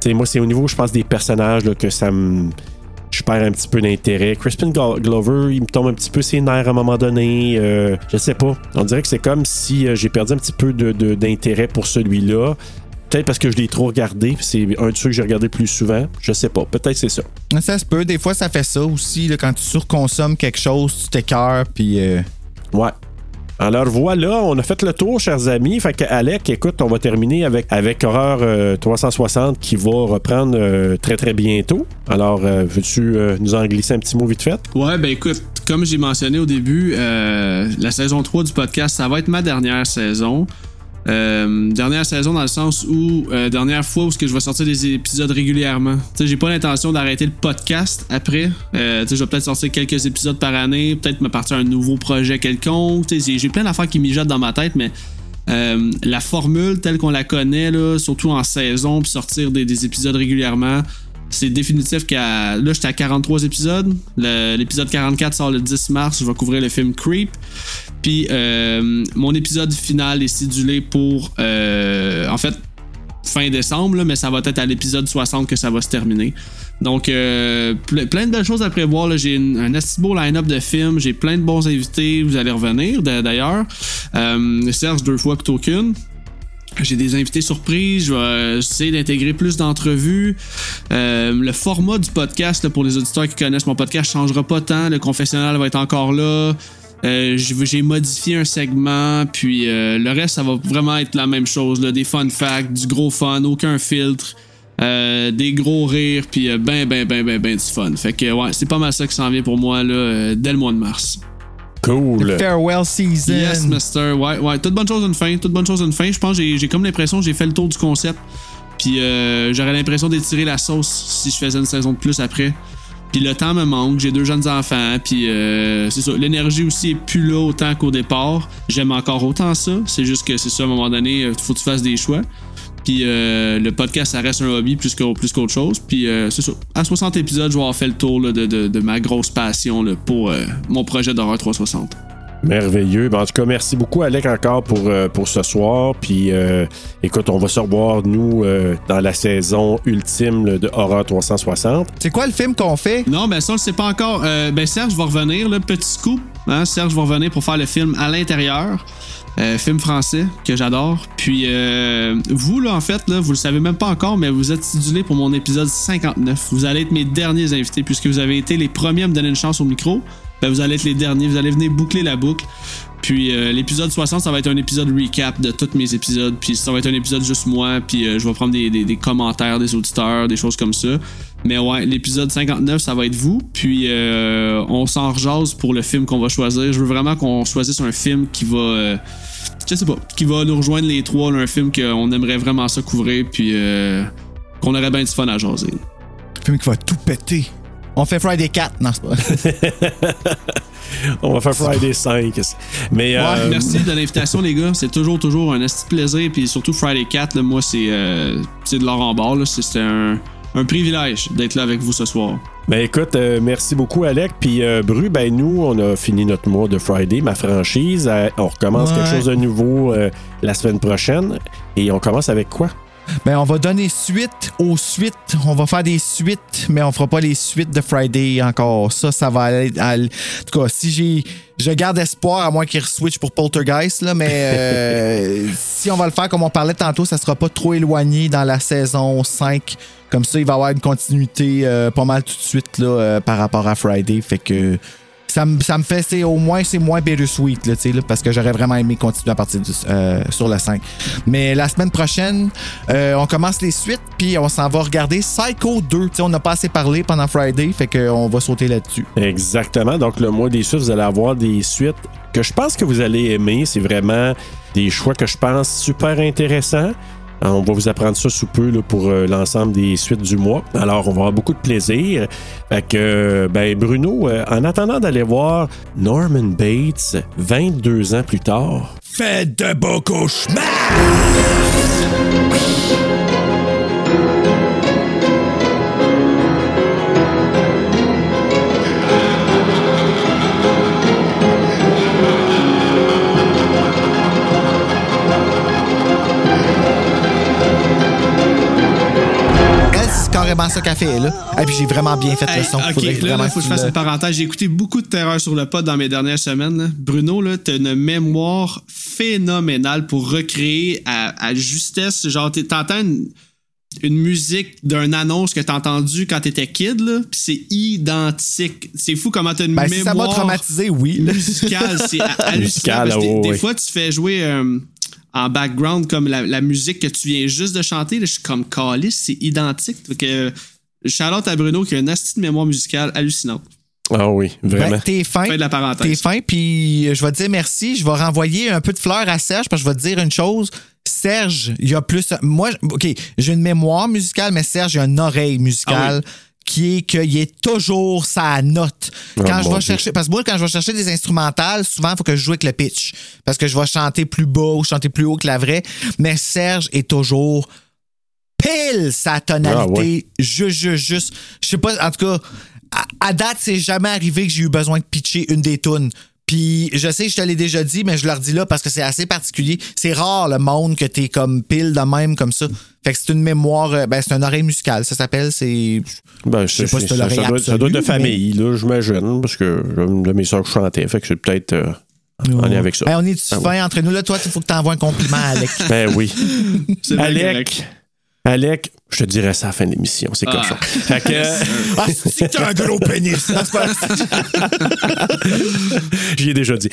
Tu sais, moi, c'est au niveau, je pense, des personnages là, que ça me je perds un petit peu d'intérêt. Crispin Glo- Glover, il me tombe un petit peu ses nerfs à un moment donné. Euh, je sais pas. On dirait que c'est comme si euh, j'ai perdu un petit peu de- de- d'intérêt pour celui-là. Peut-être parce que je l'ai trop regardé. C'est un de ceux que j'ai regardé plus souvent. Je sais pas. Peut-être c'est ça. Ça se peut. Des fois, ça fait ça aussi. là, quand tu surconsommes quelque chose, tu t'écœures, puis. euh, Ouais. Alors voilà, on a fait le tour, chers amis. Fait que Alec, écoute, on va terminer avec, avec Horreur euh, 360 qui va reprendre euh, très très bientôt. Alors, euh, veux-tu euh, nous en glisser un petit mot vite fait? Ouais, ben écoute, comme j'ai mentionné au début, euh, la saison 3 du podcast, ça va être ma dernière saison. Euh, dernière saison dans le sens où euh, dernière fois où que je vais sortir des épisodes régulièrement. Tu sais, j'ai pas l'intention d'arrêter le podcast après. Euh, tu sais, je vais peut-être sortir quelques épisodes par année, peut-être me partir un nouveau projet quelconque. Tu sais, j'ai- plein d'affaires qui mijotent dans ma tête, mais euh, la formule telle qu'on la connaît, là, surtout en saison, puis sortir des épisodes régulièrement, c'est définitif qu'à. Là, j'étais à 43 épisodes. L'épisode 44 sort le 10 mars. Je vais couvrir le film Creep. Puis euh, mon épisode final est sidulé pour. euh, en fait, fin décembre, mais ça va être à l'épisode 60 que ça va se terminer. Donc, euh, ple- plein de belles choses à prévoir. J'ai un assez beau line-up de films. J'ai plein de bons invités. Vous allez revenir, d'a- d'ailleurs. Serge, deux fois plutôt qu'une. J'ai des invités surprises, je vais euh, essayer d'intégrer plus d'entrevues. Euh, le format du podcast, là, pour les auditeurs qui connaissent mon podcast, changera pas tant. Le confessionnal va être encore là. Euh, j'ai modifié un segment, puis euh, le reste, ça va vraiment être la même chose. Là, des fun facts, du gros fun, aucun filtre, euh, des gros rires, puis euh, ben, ben, ben, ben, ben du fun. Fait que ouais, c'est pas mal ça qui s'en vient pour moi là, euh, dès le mois de mars. Cool. Farewell season. Yes, mister. Ouais, ouais. Toute bonne chose une fin. Toute bonne chose une fin. Je pense que j'ai- j'ai comme l'impression que j'ai fait le tour du concept. Puis euh, j'aurais l'impression d'étirer la sauce si je faisais une saison de plus après. Puis le temps me manque. J'ai deux jeunes enfants. Puis euh, c'est ça. L'énergie aussi est plus là autant qu'au départ. J'aime encore autant ça. C'est juste que c'est ça, à un moment donné, il faut que tu fasses des choix. Puis euh, le podcast, ça reste un hobby plus qu'au- plus qu'autre chose. Puis euh, c'est ça. À 60 épisodes, je vais avoir fait le tour là, de, de- de ma grosse passion là, pour euh, mon projet d'horreur 360. Merveilleux. Ben, en tout cas, merci beaucoup, Alec, encore pour, euh, pour ce soir. Puis, euh, écoute, on va se revoir, nous, euh, dans la saison ultime là, de Horror 360. C'est quoi le film qu'on fait? Non, ben ça, on le sait pas encore. Euh, ben Serge va revenir, le petit scoop. Hein? Serge va revenir pour faire le film à l'intérieur. Euh, film français que j'adore. Puis euh, vous, là, en fait, là, vous le savez même pas encore, mais vous êtes sidulé pour mon épisode 59. Vous allez être mes derniers invités puisque vous avez été les premiers à me donner une chance au micro. Ben, vous allez être les derniers. Vous allez venir boucler la boucle. Puis euh, l'épisode 60, ça va être un épisode recap de tous mes épisodes. Puis ça va être un épisode juste moi. Puis euh, je vais prendre des, commentaires des auditeurs, des choses comme ça. Mais ouais, l'épisode 59, ça va être vous. Puis euh, on s'en rejase pour le film qu'on va choisir. Je veux vraiment qu'on choisisse un film qui va. je sais pas, qui va nous rejoindre les trois. un film qu'on aimerait vraiment ça couvrir. Puis qu'on aurait bien du fun à jaser. Un film qui va tout péter. On fait Friday 4, non, c'est pas. On va faire Friday 5. Mais Ouais, euh, merci de l'invitation, les gars. C'est toujours, toujours un de plaisir. Puis surtout Friday 4, là, moi, c'est euh, c'est de l'or en barre. là. C'est un, un privilège d'être là avec vous ce soir. Ben écoute, euh, merci beaucoup Alec. Puis euh, Bru, ben nous, on a fini notre mois de Friday, ma franchise. Euh, on recommence Ouais. quelque chose de nouveau euh, la semaine prochaine. Et on commence avec quoi? Ben, on va donner suite aux suites. On va faire des suites, mais on fera pas les suites de Friday encore. Ça, ça va aller. à- En tout cas, si j'ai. Je garde espoir, à moins qu'il switch pour Poltergeist, là, mais euh, si on va le faire comme on parlait tantôt, ça sera pas trop éloigné dans la saison 5. Comme ça, il va y avoir une continuité euh, pas mal tout de suite là, euh, par rapport à Friday. Fait que ça me, fait, c'est au moins, c'est moins bittersweet, là, là, parce que j'aurais vraiment aimé continuer à partir euh, sur le 5. Mais la semaine prochaine, euh, on commence les suites, puis on s'en va regarder Psycho 2. Tu sais, on n'a pas assez parlé pendant Friday, fait qu'on va sauter là-dessus. Exactement. Donc, le mois des suites, vous allez avoir des suites que je pense que vous allez aimer. C'est vraiment des choix que je pense super intéressants. Euh, On va vous apprendre ça sous peu pour euh, l'ensemble des suites du mois. Alors, on va avoir beaucoup de plaisir. Fait que, euh, ben, Bruno, en attendant d'aller voir Norman Bates 22 ans plus tard, Faites de beaux cauchemars! Carrément ça qu'elle fait, là. Et puis j'ai vraiment bien fait le Hey, son. ok, Faudrait là, vraiment là, faut que je fasse le- une parenthèse. J'ai écouté beaucoup de terreur sur le pod dans mes dernières semaines. là. Bruno, là, t'as une mémoire phénoménale pour recréer à, à justesse. Genre, t'entends une, une musique d'une annonce que t'as entendue quand t'étais kid, là, pis c'est identique. C'est fou comment t'as une Ben, si ça m'a mémoire traumatisé, oui. musicale. C'est hallucinant. Musicale, parce que des, fois, tu fais jouer euh, en background comme la, la musique que tu viens juste de chanter. Là, je suis comme calice, c'est identique. Que, Charlotte à Bruno qui a une astuce de mémoire musicale hallucinante. Ah oui, vraiment. Ben, t'es fin. Fin de la parenthèse. T'es fin, puis je vais te dire merci. Je vais renvoyer un peu de fleurs à Serge, parce que je vais te dire une chose. Serge, il y a plus. Moi, OK, j'ai une mémoire musicale, mais Serge, il a une oreille musicale. Ah Qui est qu'il est toujours sa note. Oh, Quand je vais Dieu. chercher. Parce que moi, quand je vais chercher des instrumentales, souvent, il faut que je joue avec le pitch. Parce que je vais chanter plus bas ou chanter plus haut que la vraie. Mais Serge est toujours pile sa tonalité. Ah ouais. Juste, juste, juste. Je sais pas, en tout cas, à, à date, c'est jamais arrivé que j'ai eu besoin de pitcher une des tunes. Puis je sais, je te l'ai déjà dit, mais je leur dis là parce que c'est assez particulier. C'est rare le monde que t'es comme pile de même comme ça. Fait que c'est une mémoire, euh, ben c'est une oreille musicale, ça s'appelle. C'est Ben, Je sais c'est- pas si ça, l'oreille ça doit, ça doit être de famille, là, j'imagine, parce que de mes soeurs chantait, fait que c'est peut-être euh, en lien avec ça. Ben, on est Ah fin entre nous là? Toi, il faut que t'envoies un compliment à Alec. Ben oui. C'est Alec, correct. Alec, je te dirais ça à la fin de l'émission, c'est comme Ah. ça. Fait que, ah, c'est un gros pénis. J'y ai déjà dit.